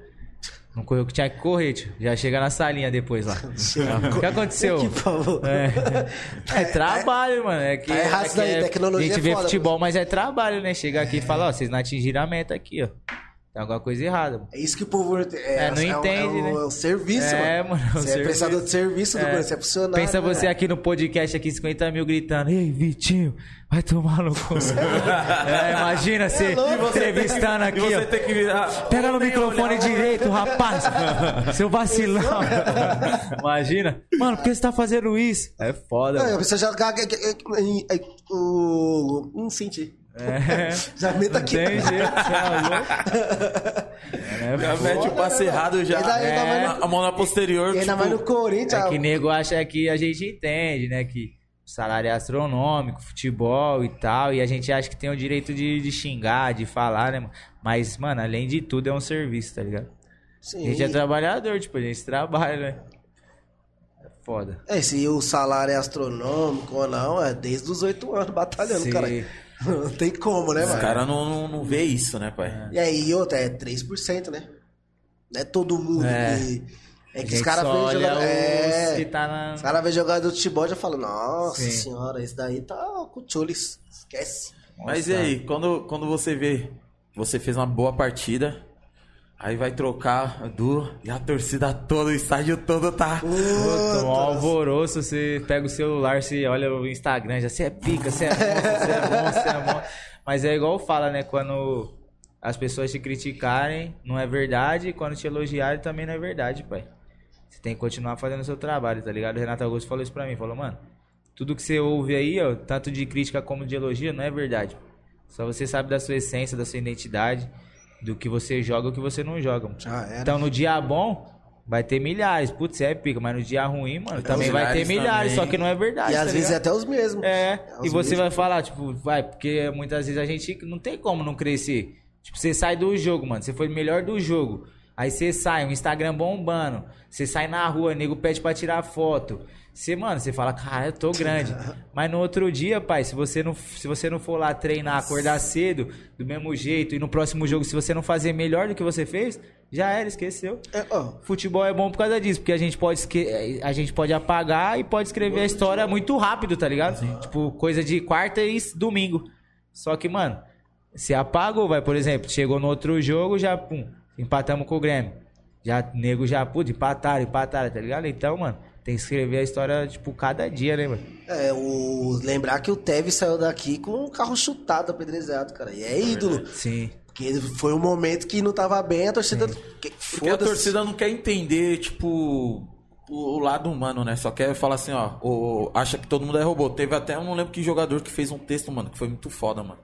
Não correu que tinha que correr, tio. Já chega na salinha depois lá. o que aconteceu? Que favor. É, é trabalho, mano. É que, Tá é isso que daí, é- tecnologia A gente é vê foda, futebol, mas é trabalho, né? Chega aqui e fala, ó, vocês não atingiram a meta aqui, ó. Tem alguma coisa errada, mano. É isso que o povo é, É, não é, um- entende, é, né? é um serviço, É, mano. mano, é Você é prestador de serviço do É. Corinthians, você é funcionário. Pensa né? você aqui no podcast aqui, 50 mil gritando, ei, Vitinho, vai tomar no cu. é, imagina você entrevistando aqui, E você ó. tem que virar. Pega no microfone direito, rapaz. Seu vacilão. Imagina. Mano, por que você tá fazendo isso? É foda, Não, a mano. pessoa já. O. Não senti. É. Já meta aqui. Tem jeito, você é louco. Já mete o passe errado já. Ainda É, mais no- a mão na posterior. Ainda tipo, mais no Corinthians. É que nego acha que a gente entende, né? Que salário é astronômico, futebol e tal. E a gente acha que tem o direito de, de xingar, de falar, né? mano? Mas, mano, além de tudo, é um serviço, tá ligado? A Sim. gente é trabalhador, tipo, a gente trabalha, né? É foda. É, se o salário é astronômico ou não, é desde os oito anos batalhando, Sim. cara. Não tem como, né, Os caras não, não, não vê isso, né, pai? E aí, outra, é 3%, né? Não é todo mundo É. que. É que os caras jogador. os É. que tá na- Os caras veem jogador de futebol e já falam, nossa Sim. senhora, esse daí tá com o Chulis. Esquece. Mas e aí, quando, quando você vê, você fez uma boa partida, aí vai trocar duro e a torcida toda, o estádio todo tá. Puta, um alvoroço, você pega o celular, você olha o Instagram, já você é pica, você é monstro, você é bom, você é bom. Mas é igual fala, né? Quando as pessoas te criticarem, não é verdade, e quando te elogiarem, também não é verdade, pai. Você tem que continuar fazendo o seu trabalho, tá ligado? O Renato Augusto falou isso pra mim, falou, mano, tudo que você ouve aí, ó, tanto de crítica como de elogio, não é verdade. Só você sabe da sua essência, da sua identidade, do que você joga e o que você não joga. Já era. Então no dia bom, vai ter milhares. Putz, é pica, mas no dia ruim, mano, também os vai ter milhares também. só que não é verdade. e tá às vezes é ligado? até os mesmos. É, os e você mesmos. vai falar, tipo, vai, porque muitas vezes a gente não tem como não crescer. Tipo, você sai do jogo, mano, você foi o melhor do jogo. Aí você sai, um Instagram bombando. Você sai na rua, nego pede pra tirar foto. Você, mano, você fala, cara, eu tô grande. Mas no outro dia, pai, se você não, se você não for lá treinar, acordar cedo, do mesmo jeito, e no próximo jogo, se você não fazer melhor do que você fez, já era, esqueceu. É, ó, Futebol é bom por causa disso, porque a gente pode, esque- a gente pode apagar e pode escrever a história muito rápido, tá ligado? Tipo, coisa de quarta e domingo. Só que, mano, se apagou, vai, por exemplo, chegou no outro jogo, já, pum, empatamos com o Grêmio. Já, nego já, putz, empataram, empataram, tá ligado? Então, mano, tem que escrever a história, tipo, cada dia, né, mano? é, o... lembrar que o Tevez saiu daqui com o carro chutado, apedrezado, cara. E é ídolo. Sim. Porque foi um momento que não tava bem, a torcida. Que- Porque a Foda-se. torcida não quer entender, tipo, o, o lado humano, né? Só quer falar assim, ó, o- acha que todo mundo é robô. Teve até, eu não lembro que jogador que fez um texto, mano, que foi muito foda, mano.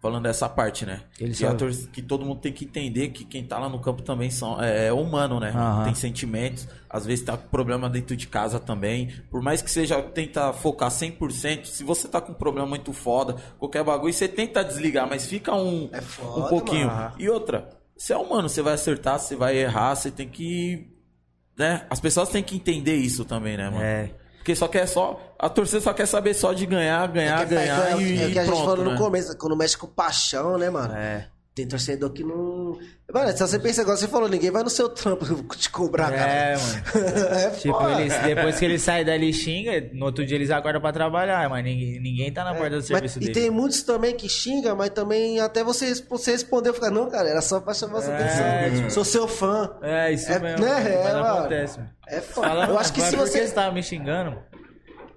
Falando dessa parte, né? Ele que, a só- tor- que todo mundo tem que entender que quem tá lá no campo também são, é, é humano, né? Aham. Tem sentimentos, às vezes tá com problema dentro de casa também. Por mais que seja, tenta focar 100%, se você tá com um problema muito foda, qualquer bagulho, você tenta desligar, mas fica um, É foda, um pouquinho. mano. E outra, você é humano, você vai acertar, você vai errar, você tem que. Né? As pessoas têm que entender isso também, né, mano? É. Porque só quer só. A torcida só quer saber só de ganhar, ganhar, É que- ganhar é, e, é o que a gente pronto, falou né? no começo, quando mexe com paixão, né, mano? É. Tem torcedor que não. Mano, se você pensa igual você falou, ninguém vai no seu trampo te cobrar, cara. É, mano. é Tipo, eles, depois que eles saem dali xinga, no outro dia eles acordam pra trabalhar, mas ninguém, ninguém tá na porta do Mas- serviço e dele. tem muitos também que xingam, mas também até você, você responder, ficar, não, cara, era só pra chamar sua É, atenção. tipo- Sou seu fã. É, isso É, mesmo. né? É, mas mano. acontece. mano. É foda. Fala, eu acho que mas se por que você. você tava me xingando? mano?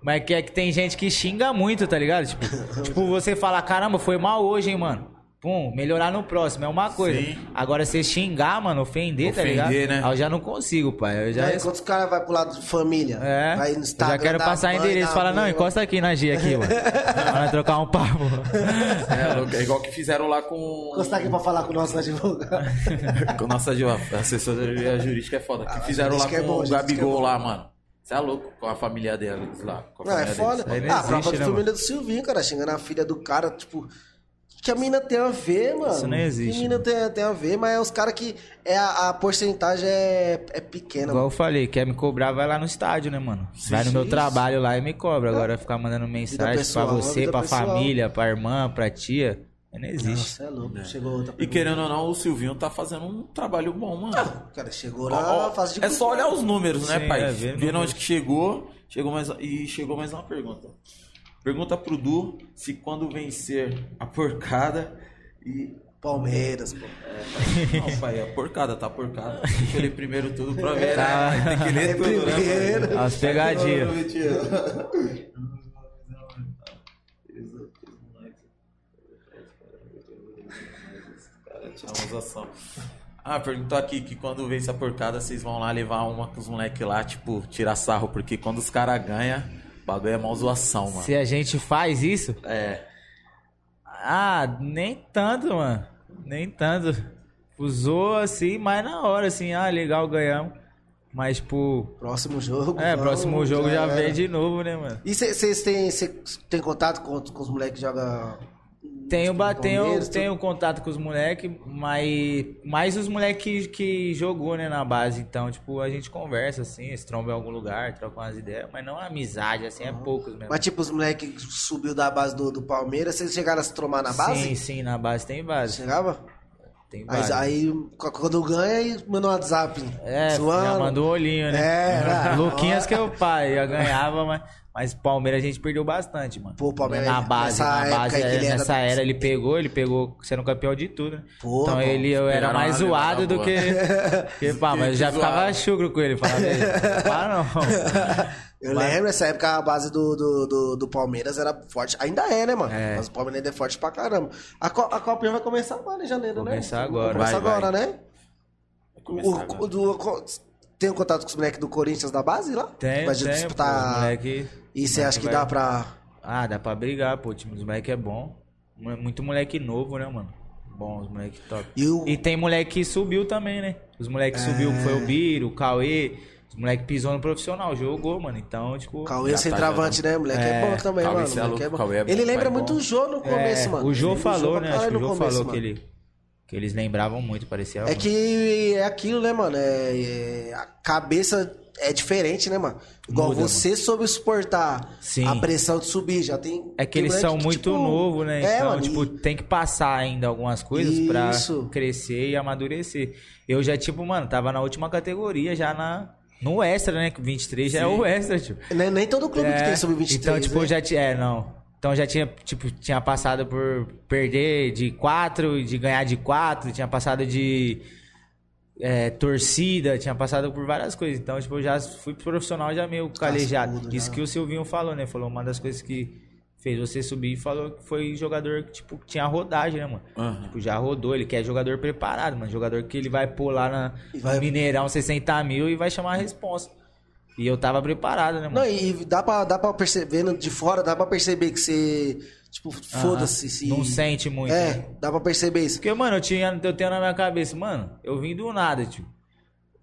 Mas que é que tem gente que xinga muito, tá ligado? Tipo, tipo, você fala, caramba, foi mal hoje, hein, mano. Pum, melhorar no próximo é uma coisa. Sim. Agora, você xingar, mano, ofender, tá Ofender, ligado? né? Aí eu já não consigo, pai. Eu já. Aí, quando os caras vão pro lado de família, É, vai no eu Instagram. já quero passar banho, endereço. dá Fala, não, encosta aqui na G aqui, mano. Bora trocar um papo. É, louco, é igual que fizeram lá com. Encostar aqui pra falar com o nosso advogado. com nossa assessoria jurídica é foda. Que Ah, fizeram lá é com bom, o é Gabigol bom. lá, mano. Você é louco com a família deles lá. A Não, é família foda. deles. Ah, a própria né, família mano? do Silvinho, cara, xingando a filha do cara, tipo. Que a mina tem a ver, mano? Isso não existe, Que mina tem, tem a ver, mas é os caras que. É, a, a porcentagem é, é pequena. Igual eu falei, quer me cobrar, vai lá no estádio, né, mano? vai no meu isso. trabalho lá e me cobra. Agora ficar mandando mensagem pessoal, pra você, pra pessoal. família, pra irmã, pra tia. Não existe. Nossa, é louco. Chegou outra E pergunta. querendo ou não, o Silvinho tá fazendo um trabalho bom, mano. Cara, chegou Ó, na ó, fase de é só olhar os números, né, Sim, pai? é, Vendo onde que chegou, chegou mais, e chegou mais uma pergunta. Pergunta pro Du se quando vencer a porcada e. Palmeiras, pô. Não, pai, a porcada, tá porcada. Deixa eu ler primeiro tudo pra ver, Tá. né? Tem que ler É tudo, né? pai? primeiro. As pegadinhas. Ah, perguntou aqui que quando vence a porcada, vocês vão lá levar uma com os moleques lá, tipo, tirar sarro, porque quando os caras ganham, o bagulho é mó zoação, mano. Se a gente faz isso, É. ah, nem tanto, mano. Nem tanto. Usou assim, mas na hora, assim, ah, legal, ganhamos. Mas, tipo, Próximo jogo. é, vamos, próximo jogo já era. vem de novo, né, mano? E vocês têm, cê tem contato com, com os moleques que jogam. Tenho, tipo, ba- tenho, tenho contato com os moleques, mas mais os moleques que, que jogou, né, na base. Então, tipo, a gente conversa, assim, se tromba em algum lugar, troca umas ideias, mas não amizade, assim, é poucos mesmo. Mas tipo, os moleques que subiu da base do, do Palmeiras, vocês chegaram a se trombar na base? Sim, sim, na base tem base. Chegava? Tem Mas base. aí, qu- quando ganha, aí manda um WhatsApp. É, zoando. já mandou o olhinho, né? É, era. Luquinhas que é o pai, já ganhava, mas, mas Palmeiras a gente perdeu bastante, mano. Pô, o Palmeiras, Na base, nessa na base, é, ele era- nessa era ele pegou, ele pegou sendo campeão de tudo, né? Pô, então pô, ele, eu era mais zoado do boa. que, que pá, mas eu já Que ficava zoado. chugro com ele, falava, "Ei, para não. Eu Mas- lembro, essa época a base do, do, do, do Palmeiras era forte. Ainda é, né, mano? É. Mas o Palmeiras ainda é forte pra caramba. A, Co a Copinha vai começar agora em janeiro, né? Começar agora. Vai começar Vai, agora, vai. né? Vai começar O, agora. o, do, tem um contato com os moleques do Corinthians da base lá? Tem, Vai tem, disputar. pô, moleque... E você acha que vai- dá pra. Ah, dá pra brigar, pô, o time dos moleques é bom. Mu- Muito moleque novo, né, mano? Bom, os moleques top. E o. E tem moleque que subiu também, né? Os moleques É. subiu, foi o Biro, o Cauê. Os moleque pisou no profissional, jogou, mano. Então, tipo. Cauê Já tá, centroavante, já né? Moleque é, É, bom também, Cauê, mano. é Moleque é bom. Cauê é bom, Ele lembra muito bom. o Jô no começo, é, mano. O Jô Ele falou, né? Acho que o Jô começo, falou que mano. ele. Que eles lembravam muito, parecia. É que é aquilo, né, mano? É, é- a cabeça é diferente, né, mano? Igual Muda, você soube suportar Sim. a pressão de subir, já tem. É que eles são que, muito tipo, novos, né? É, então, mano, tipo, e- tem que passar ainda algumas coisas pra Isso. crescer e amadurecer. Eu já, tipo, mano, tava na última categoria, já na. No extra, né? Que 23 já é o extra, tipo. nem, nem todo clube que É, tem sub-23. Então, tipo, né? eu já tinha. É, não. Então já tinha, tipo, tinha passado por perder de 4, de ganhar de 4, tinha passado de é, torcida, tinha passado por várias coisas. Então, tipo, eu já fui profissional já meio calejado. Cascudo, Isso já. que o Silvinho falou, né? Falou uma das coisas que fez você subir e falou que foi jogador que, tipo, tinha rodagem, né, mano? Aham. Tipo, já rodou, ele quer jogador preparado, mano. Jogador que ele vai pôr lá na vai- no Mineirão 60 mil e vai chamar a responsa. E eu tava preparado, né, mano? Não, e dá pra, dá pra perceber, vendo de fora, dá pra perceber que você. Tipo, foda-se. se- Não sente muito. É, né? dá pra perceber isso. Porque, mano, eu, tinha, eu tenho na minha cabeça, mano, eu vim do nada, tio.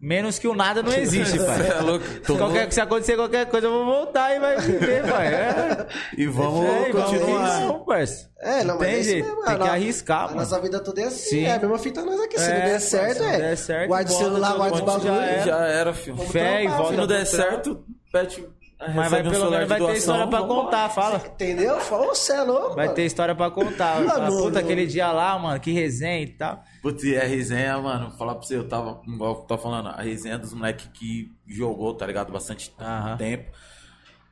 Menos que o nada não existe, pai. é louco. Qualquer, mundo- se acontecer qualquer coisa, eu vou voltar e vai viver, pai. É. E vamos É, vamos continuar. Não, parça. É, não, mas tem é mesmo, Tem a que no- arriscar, A mano. nossa vida toda é assim, Sim. é a mesma fita nós aqui. Se É, não der certo, se não é. der certo, guarda o celular, guarda os bagulho. já era. Filho. Vamos Fé e volta Se não der certo, pede. Mas vai, um pelo menos vai ter doação, história pra contar, fala. Entendeu? Fala, você é louco, Vai mano. ter história pra contar. Não, Puta, não. aquele dia lá, mano, que resenha e tal. Putz, e a resenha, mano, vou falar pra você, eu tava, igual eu tô falando, a resenha dos moleques que jogou, tá ligado? Bastante Aham. tempo.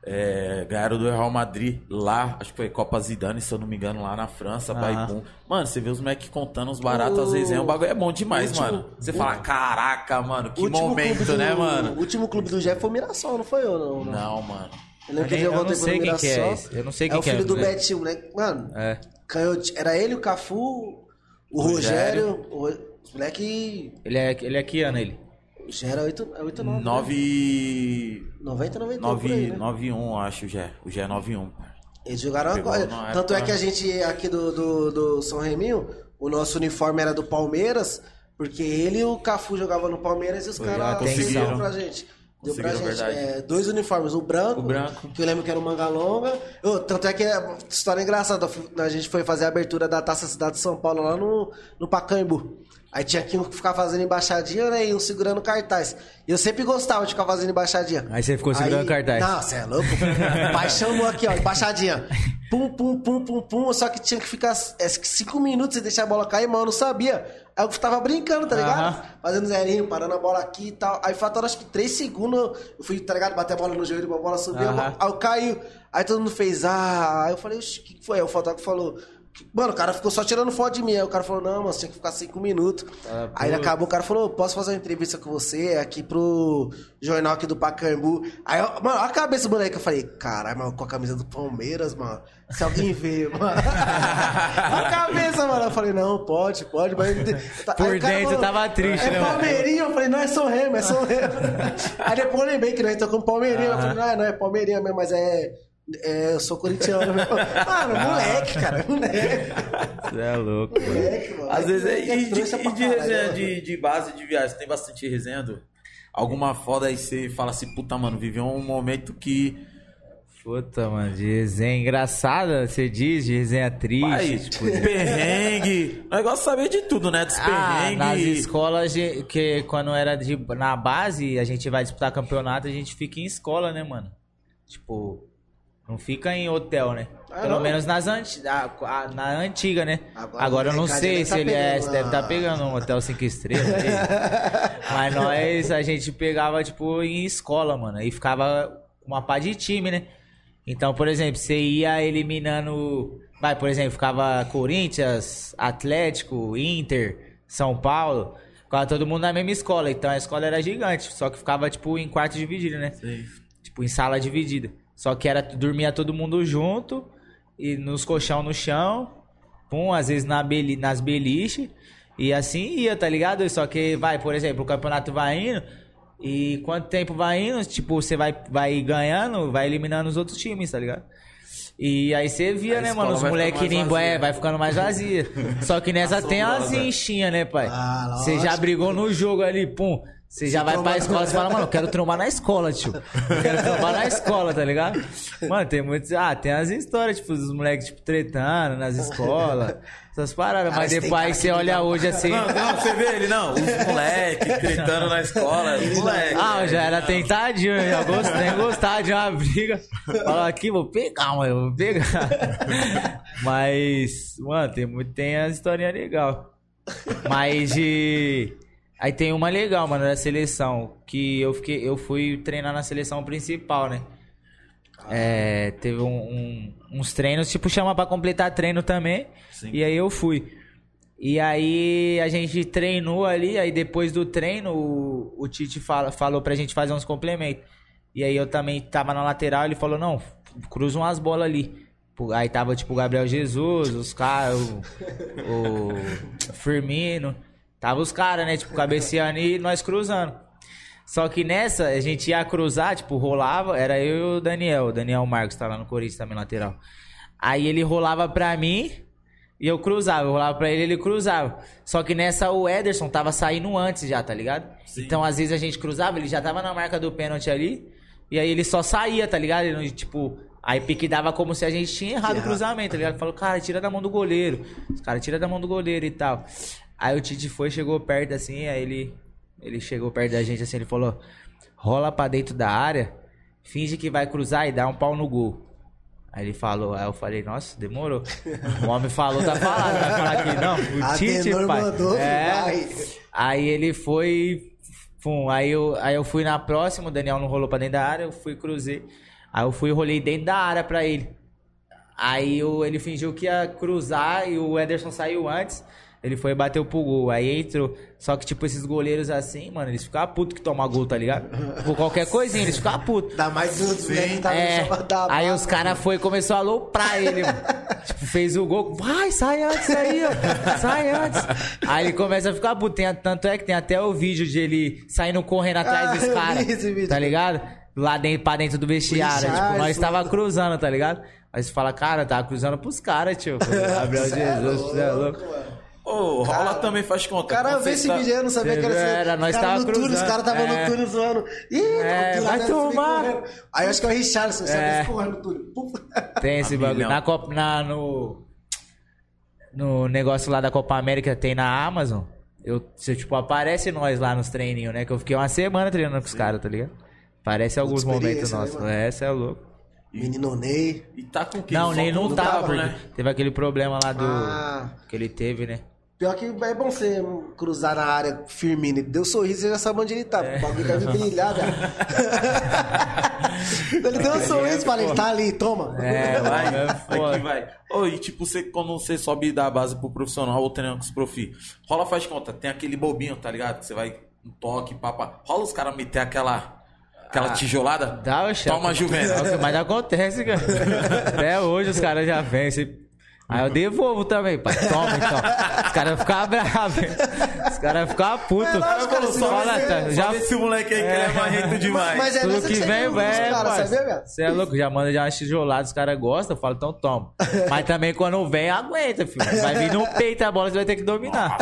É, ganharam do Real Madrid lá, acho que foi Copa Zidane, se eu não me engano, lá na França, pum. Mano, você vê os moleques contando os baratos, as O- resenhas, o bagulho é bom demais, último- mano. Você fala, caraca, mano, que momento, do- né, mano? O último clube do Jeff foi o Mirassol, não foi eu, não? não. Não, mano. Eu lembro que eu que é esse. Eu não sei É quem o que é, filho do moleque. Betinho, moleque. Mano, É. canhote, era ele, o Cafu, o Rogério. Rogério, o os moleque Ele é, ele é que ano, ele? Já era 8, é 8 9, 9. 90, 91 por 9, aí, né? 91, acho, já. O já é 91. Eles jogaram Pegou agora. na Tanto é época- que a gente aqui do, do, do São Reminho, o nosso uniforme era do Palmeiras, porque ele e o Cafu jogavam no Palmeiras e os caras já conseguiram. pra gente. Deu pra gente é, dois uniformes, o branco, O branco. que eu lembro que era o manga longa. Eu- tanto é que é história engraçada. A gente foi fazer a abertura da Taça Cidade de São Paulo lá no, no Pacaembu. Aí tinha que um ficar fazendo embaixadinha, né? E um segurando cartaz. E eu sempre gostava de ficar fazendo embaixadinha. Aí você ficou segurando cartaz. Não, você é louco? O pai chamou aqui, ó, embaixadinha. Pum, pum, pum, pum, pum. Só que tinha que ficar é, cinco minutos e deixar a bola cair, mas eu não sabia. Aí eu tava brincando, tá ligado? Aham. Fazendo zerinho, parando a bola aqui e tal. Aí faltaram acho que três segundos. Eu fui, tá ligado? Bater a bola no joelho, a bola subiu. Aham. Aí eu caiu. Aí todo mundo fez, ah. Aí eu falei, o que que foi? Aí o fotógrafo falou. Mano, o cara ficou só tirando foto de mim. Aí o cara falou, não, mano, você tinha que ficar cinco minutos. Ah, aí acabou, o cara falou, posso fazer uma entrevista com você aqui pro jornal aqui do Pacaembu. Aí, eu, mano, olha a cabeça do moleque. Eu falei, caralho, mano, com a camisa do Palmeiras, mano. Se alguém vê, mano. olha a cabeça, mano. Eu falei, não, pode, pode. Mas... Aí Por dentro tava triste, é né? Palmeirinho. Eu falei, não, é São Remo, é São Remo. Aí depois eu lembrei que nós tocamos Palmeirinho. Eu falei, não, é, não, é Palmeirinho mesmo, mas é... é, eu sou corintiano. Mano, moleque, cara, moleque. Você é louco. Moleque, mano. Às vezes é. E de, e de resenha de, de base de viagem, tem bastante resenha? Alguma foda aí você fala assim, puta, mano, viveu um momento que. Puta, mano, de resenha engraçada, você diz, de resenha triste, Pai, tipo... perrengue. O negócio é saber de tudo, né? Dos Ah, perrengue. nas escolas, de- que quando era de, na base, a gente vai disputar campeonato, a gente fica em escola, né, mano? Tipo, não fica em hotel, né? Ah, Pelo não? menos nas anti, a- a- na antiga, né? Agora Agora, eu não sei se tá ele é, se deve estar uma- pegando um hotel 5 estrelas. Mas nós, a gente pegava, tipo, em escola, mano. E ficava uma pá de time, né? Então, por exemplo, você ia eliminando. Vai, por exemplo, ficava Corinthians, Atlético, Inter, São Paulo. Ficava todo mundo na mesma escola. Então a escola era gigante. Só que ficava, tipo, em quarto dividido, né? Sim. Tipo, em sala dividida. Só que era dormia todo mundo junto e nos colchão no chão, pum, às vezes na beli, nas beliche e assim ia, tá ligado? Só que vai, por exemplo, o campeonato vai indo e quanto tempo vai indo, tipo, você vai vai ganhando, vai eliminando os outros times, tá ligado? E aí você via, A né, mano, os moleque indo, é, vai ficando mais vazia. Só que nessa tem as Assombrosa. enchinhas, né, pai? Ah, Você já lógico. brigou no jogo ali, pum. Você já vai pra escola e fala, mano, eu quero trombar na escola, tio. Eu quero trombar na escola, tá ligado? Mano, tem muitos. Ah, tem as histórias, tipo, dos moleques, tipo, tretando nas escolas. Essas paradas. Cara, Mas depois você olha liga- hoje assim. Não, não, você vê ele, não. Os moleques gritando na escola. Os moleques. Ah, eu já era tentadinho, eu já gosto, nem gostava de uma briga. Fala aqui, vou pegar, mano, vou pegar. Mas, mano, tem, muito- tem as historinhas legais. Mas de. Aí tem uma legal, mano, da seleção. Que eu fiquei. Eu fui treinar na seleção principal, né? É, teve um- um- uns treinos, tipo, chama pra completar treino também. Sim. E aí eu fui. E aí a gente treinou ali, aí depois do treino o, o Tite fala, falou pra gente fazer uns complementos. E aí eu também tava na lateral, ele falou, não, cruza umas bolas ali. Aí tava tipo o Gabriel Jesus, os caras, o, o Firmino. Tava os caras, né? Tipo, cabeceando e nós cruzando. Só que nessa, a gente ia cruzar, tipo, rolava, era eu e o Daniel. O Daniel Marcos tá lá no Corinthians também, lateral. Aí ele rolava pra mim e eu cruzava. Eu rolava pra ele ele cruzava. Só que nessa o Ederson tava saindo antes já, tá ligado? Sim. Então às vezes a gente cruzava, ele já tava na marca do pênalti ali. E aí ele só saía, tá ligado? Ele não, tipo, aí pique dava como se a gente tinha errado o cruzamento, tá ligado? Falou, cara, tira da mão do goleiro. Os caras tira da mão do goleiro e tal. Aí o Tite foi, chegou perto assim, aí ele, ele chegou perto da gente assim, ele falou: rola pra dentro da área, finge que vai cruzar e dá um pau no gol. Aí ele falou, aí eu falei, nossa, demorou. O homem falou, tá falado, vai falar que não. O A Tite, pai. mandou, é. vai. Aí ele foi. Pum, aí, eu, aí eu fui na próxima, o Daniel não rolou pra dentro da área, eu fui cruzei. Aí eu fui e rolei dentro da área pra ele. Aí eu- ele fingiu que ia cruzar e o Ederson saiu antes. Ele foi e bateu pro gol. Aí entrou. Só que, tipo, esses goleiros assim, mano, eles ficam putos que tomam gol, tá ligado? Por qualquer coisinha, eles ficam putos. Dá mais um que tá É, aí bala, os caras foi e começou a aloprar ele, mano. tipo, fez o gol. Vai, sai antes aí, ó. Sai antes. Aí ele começa a ficar puto. Tem, tanto é que tem até o vídeo de ele saindo correndo atrás Ah, dos caras. Tá ligado? Lá dentro, pra dentro do vestiário. Tipo, nós isso, tava mano. cruzando, tá ligado? Aí você fala, cara, tava cruzando pros caras, tio. Gabriel é Jesus, você é louco. Ô, rola Cara, também faz conta. O cara vê esse tá- vídeo aí, eu não sabia Você que era assim. era, nós Os caras tava no túnel, os caras estavam É. no túnel zoando. Ih, É, vai tomar. Aí eu acho que é o Richardson, você É. correndo no túnel. Tem esse A bagulho. Na Copa, na, no, no negócio lá da Copa América tem na Amazon. Eu, você, tipo, aparece nós lá nos treininhos, né? Que eu fiquei uma semana treinando com os caras, tá ligado? Aparece alguns momentos né, nossos. mano? é, você é louco. Menino Ney. E tá com que Não, nem não tava, porque né? teve aquele problema lá do. Ah. Que ele teve, né? Pior que é bom você cruzar na área firmino. Ele deu um sorriso e já sabe onde ele tá. O bagulho deve brilhar, velho. ele deu um sorriso, falei, ele tá ali, toma. É, Vai, é vai que vai. Ô, e tipo, você, quando você sobe da base pro profissional ou treinando com os profi, rola faz conta, tem aquele bobinho, tá ligado? Que você vai um toque, papa. Rola os caras meter aquela, aquela tijolada. Dá o chefe. Toma. É que mais acontece, cara. Até hoje os caras já vencem. Aí eu devolvo também, pai. Toma então. Os caras ficam bravos. Os caras ficam putos. É lógico, cara, não Fala, tá, Já esse moleque aí que ele é marrento demais. Mas é Tudo que você vem, os caras, velho? Você é louco, já manda já uma tijolada, os caras gostam, eu falo, então toma. Mas também quando vem, aguenta, filho. Vai vir no peito a bola, você vai ter que dominar.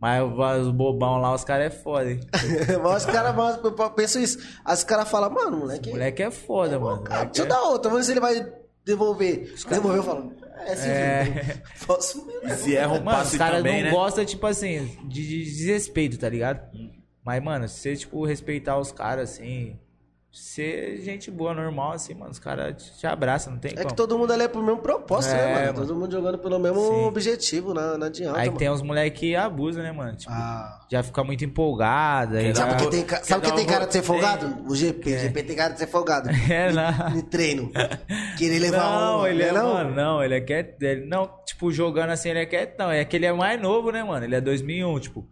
Mas os bobão lá, os caras é foda, hein? Mas os caras, mas eu penso isso. Aí os caras falam, mano, moleque. Moleque é foda, mano. Cara, deixa eu é- dar outra, vamos ver se ele vai devolver. Devolveu, eu falo, é sim, É. Posso mesmo. Se erra um Mano, passe os caras também, não né? gostam, tipo assim, de, de desrespeito, tá ligado? Mas, mano, se você, tipo, respeitar os caras, assim, ser gente boa, normal, assim, mano, os caras te, te abraçam, não tem É como. que todo mundo ali é pro mesmo propósito, É, né, mano? mano. Todo mundo jogando pelo mesmo Sim. objetivo, não, não adianta, Aí mano. tem uns moleque que abusam, né, mano? Tipo, Ah. já fica muito empolgado. Aí Sabe já... quem tem, sabe dar quem tem um cara de ser folgado? O GP. GP tem cara de ser folgado. É, não. Em treino. Querer levar Não, uma, ele né, é, não? mano, não, ele é quiet, ele não, tipo, jogando assim, ele é quietão, é que ele é mais novo, né, mano, ele é 2001, tipo,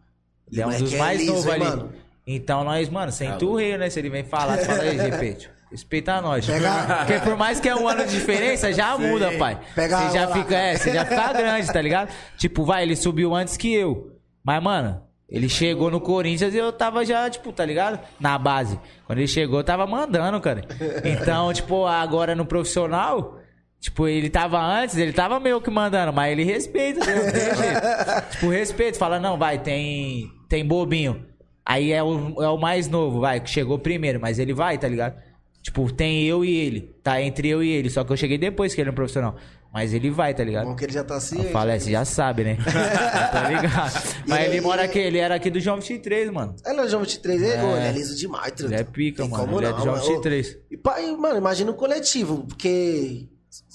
ele é um dos é mais novos ali, mano? Então nós, mano, senta o rei, né, se ele vem falar, você fala aí, GP, tipo, respeita nós, Pega- porque por mais que é um ano de diferença, já muda, pai, Pega você já fica, é, você já fica grande, tá ligado, tipo, vai, ele subiu antes que eu, mas, mano... Ele chegou no Corinthians e eu tava já, tipo, tá ligado? Na base. Quando ele chegou, eu tava mandando, cara. Então, tipo, agora no profissional, tipo, ele tava antes, ele tava meio que mandando, mas ele respeita, né? Tipo, respeito, fala, não, vai, tem, tem bobinho. Aí é o, é o mais novo, vai, que chegou primeiro, mas ele vai, tá ligado? Tipo, tem eu e ele, tá entre eu e ele, só que eu cheguei depois que ele é um profissional. Mas ele vai, tá ligado? Bom que ele já tá assim. Eu falo, é, você já sabe, né? tá ligado? Mas ele mora aqui, ele era aqui do João 23, mano. Ele é o João 23, ele, ele é liso demais, truta. Ele é pica, mano. como Ele é não, do João mano. 23. E, pai, mano, imagina um coletivo, porque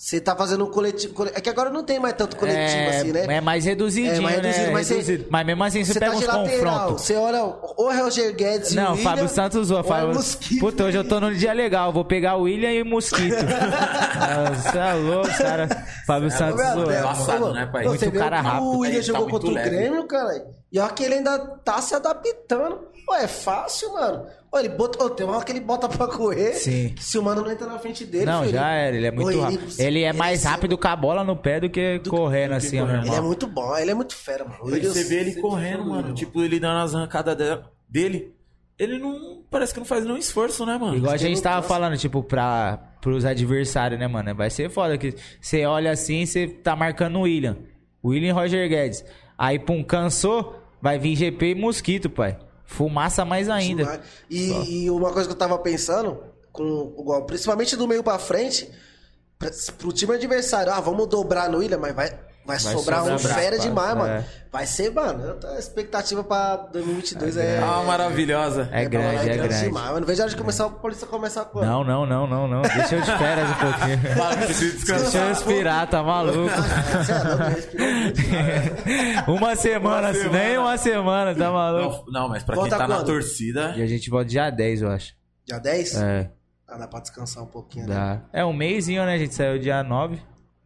você tá fazendo um coletivo. cole- É que agora não tem mais tanto coletivo é, assim, né? É mais reduzidinho, É, mais reduzido, né? mas você- Reduzido. Mas mesmo assim, você, Você pega tá uns confrontos. você olha o Roger Guedes e o Não, William, Fábio Santos ou é Fábio... Mosquito. Puta, hoje eu tô num dia legal. Vou pegar o William e o Mosquito. Você é louco, cara. Fábio Santos. Deus, embaçado, mano. né, pai? Não, Muito cara o rápido. O William Ele tá jogou contra o leve. Grêmio, cara. E olha que ele ainda tá se adaptando. Pô, é fácil, mano. Pô, ele bota, ô, tem uma hora que ele bota pra correr. Sim. Se o mano não entra na frente dele. Não, filho, já era. Ele é muito Ô, rápido. Ele é mais ele- rápido com a bola no pé do que correndo assim, ó, correndo. Ele é muito bom, ele é muito fera, mano. William você vê ele correndo, mano. Tipo, ele dando as arrancadas de- dele. Ele não. Parece que não faz nenhum esforço, né, mano? Igual a gente tava falando, tipo, pra, pros adversários, né, mano? Vai ser foda que você olha assim você tá marcando o William. William e Roger Guedes. Aí, pum, cansou, vai vir GP e Mosquito, pai. Fumaça mais ainda. E, e uma coisa que eu tava pensando, com, principalmente do meio pra frente, pra, pro time adversário, ah, vamos dobrar no William, mas vai, vai, Vai sobrar um fera demais, é. mano. Vai ser, mano, a expectativa pra 2022 é... Ah, maravilhosa. É grande, é grande. demais. Eu não vejo a hora de começar, a polícia começar quando? Não, não, não, não, não. Deixa eu de férias um pouquinho. Deixa eu respirar, tá maluco? Você é muito. uma semana, Uma semana. nem uma semana, tá maluco? Não, não, mas pra Volta quem tá na quando? torcida. E a gente volta dia 10, eu acho. Dia 10? É, Ah, dá pra descansar um pouquinho, né? dá. É um mêsinho, né? A gente saiu dia 9.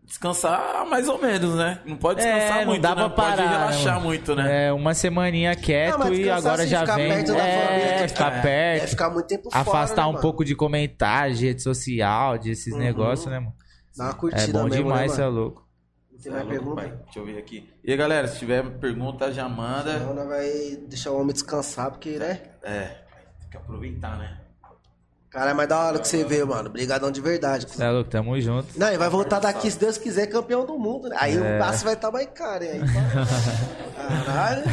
descansar mais ou menos, né? Não pode descansar É, não muito, dá né? pra Não pode parar. relaxar mano? muito, né? É, uma semaninha quieto Não, mas e descansar agora assim, já ficar vem. perto da é, família, ficar é, perto. É ficar muito tempo fora, afastar né, um mano? pouco de comentário, de rede social, desses negócios, né, mano? Dá uma É curtida bom mesmo, demais, né, é mano? louco. Tem é mais pergunta? Deixa eu ver aqui. E aí, galera, se tiver pergunta, já manda. Não, nós vai deixar o homem descansar, porque, né? É, tem que aproveitar, né? Cara, é mais da hora que você veio, mano. Obrigadão de verdade. Você é louco, tamo junto. Não, e vai voltar daqui, se Deus quiser, campeão do mundo, né? Aí É. o passe vai estar mais caro, hein? Caralho.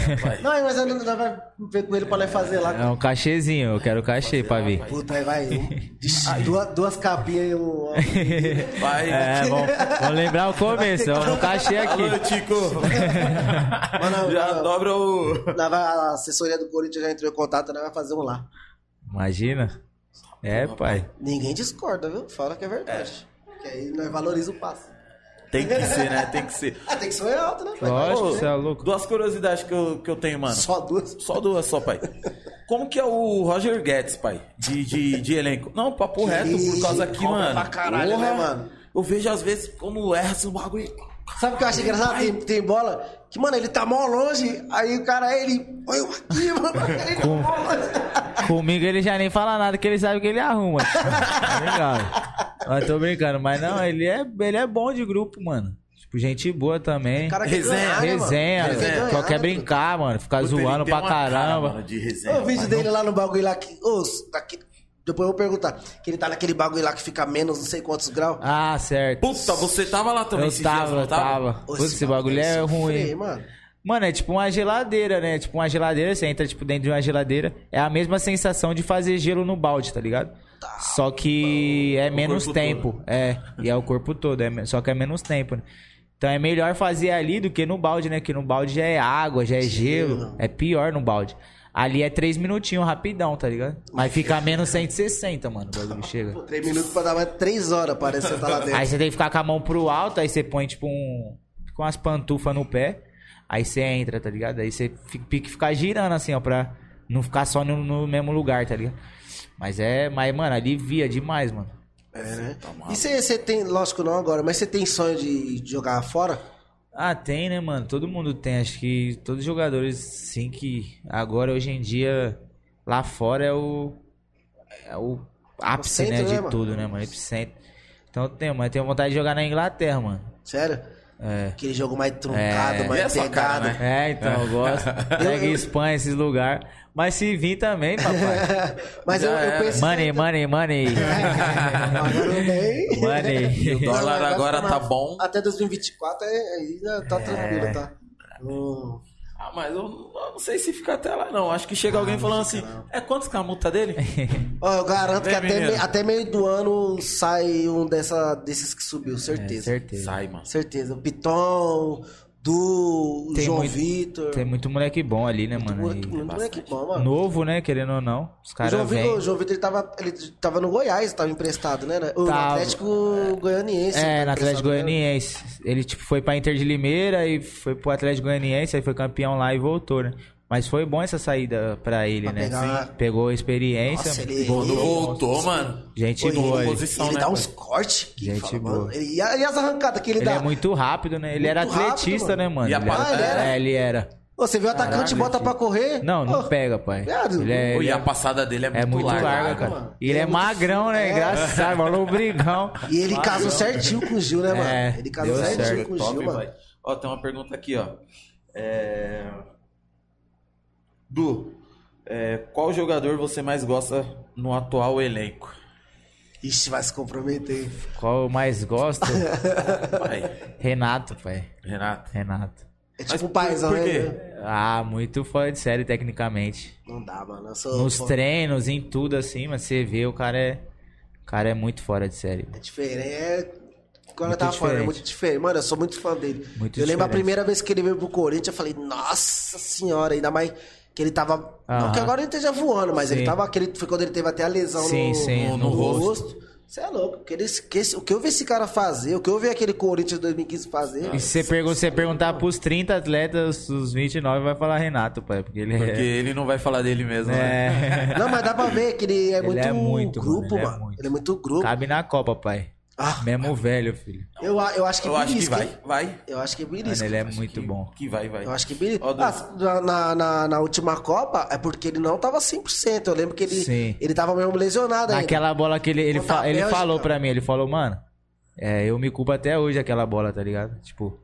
Não, mas ainda nós vai ver com ele pra nós fazer lá. É um cachezinho, eu quero cachê pra vir. Puta, aí vai. um- duas, duas capinhas e um. Vai. É, vamos, vamos lembrar o começo, ó, no cachê aqui. Alô, Tico. Mano, já mano, dobra o. a assessoria do Corinthians já entrou em contato, nós vai fazer um lá. Imagina. É, pai. Ninguém discorda, viu? Fala que é verdade. Que aí nós valoriza o passe. Tem que ser, né? Tem que ser. Ah, tem que ser alto, né? pai? Lógico, você é louco. Duas curiosidades que eu, que eu tenho, mano. Só duas. Só duas, só, pai. Como que é o Roger Guedes, pai? De, de, de elenco. Não, papo reto, por causa que, cobra mano. pra caralho, né, mano? Eu vejo às vezes como erra esse bagulho. Sabe o que eu acho engraçado? Tem, tem bola que, mano, ele tá mó longe, aí o cara, ele põe uma aqui, mano, ele tá longe. Comigo ele já nem fala nada, que ele sabe que ele arruma. Tá ligado? Mas tô brincando. Mas não, ele é, ele é bom de grupo, mano. Tipo, gente boa também. Cara Resenha, ganhar, né, mano? Resenha, quer ganhar, só quer brincar, mano. Ficar Puta, zoando pra uma cara, caramba. mano, de resenha. O vídeo dele lá no bagulho lá que. Ô, daqui- depois eu vou perguntar. Que ele tá naquele bagulho lá que fica menos não sei quantos graus. Ah, certo. Puta, você tava lá também eu dias, tava, eu tava. Ô, Putz, esse bagulho é sofrer, ruim. mano. Mano, é tipo uma geladeira, né? Tipo uma geladeira, você entra tipo dentro de uma geladeira. É a mesma sensação de fazer gelo no balde, tá ligado? Só que é menos corpo tempo. É, e é o corpo todo, é, só que é menos tempo, né? Então é melhor fazer ali do que no balde, né? Que no balde já é água, já é gelo. É pior no balde. Ali é 3 minutinhos, rapidão, tá ligado? Mas fica menos 160, mano, o bagulho chega. Pô, três minutos pra dar mais três horas, parece que você tá lá dentro. Aí você tem que ficar com a mão pro alto, aí você põe tipo um. com umas pantufas no pé. Aí você entra, tá ligado? Aí você fi- tem que ficar girando assim, ó, pra não ficar só no, no mesmo lugar, tá ligado? Mas é. Mas, mano, alivia demais, mano. É, né? E você tem, lógico não agora, mas você tem sonho de jogar fora? Ah, tem, né, mano? Todo mundo tem. Acho que todos os jogadores, sim, que agora, hoje em dia, lá fora é o. É o ápice, centro, né, né, de mano? tudo, né, mano? Epicentro. Então tenho, mas tenho vontade de jogar na Inglaterra, mano. Sério? É. Aquele jogo mais truncado, É. Mais a sua cara, pegado. né? É, então, eu gosto. Pega Espanha, esses lugares. Mas se vir também, papai. Mas eu, eu é. penso. Money, money, money. Money. O dólar agora tá bom. Até 2024 é, ainda tá tranquilo, tá? Hum. Ah, mas eu não, não sei se fica até lá, não. Acho que chega alguém falando assim: é quantos que é a multa dele? Ó, eu garanto que Vem, até, me- até meio do ano sai um dessa, desses que subiu, É, certeza. certeza. Sai, mano. certeza. O Piton, Du, o Tem João muito- Vitor. Tem muito moleque bom ali, né, mano? Muito, E muito moleque bom, mano. Novo, né? Querendo ou não. Os caras João, Vitor, o João Vitor ele tava, ele tava no Goiás, tava emprestado, né? O Tava. Atlético Goianiense. É, tava no Atlético né? Goianiense. Ele, tipo, foi pra Inter de Limeira e foi pro Atlético Goianiense, aí foi campeão lá e voltou, né? Mas foi bom essa saída pra ele, Pra né? pegar- Sim. Pegou a experiência. Nossa, ele- Quando ele- voltou, mano. Gente Pô, boa. ele, Ele, posição, ele né, dá uns cortes. Gente fala, boa. mano, ele- e, a- as arrancadas que ele, ele dá? é muito rápido, né? Ele era Muito rápido, atletista, mano. né, mano? E a Ele era- Ah, ele era? É, ele era. Ô, você vê o atacante e bota pra correr? Não, não pega, pai. viado. Ele é, ele e é- a passada dele é muito, É muito larga, larga, cara. mano. E ele Ele é é muito- magrão, né? É. Engraçado, mano. E ele casou certinho com o Gil, né, mano? É, ele casou certinho certo. com o Gil, mano. Ó, tem uma pergunta aqui, ó. É... Du, é, qual jogador você mais gosta no atual elenco? Ixi, vai se comprometer. Qual eu mais gosto? Vai, Renato, pai. Renato. Renato. É Mas tipo um por- paizão, por né? quê? Ah, muito fora de série tecnicamente. Não dá, mano. Eu sou, Nos treinos, em tudo assim, mas você vê, o cara é. O cara é muito fora de série. É diferente. É... Quando eu tava falando, é diferente. muito diferente. Mano, eu sou muito fã dele. Muito eu lembro a diferente. primeira vez que ele veio pro Corinthians, eu falei, nossa senhora, ainda mais que ele tava. Não Aham. que agora ele esteja voando, mas ele Sim. tava. Aquele, foi quando ele teve até a lesão Sim, no, sim, no, no rosto. Você é louco. Que ele, que esse- o que eu vi esse cara fazer, o que eu vi aquele Corinthians 2015 fazer. E se você, pergun você perguntar pros 30 atletas, os 29 vai falar Renato, pai. Porque ele Porque é. ele não vai falar dele mesmo, né? é... Não, mas dá pra ver que ele é Ele muito, é muito, grupo, mano, ele é muito. Ele é muito grupo. Cabe na Copa, pai. Ah, Mesmo velho, filho. eu, eu acho que Eu acho que vai, vai. Eu acho que Mano, belisca. ele é muito que- bom. Que vai, vai. Eu acho que Du- Ah, na, na, na, última Copa é porque ele não tava 100%. Eu lembro que ele, Sim. ele tava mesmo lesionado ainda. Naquela bola que ele, ele, fa- ele falou pra mim, ele falou, mano, é, eu me culpo até hoje aquela bola, tá ligado? Tipo,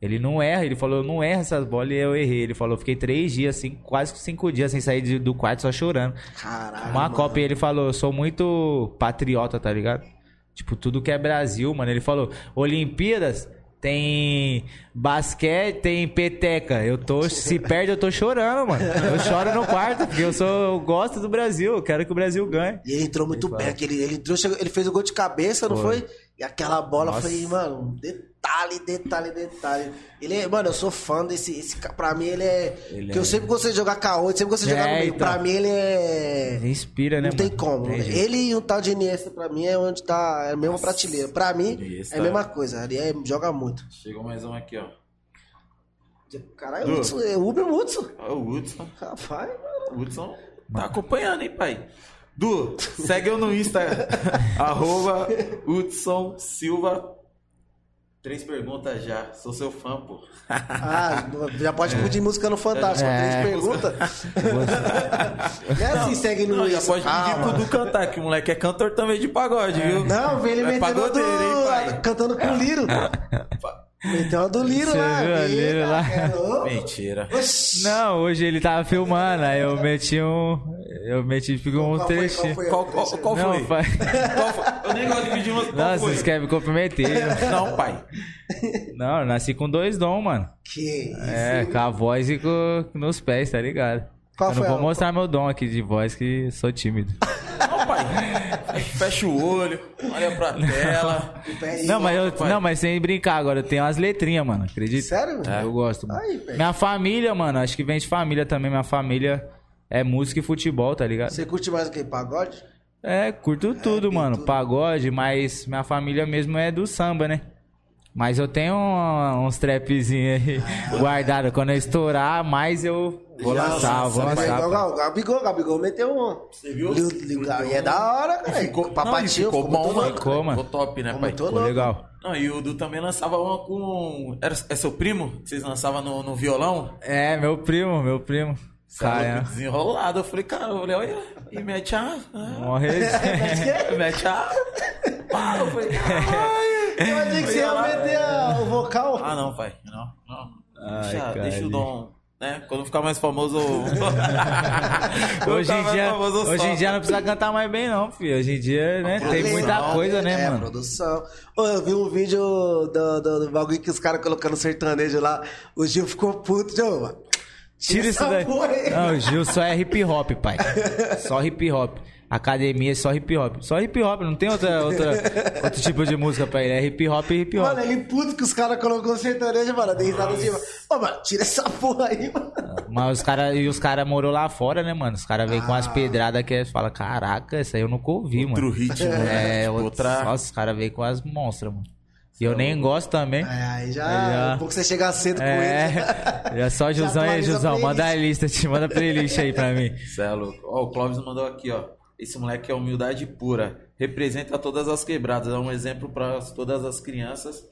ele não erra, ele falou, eu não erro essas bolas e eu errei. Ele falou, fiquei três dias, assim, quase cinco dias sem sair do quarto só chorando. Caralho. Uma mano. Copa e ele falou, eu sou muito patriota, tá ligado? Tipo, tudo que é Brasil, mano. Ele falou, Olimpíadas tem basquete, tem peteca. Eu tô, se perde, eu tô chorando, mano. Eu choro no quarto, porque eu sou, eu gosto do Brasil, eu quero que o Brasil ganhe. E ele entrou muito Ele bem. Aquele, ele, entrou, chegou- ele fez o gol de cabeça, não Foi. foi? E aquela bola Nossa. foi, mano, detalhe, detalhe, detalhe. Ele é, mano, eu sou fã desse. Esse, pra mim, ele é. Ele que eu é- sempre gostei de jogar K8, sempre gostei de jogar É, no meio. então. Pra mim, ele é. Inspira, né, Não tem mano? como. Ele e o tal de Iniesta, pra mim, é onde tá. É a mesma prateleira. Pra mim, Iniesta. é a mesma coisa. Ele é- joga muito. Chegou mais um aqui, ó. Caralho, Du. Hudson, é Uber Hudson. Ó, o Hudson. Rapaz, mano. O Hudson tá acompanhando, hein, pai? Du, segue eu no Insta. arroba Hudson Silva. Três perguntas já. Sou seu fã, pô. Ah, já pode pedir música no Fantástico. É. Três perguntas. Não é assim, segue no Não, já pode pedir pro Du cantar, que o moleque é cantor também de pagode, viu? Não, vem ele é metendo do... hein? Cantando com o Liro. Meteu uma do Liro Você lá. viu a Eita, Liro lá? é. Mentira. Oxi. Não, hoje ele tava filmando, aí eu meti um. Eu meti ficou um Qual foi, trechinho. qual foi? Qual, qual, qual Não, foi? pai. Qual foi? Eu nem gosto de pedir uma. Foi? vocês querem me comprometer. Não, pai. Não, eu nasci com dois dons, mano. Que isso. É, com a voz e com, nos pés, tá ligado? Qual eu não foi vou mostrar meu dom aqui de voz, que sou tímido. Não, pai. Fecha o olho, olha pra tela. Não, mas, eu, pai. não, mas sem brincar agora, eu tenho umas letrinhas, mano, acredita? Sério? É, eu gosto, mano. Aí. Minha família, mano, acho que vem de família também. Minha família é música e futebol, tá ligado? Você curte mais o que? Pagode? É, curto tudo, tem mano. tudo. Pagode, mas minha família mesmo é do samba, né? Mas eu tenho um- uns trapzinhos aí Ah. guardados. Quando eu estourar, mais eu vou lançar, vou é lançar. o Gabigol, Gabigol meteu um. Você viu? Liu- Liu- E é da hora, cara. Ficou, Papatinho, não, e ficou bom, mano. Ficou, mano. Ficou top, né, Ficou pai? Ficou legal. Não, e o Du também lançava uma com. Era, é seu primo? Que vocês lançavam no, no violão? É, meu primo, meu primo. Você é desenrolado. Eu falei, cara, eu falei, olha, e mete a. Morre. mete a. Pá, eu falei, caralho. Eu achei que você ia meter a- o vocal. Ah, não, pai. Não, não. Ai, deixa, cara. deixa o dom. Né? Quando ficar mais famoso. Hoje em dia, famoso, hoje em dia não precisa cantar mais bem, não, filho. Hoje em dia, né, tem muita coisa, né, é, mano? produção. Ô, eu vi um vídeo do, do, do bagulho que os caras colocando sertanejo lá. O Gil ficou puto. Mano. Tira isso daí. Não, o Gil só é hip hop, pai. Só hip hop. Academia é só hip hop. Só hip hop, não tem outra, outra, outro tipo de música pra ele. É hip hop e hip hop. Mano, ele puto que os caras colocou sertanejo, mano. Dei risada assim, mano. Ô, mano, tira essa porra aí, mano. Mas os caras e os cara morou lá fora, né, mano? Os caras vêm com Ah. as pedradas que é, fala, caraca, isso aí eu nunca ouvi, Outro mano. ritmo, né? É, Tipo, outro- outra. Nossa, os caras vêm com as monstras, mano. E eu nem gosto também. É, aí já, Aí já- Um pouco você chegar cedo com ele. É, já só Jusão a Jusão, manda a lista, te manda a playlist aí pra mim. Cê é louco. Ó, o Clóvis mandou aqui, ó. Esse moleque é humildade pura. Representa todas as quebradas. É um exemplo para todas as crianças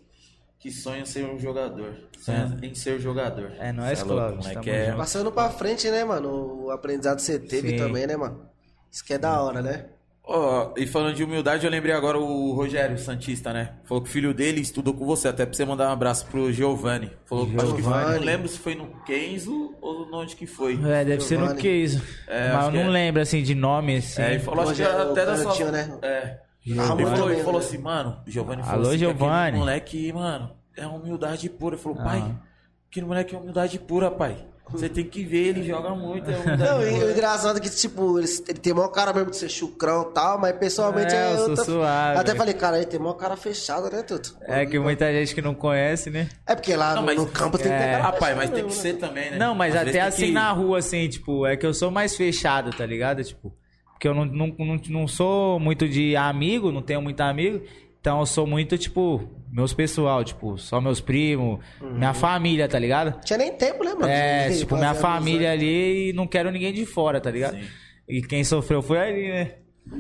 que sonham ser um jogador. Sonham em ser jogador. É nóis, Cê louco, Clóvis, moleque. É... Passando pra frente, né, mano? O aprendizado que você teve Sim. também, né, mano? Isso que é da hora, né? Ó, e falando de humildade, eu lembrei agora o Rogério Santista, né? Falou que o filho dele estudou com você, até pra você mandar um abraço pro Giovanni. Falou que acho que foi, não lembro se foi no Kenzo ou onde que foi. É, deve ser no case. É, Mas eu não é. lembro, assim, de nome, assim. É, e falou, acho que Rogério, até da sua... né? É. Giovanni Ele falou, ele falou assim, mano, o Giovanni falou Alô, assim, que aquele Giovanni. moleque, mano, é humildade pura. Ele falou, pai, Aham. aquele moleque é humildade pura, pai. Você tem que ver, ele joga muito, é humildade Não, e o engraçado é que, tipo, ele, ele tem maior cara mesmo de ser chucrão e tal, mas pessoalmente É, é. eu sou outra- suave. Até falei, cara, ele tem maior cara fechada, né, Tuto? É que muita gente que não conhece, né? É porque lá Não, no, mas- no campo tem que ter É. cara pai, mas tem que ser né? também, né? Não, mas Às até assim que- na rua, assim, tipo, é que eu sou mais fechado, tá ligado? Tipo, porque eu não, não, não, não sou muito de amigo, não tenho muito amigo. Então eu sou muito, tipo, meus pessoal, tipo, só meus primos, minha família, tá ligado? Tinha nem tempo, né, mano? É, tipo, minha família ali e não quero ninguém de fora, tá ligado? Sim. E quem sofreu foi ali, né?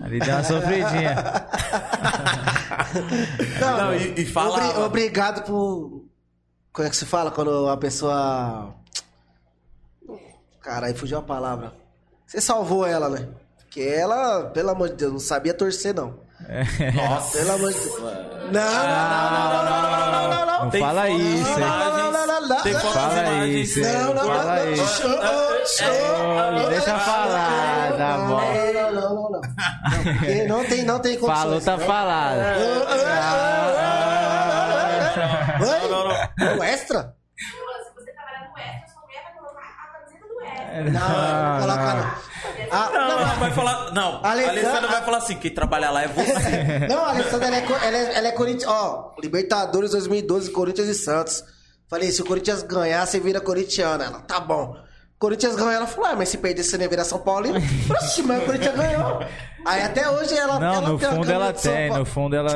Ali deu uma sofridinha. Não, Não, e- e falava. obri- obrigado por. Como é que se fala quando a pessoa. Cara, aí fugiu a palavra. Você salvou ela, né? Porque ela, pelo amor de Deus, não sabia torcer, não. Nossa, pelo amor de Deus. Não, não, não, não, não, não, não, não. Não fala isso, Não Tem fala isso. Não, não, fala isso. Deixa falar, tá bom. Não, não, não, não. Não tem, não tem condições. Falou, tá falado. Não, não, não. O extra? Se você trabalhar no extra, sua mulher vai colocar a camiseta do extra. Não, não, não. Ah, Não, não, ela vai falar. Não, a Alessandra- Alessandra vai falar assim: quem trabalha lá é você. Não, a Alessandra, ela é, ela é, ela é Corinthians. Ó, Libertadores 2012, Corinthians e Santos. Falei, se o Corinthians ganhar, você vira corintiana. Ela, tá bom. Corinthians ganhou, ela falou, ah, mas se perder, você não ia virar São Paulino? Oxi, mas o Corinthians ganhou. Aí até hoje ela Não, ela no tem a fundo ela tem, Paulo. no fundo ela.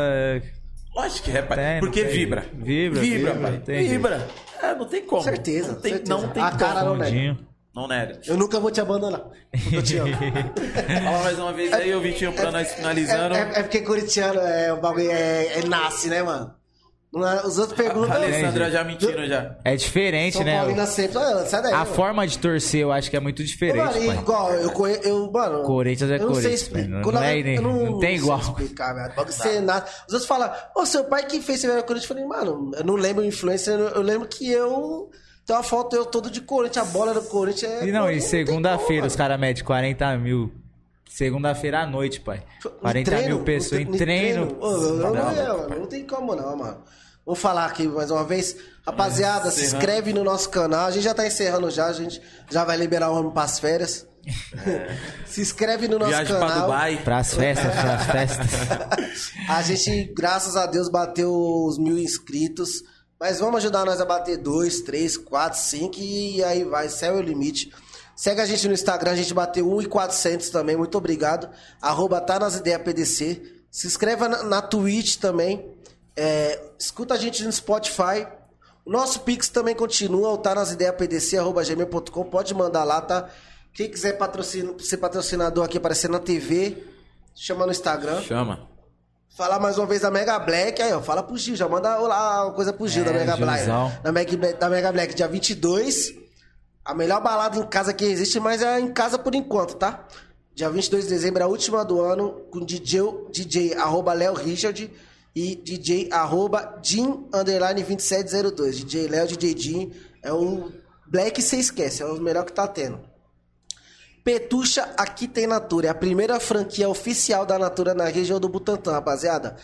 Lógico que é, pai. Tem, não porque tem. vibra. Vibra, Vibra, vibra, pai. tem. Vibra. É, não tem como. Certeza, Não tem, certeza. Não tem A como. cara não nega. Não nega. Eu nunca vou te abandonar. Eu te amo. Fala mais uma vez aí, o Vitinho, pra nós finalizando. É, é- é porque corintiano é o bagulho é, é nasce, né, mano? Não é- os outros A perguntam. Alessandra já mentindo já. É diferente, São né? Paulina sempre. Ah, sai daí. A mano. forma de torcer eu acho que é muito diferente, Mano, pai. igual, eu conheço. Eu, mano, Corinthians é não Corinthians. Não Quando é eu- eu não tem igual. explicar, velho. Bagulho você nasce. Os outros falam, ô, seu pai que fez você virar Corinthians. Eu falei, mano, eu não lembro influência. Eu lembro que eu. Tem uma foto eu todo de Corinthians, a bola do Corinthians é. E não, e segunda-feira os caras medem 40 mil. Segunda-feira à noite, pai. mano. 40 Em treino, mil pessoas em no treino. Ô, eu- eu não, Não, é, mano, não tem como não, mano. Vou falar aqui mais uma vez. Rapaziada, se Encerrando. inscreve no nosso canal. A gente já tá encerrando já, a gente já vai liberar o homem pras férias. se inscreve no nosso Viagem canal. pra Dubai. Pras festas, pras festas. A gente, graças a Deus, bateu os mil inscritos. Mas vamos ajudar nós a bater dois, três, quatro, cinco e aí vai, céu é o limite. Segue a gente no Instagram, a gente bateu 1,400 também, muito obrigado. Arroba tá nas ideias PDC. Se inscreva na, na Twitch também. É, escuta a gente no Spotify. O nosso Pix também continua, tá nas ideias PDC, arroba gmail.com. Pode mandar lá, tá? Quem quiser patrocina, ser patrocinador aqui, aparecer na TV, chama no Instagram. Chama. Falar mais uma vez da Mega Black, aí, ó. Fala pro Gil, já manda lá uma coisa pro Gil É, da Mega Black. Da Mega, Black- da Mega Black, dia 22. A melhor balada em casa que existe, mas é em casa por enquanto, tá? Dia 22 de dezembro, a última do ano, com DJ, DJ arroba Léo Richard e DJ arroba Jim underline 2702. DJ Léo, DJ Jim. É o Black você esquece, é o melhor que tá tendo. Petucha Aqui Tem Natura. É a primeira franquia oficial da Natura na região do Butantã, rapaziada.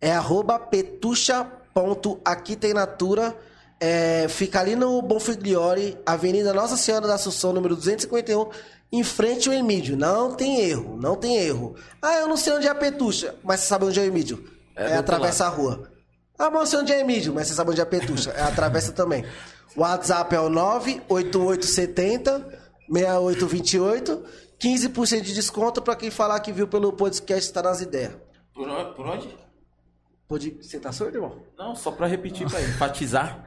É arroba petucha.aqui tem Natura. É, fica ali no Bonfigliore, Avenida Nossa Senhora da Assunção, número 251, em frente ao Emílio. Não tem erro, não tem erro. Ah, eu não sei onde é a Petucha, mas você sabe onde é o Emílio. É É, atravessa a rua. Ah, mas eu sei onde é Emílio, mas você sabe onde é a Petucha. É atravessa também. O WhatsApp é o 98870 6828. 15% de desconto pra quem falar que viu pelo podcast Tá nas Ideias. Por onde? Por onde? Pode... Você tá surdo, irmão? Não, só pra repetir, pra enfatizar.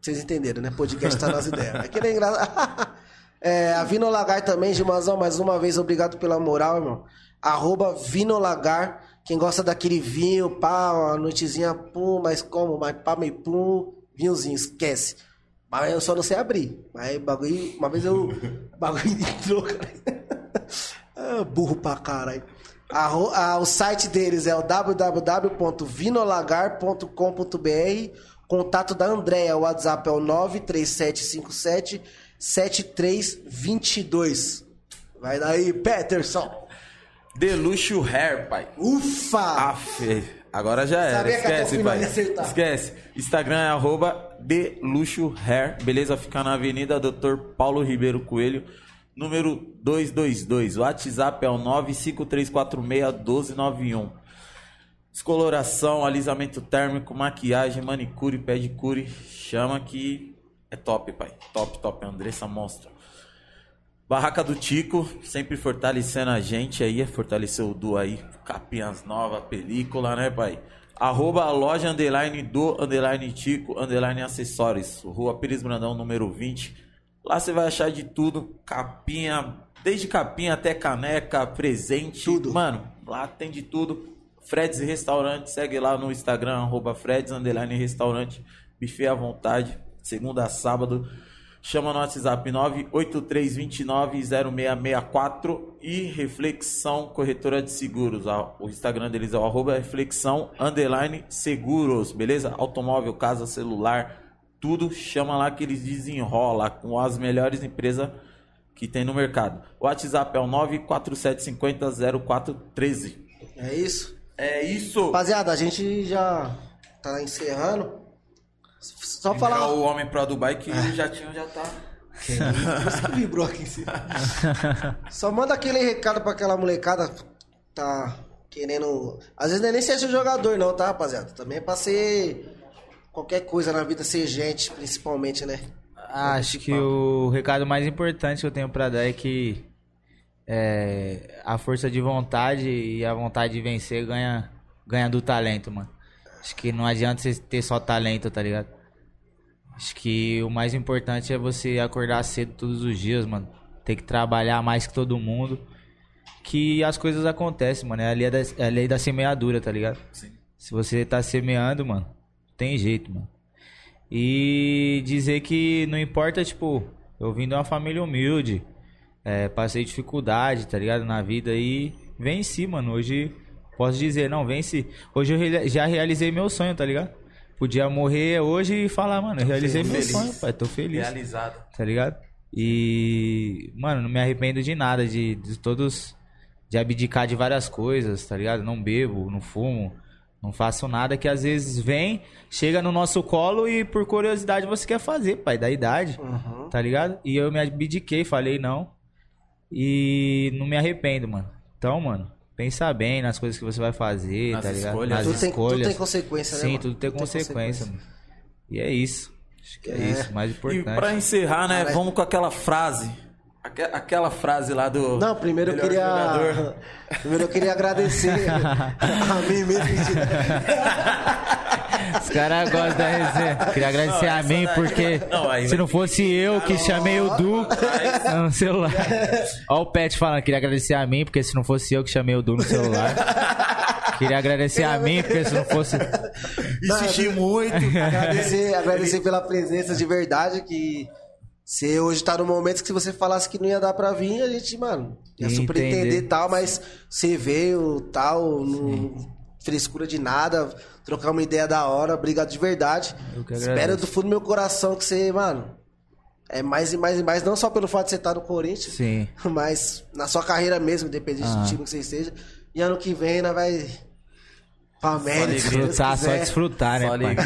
Vocês entenderam, né? Podcast tá nas ideias. É que nem engraçado. É, a Vino Lagar também, Gilmazão, mais uma vez, obrigado pela moral, irmão. Arroba Vino Lagar. Quem gosta daquele vinho, pá, uma noitezinha, pum, mas como? Mas pá, meio pum, vinhozinho, esquece. Mas eu só não sei abrir. Mas bagulho, uma vez eu. bagulho entrou, cara. Ah, burro pra caralho. Arro- ah, o site deles é o www.vinolagar.com.br. Contato da Andréia, o WhatsApp é o 93757 7322. Vai daí, Peterson. Deluxo Hair, pai. Ufa! Aff, agora já era. Esquece, pai. Esquece. Instagram é arroba Deluxo Hair. Beleza? Fica na Avenida Dr. Paulo Ribeiro Coelho, número 222. O WhatsApp é o 953461291. Descoloração, alisamento térmico, maquiagem, manicure, pedicure. Chama que é top, pai. Top, top. Andressa Monstro. Barraca do Tico, sempre fortalecendo a gente aí, fortaleceu o Du aí, capinhas novas, película, né, pai? Arroba loja underline do underline Tico underline acessórios, Rua Pires Brandão, número 20. Lá você vai achar de tudo, capinha, desde capinha até caneca, presente. Tudo. Mano, lá tem de tudo. Freds Restaurante, segue lá no Instagram, arroba Freds Underline Restaurante, buffet à vontade, segunda a sábado. Chama no WhatsApp 983290664 e Reflexão Corretora de Seguros. ó. O Instagram deles é o arroba Reflexão Underline Seguros, beleza? Automóvel, casa, celular, tudo. Chama lá que eles desenrolam com as melhores empresas que tem no mercado. O WhatsApp é o 947500413. É isso? É isso! Rapaziada, a gente já tá encerrando. Só Falar falar. o homem pro Dubai que o jatinho já tá. Por isso que vibrou aqui em cima. Só manda aquele recado pra aquela molecada que tá querendo. Às vezes não é nem ser jogador, não, tá, rapaziada? Também é pra ser qualquer coisa na vida, ser gente, principalmente, né? Acho que o recado mais importante que eu tenho pra dar é que é, a força de vontade e a vontade de vencer ganha, ganha do talento, mano. Acho que não adianta você ter só talento, tá ligado? Acho que o mais importante é você acordar cedo todos os dias, mano. Ter que trabalhar mais que todo mundo. Que as coisas acontecem, mano. É a lei da, é a lei da semeadura, tá ligado? Sim. Se você tá semeando, mano, tem jeito, mano. E dizer que não importa, tipo, eu vim de uma família humilde, é, passei dificuldade, tá ligado, na vida e venci, mano. Hoje posso dizer, não, venci. Hoje eu já realizei meu sonho, tá ligado? Podia morrer hoje e falar, mano, eu realizei meu feliz. sonho, pai, tô feliz Realizado. tá ligado? E, mano, não me arrependo de nada, de, de todos, de abdicar de várias coisas, tá ligado? Não bebo, não fumo, não faço nada que às vezes vem, chega no nosso colo e por curiosidade você quer fazer, pai, da idade, Uhum. tá ligado? E eu me abdiquei, falei não, e não me arrependo, mano. Então, mano, pensa bem nas coisas que você vai fazer, Nas tá ligado? escolhas. Nas Tudo tem, tudo escolhas. tem consequência, né? Sim, mano? tudo tem consequência, mano. E é isso. Acho que é, É. isso, mais E importante. pra encerrar, né, Cara, vamos com aquela frase. Aque- Aquela frase lá do. Não, primeiro eu queria. jogador. Primeiro eu queria agradecer a mim mesmo. Os caras gostam da resenha. Queria agradecer Não, a mim, daí- porque Não, aí se não fosse eu que chamei o Du no celular. Ó o Pet falando, queria agradecer a mim, porque se não fosse eu que chamei o Du no celular. Queria agradecer a mim, porque se não fosse. Insisti muito. agradecer, agradecer pela presença de verdade que você hoje tá no momento que se você falasse que não ia dar pra vir, a gente, mano, ia entender. e tal, mas você veio tal, não frescura de nada, trocar uma ideia da hora, obrigado de verdade. Eu que Espero do fundo do meu coração que você, mano, é mais e mais e mais, não só pelo fato de você estar no Corinthians, Sim. mas na sua carreira mesmo, independente Ah. do time que você esteja. E ano que vem, né, vai. Pra América, se Deus Desfrutar, só quiser. desfrutar, né, Só pai?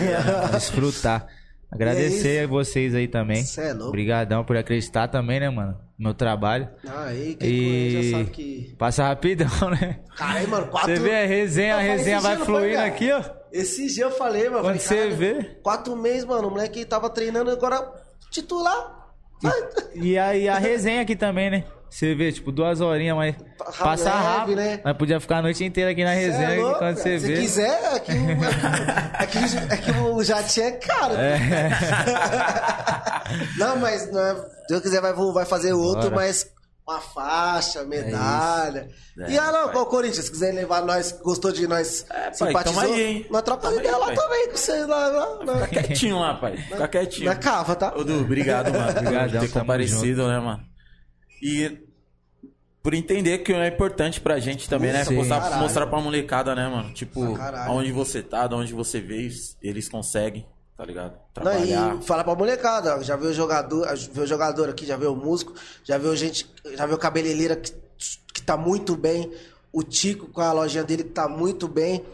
Desfrutar. Agradecer a vocês aí também. É louco. Obrigadão por acreditar também, né, mano? Meu trabalho. Ah, aí quem E- já sabe que. Passa rapidão, né? Caralho, mano, quatro. Você vê a resenha, a Eu resenha vai fluindo aqui, ó. Esse dia eu falei, mano. Quando falei, você vê. Quatro meses, mano. O moleque tava treinando agora titular. Vai. E aí a resenha aqui também, né? Você vê, tipo, duas horinhas, mas Ra- passa leve, rápido. né? Mas podia ficar a noite inteira aqui na Cê resenha, é louco, quando você. Se vê. quiser, é que, o, é, que, o- é jatinho é caro. não, mas não é, se Deus quiser vai, vai fazer outro, Bora. mas uma faixa, medalha. É, e ah, não, pai. o Corinthians, se quiser levar nós, gostou de nós, É, pai, simpatizou, tamo aí, hein? nós Tamo ideia aí, lá pai. também com você lá, lá, lá. Fica quietinho lá, pai. Fica quietinho. Na cava, tá? Ô, Du, obrigado, mano. Obrigadão, por ter comparecido, né, mano? E por entender que é importante pra gente também, né? Mostrar, Caralho. mostrar pra molecada, né, mano? Tipo, aonde você tá, de onde você veio, eles conseguem, tá ligado? Não, Trabalhar. e fala pra molecada, ó, já viu o jogador, viu o jogador aqui, já viu o músico, já viu gente, já viu o cabeleireira que, que tá muito bem, o Tico com a lojinha dele que tá muito bem.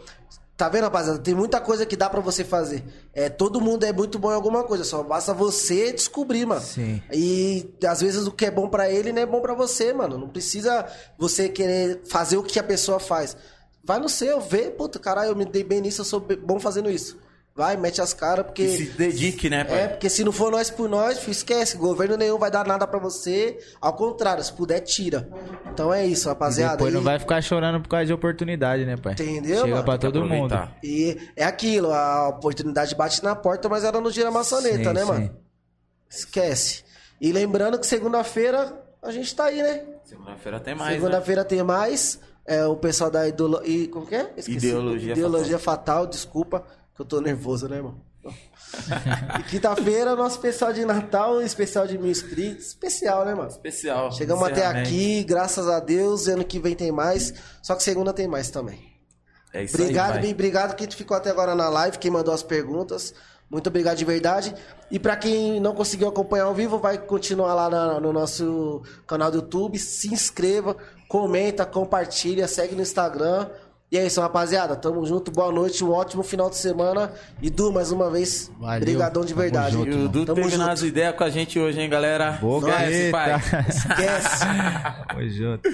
Tá vendo, rapaziada? Tem muita coisa que dá pra você fazer. É, todo mundo é muito bom em alguma coisa, só basta você descobrir, mano. Sim. E às vezes o que é bom pra ele não é bom pra você, mano. Não precisa você querer fazer o que a pessoa faz. Vai no seu, vê, puta, caralho, eu me dei bem nisso, eu sou bom fazendo isso. Vai, mete as caras, porque. E se dedique, né, pai? É, porque se não for nós por nós, filho, esquece. Governo nenhum vai dar nada pra você. Ao contrário, se puder, tira. Então é isso, rapaziada. Depois E- não vai ficar chorando por causa de oportunidade, né, pai? Entendeu, Chega mano? pra todo mundo. E é aquilo, a oportunidade bate na porta, mas ela não gira a maçaneta, Sim, né, sim. mano? Esquece. E lembrando que segunda-feira a gente tá aí, né? Segunda-feira tem mais, né? Segunda-feira tem mais. É o pessoal da idolo... e como que é? Esqueci. Ideologia Ideologia fatal. desculpa, que eu tô nervoso, né, irmão? e quinta-feira, nosso especial de Natal, especial de mil inscritos. Especial, né, mano? Especial. Chegamos até Sinceramente. aqui, graças a Deus. Ano que vem tem mais. Só que segunda tem mais também. É isso Obrigado, aí, bem, obrigado que tu ficou até agora na live, quem mandou as perguntas. Muito obrigado de verdade. E pra quem não conseguiu acompanhar ao vivo, vai continuar lá na- no nosso canal do YouTube. Se inscreva, comenta, compartilha, segue no Instagram. E é isso, rapaziada. Tamo junto, boa noite, um ótimo final de semana. E Du, mais uma vez, Valeu. brigadão de Tamo verdade. junto, E o Du Tamo teve junto. nas ideias com a gente hoje, hein, galera? Boa, Esquece, pai. Esquece. Tamo junto.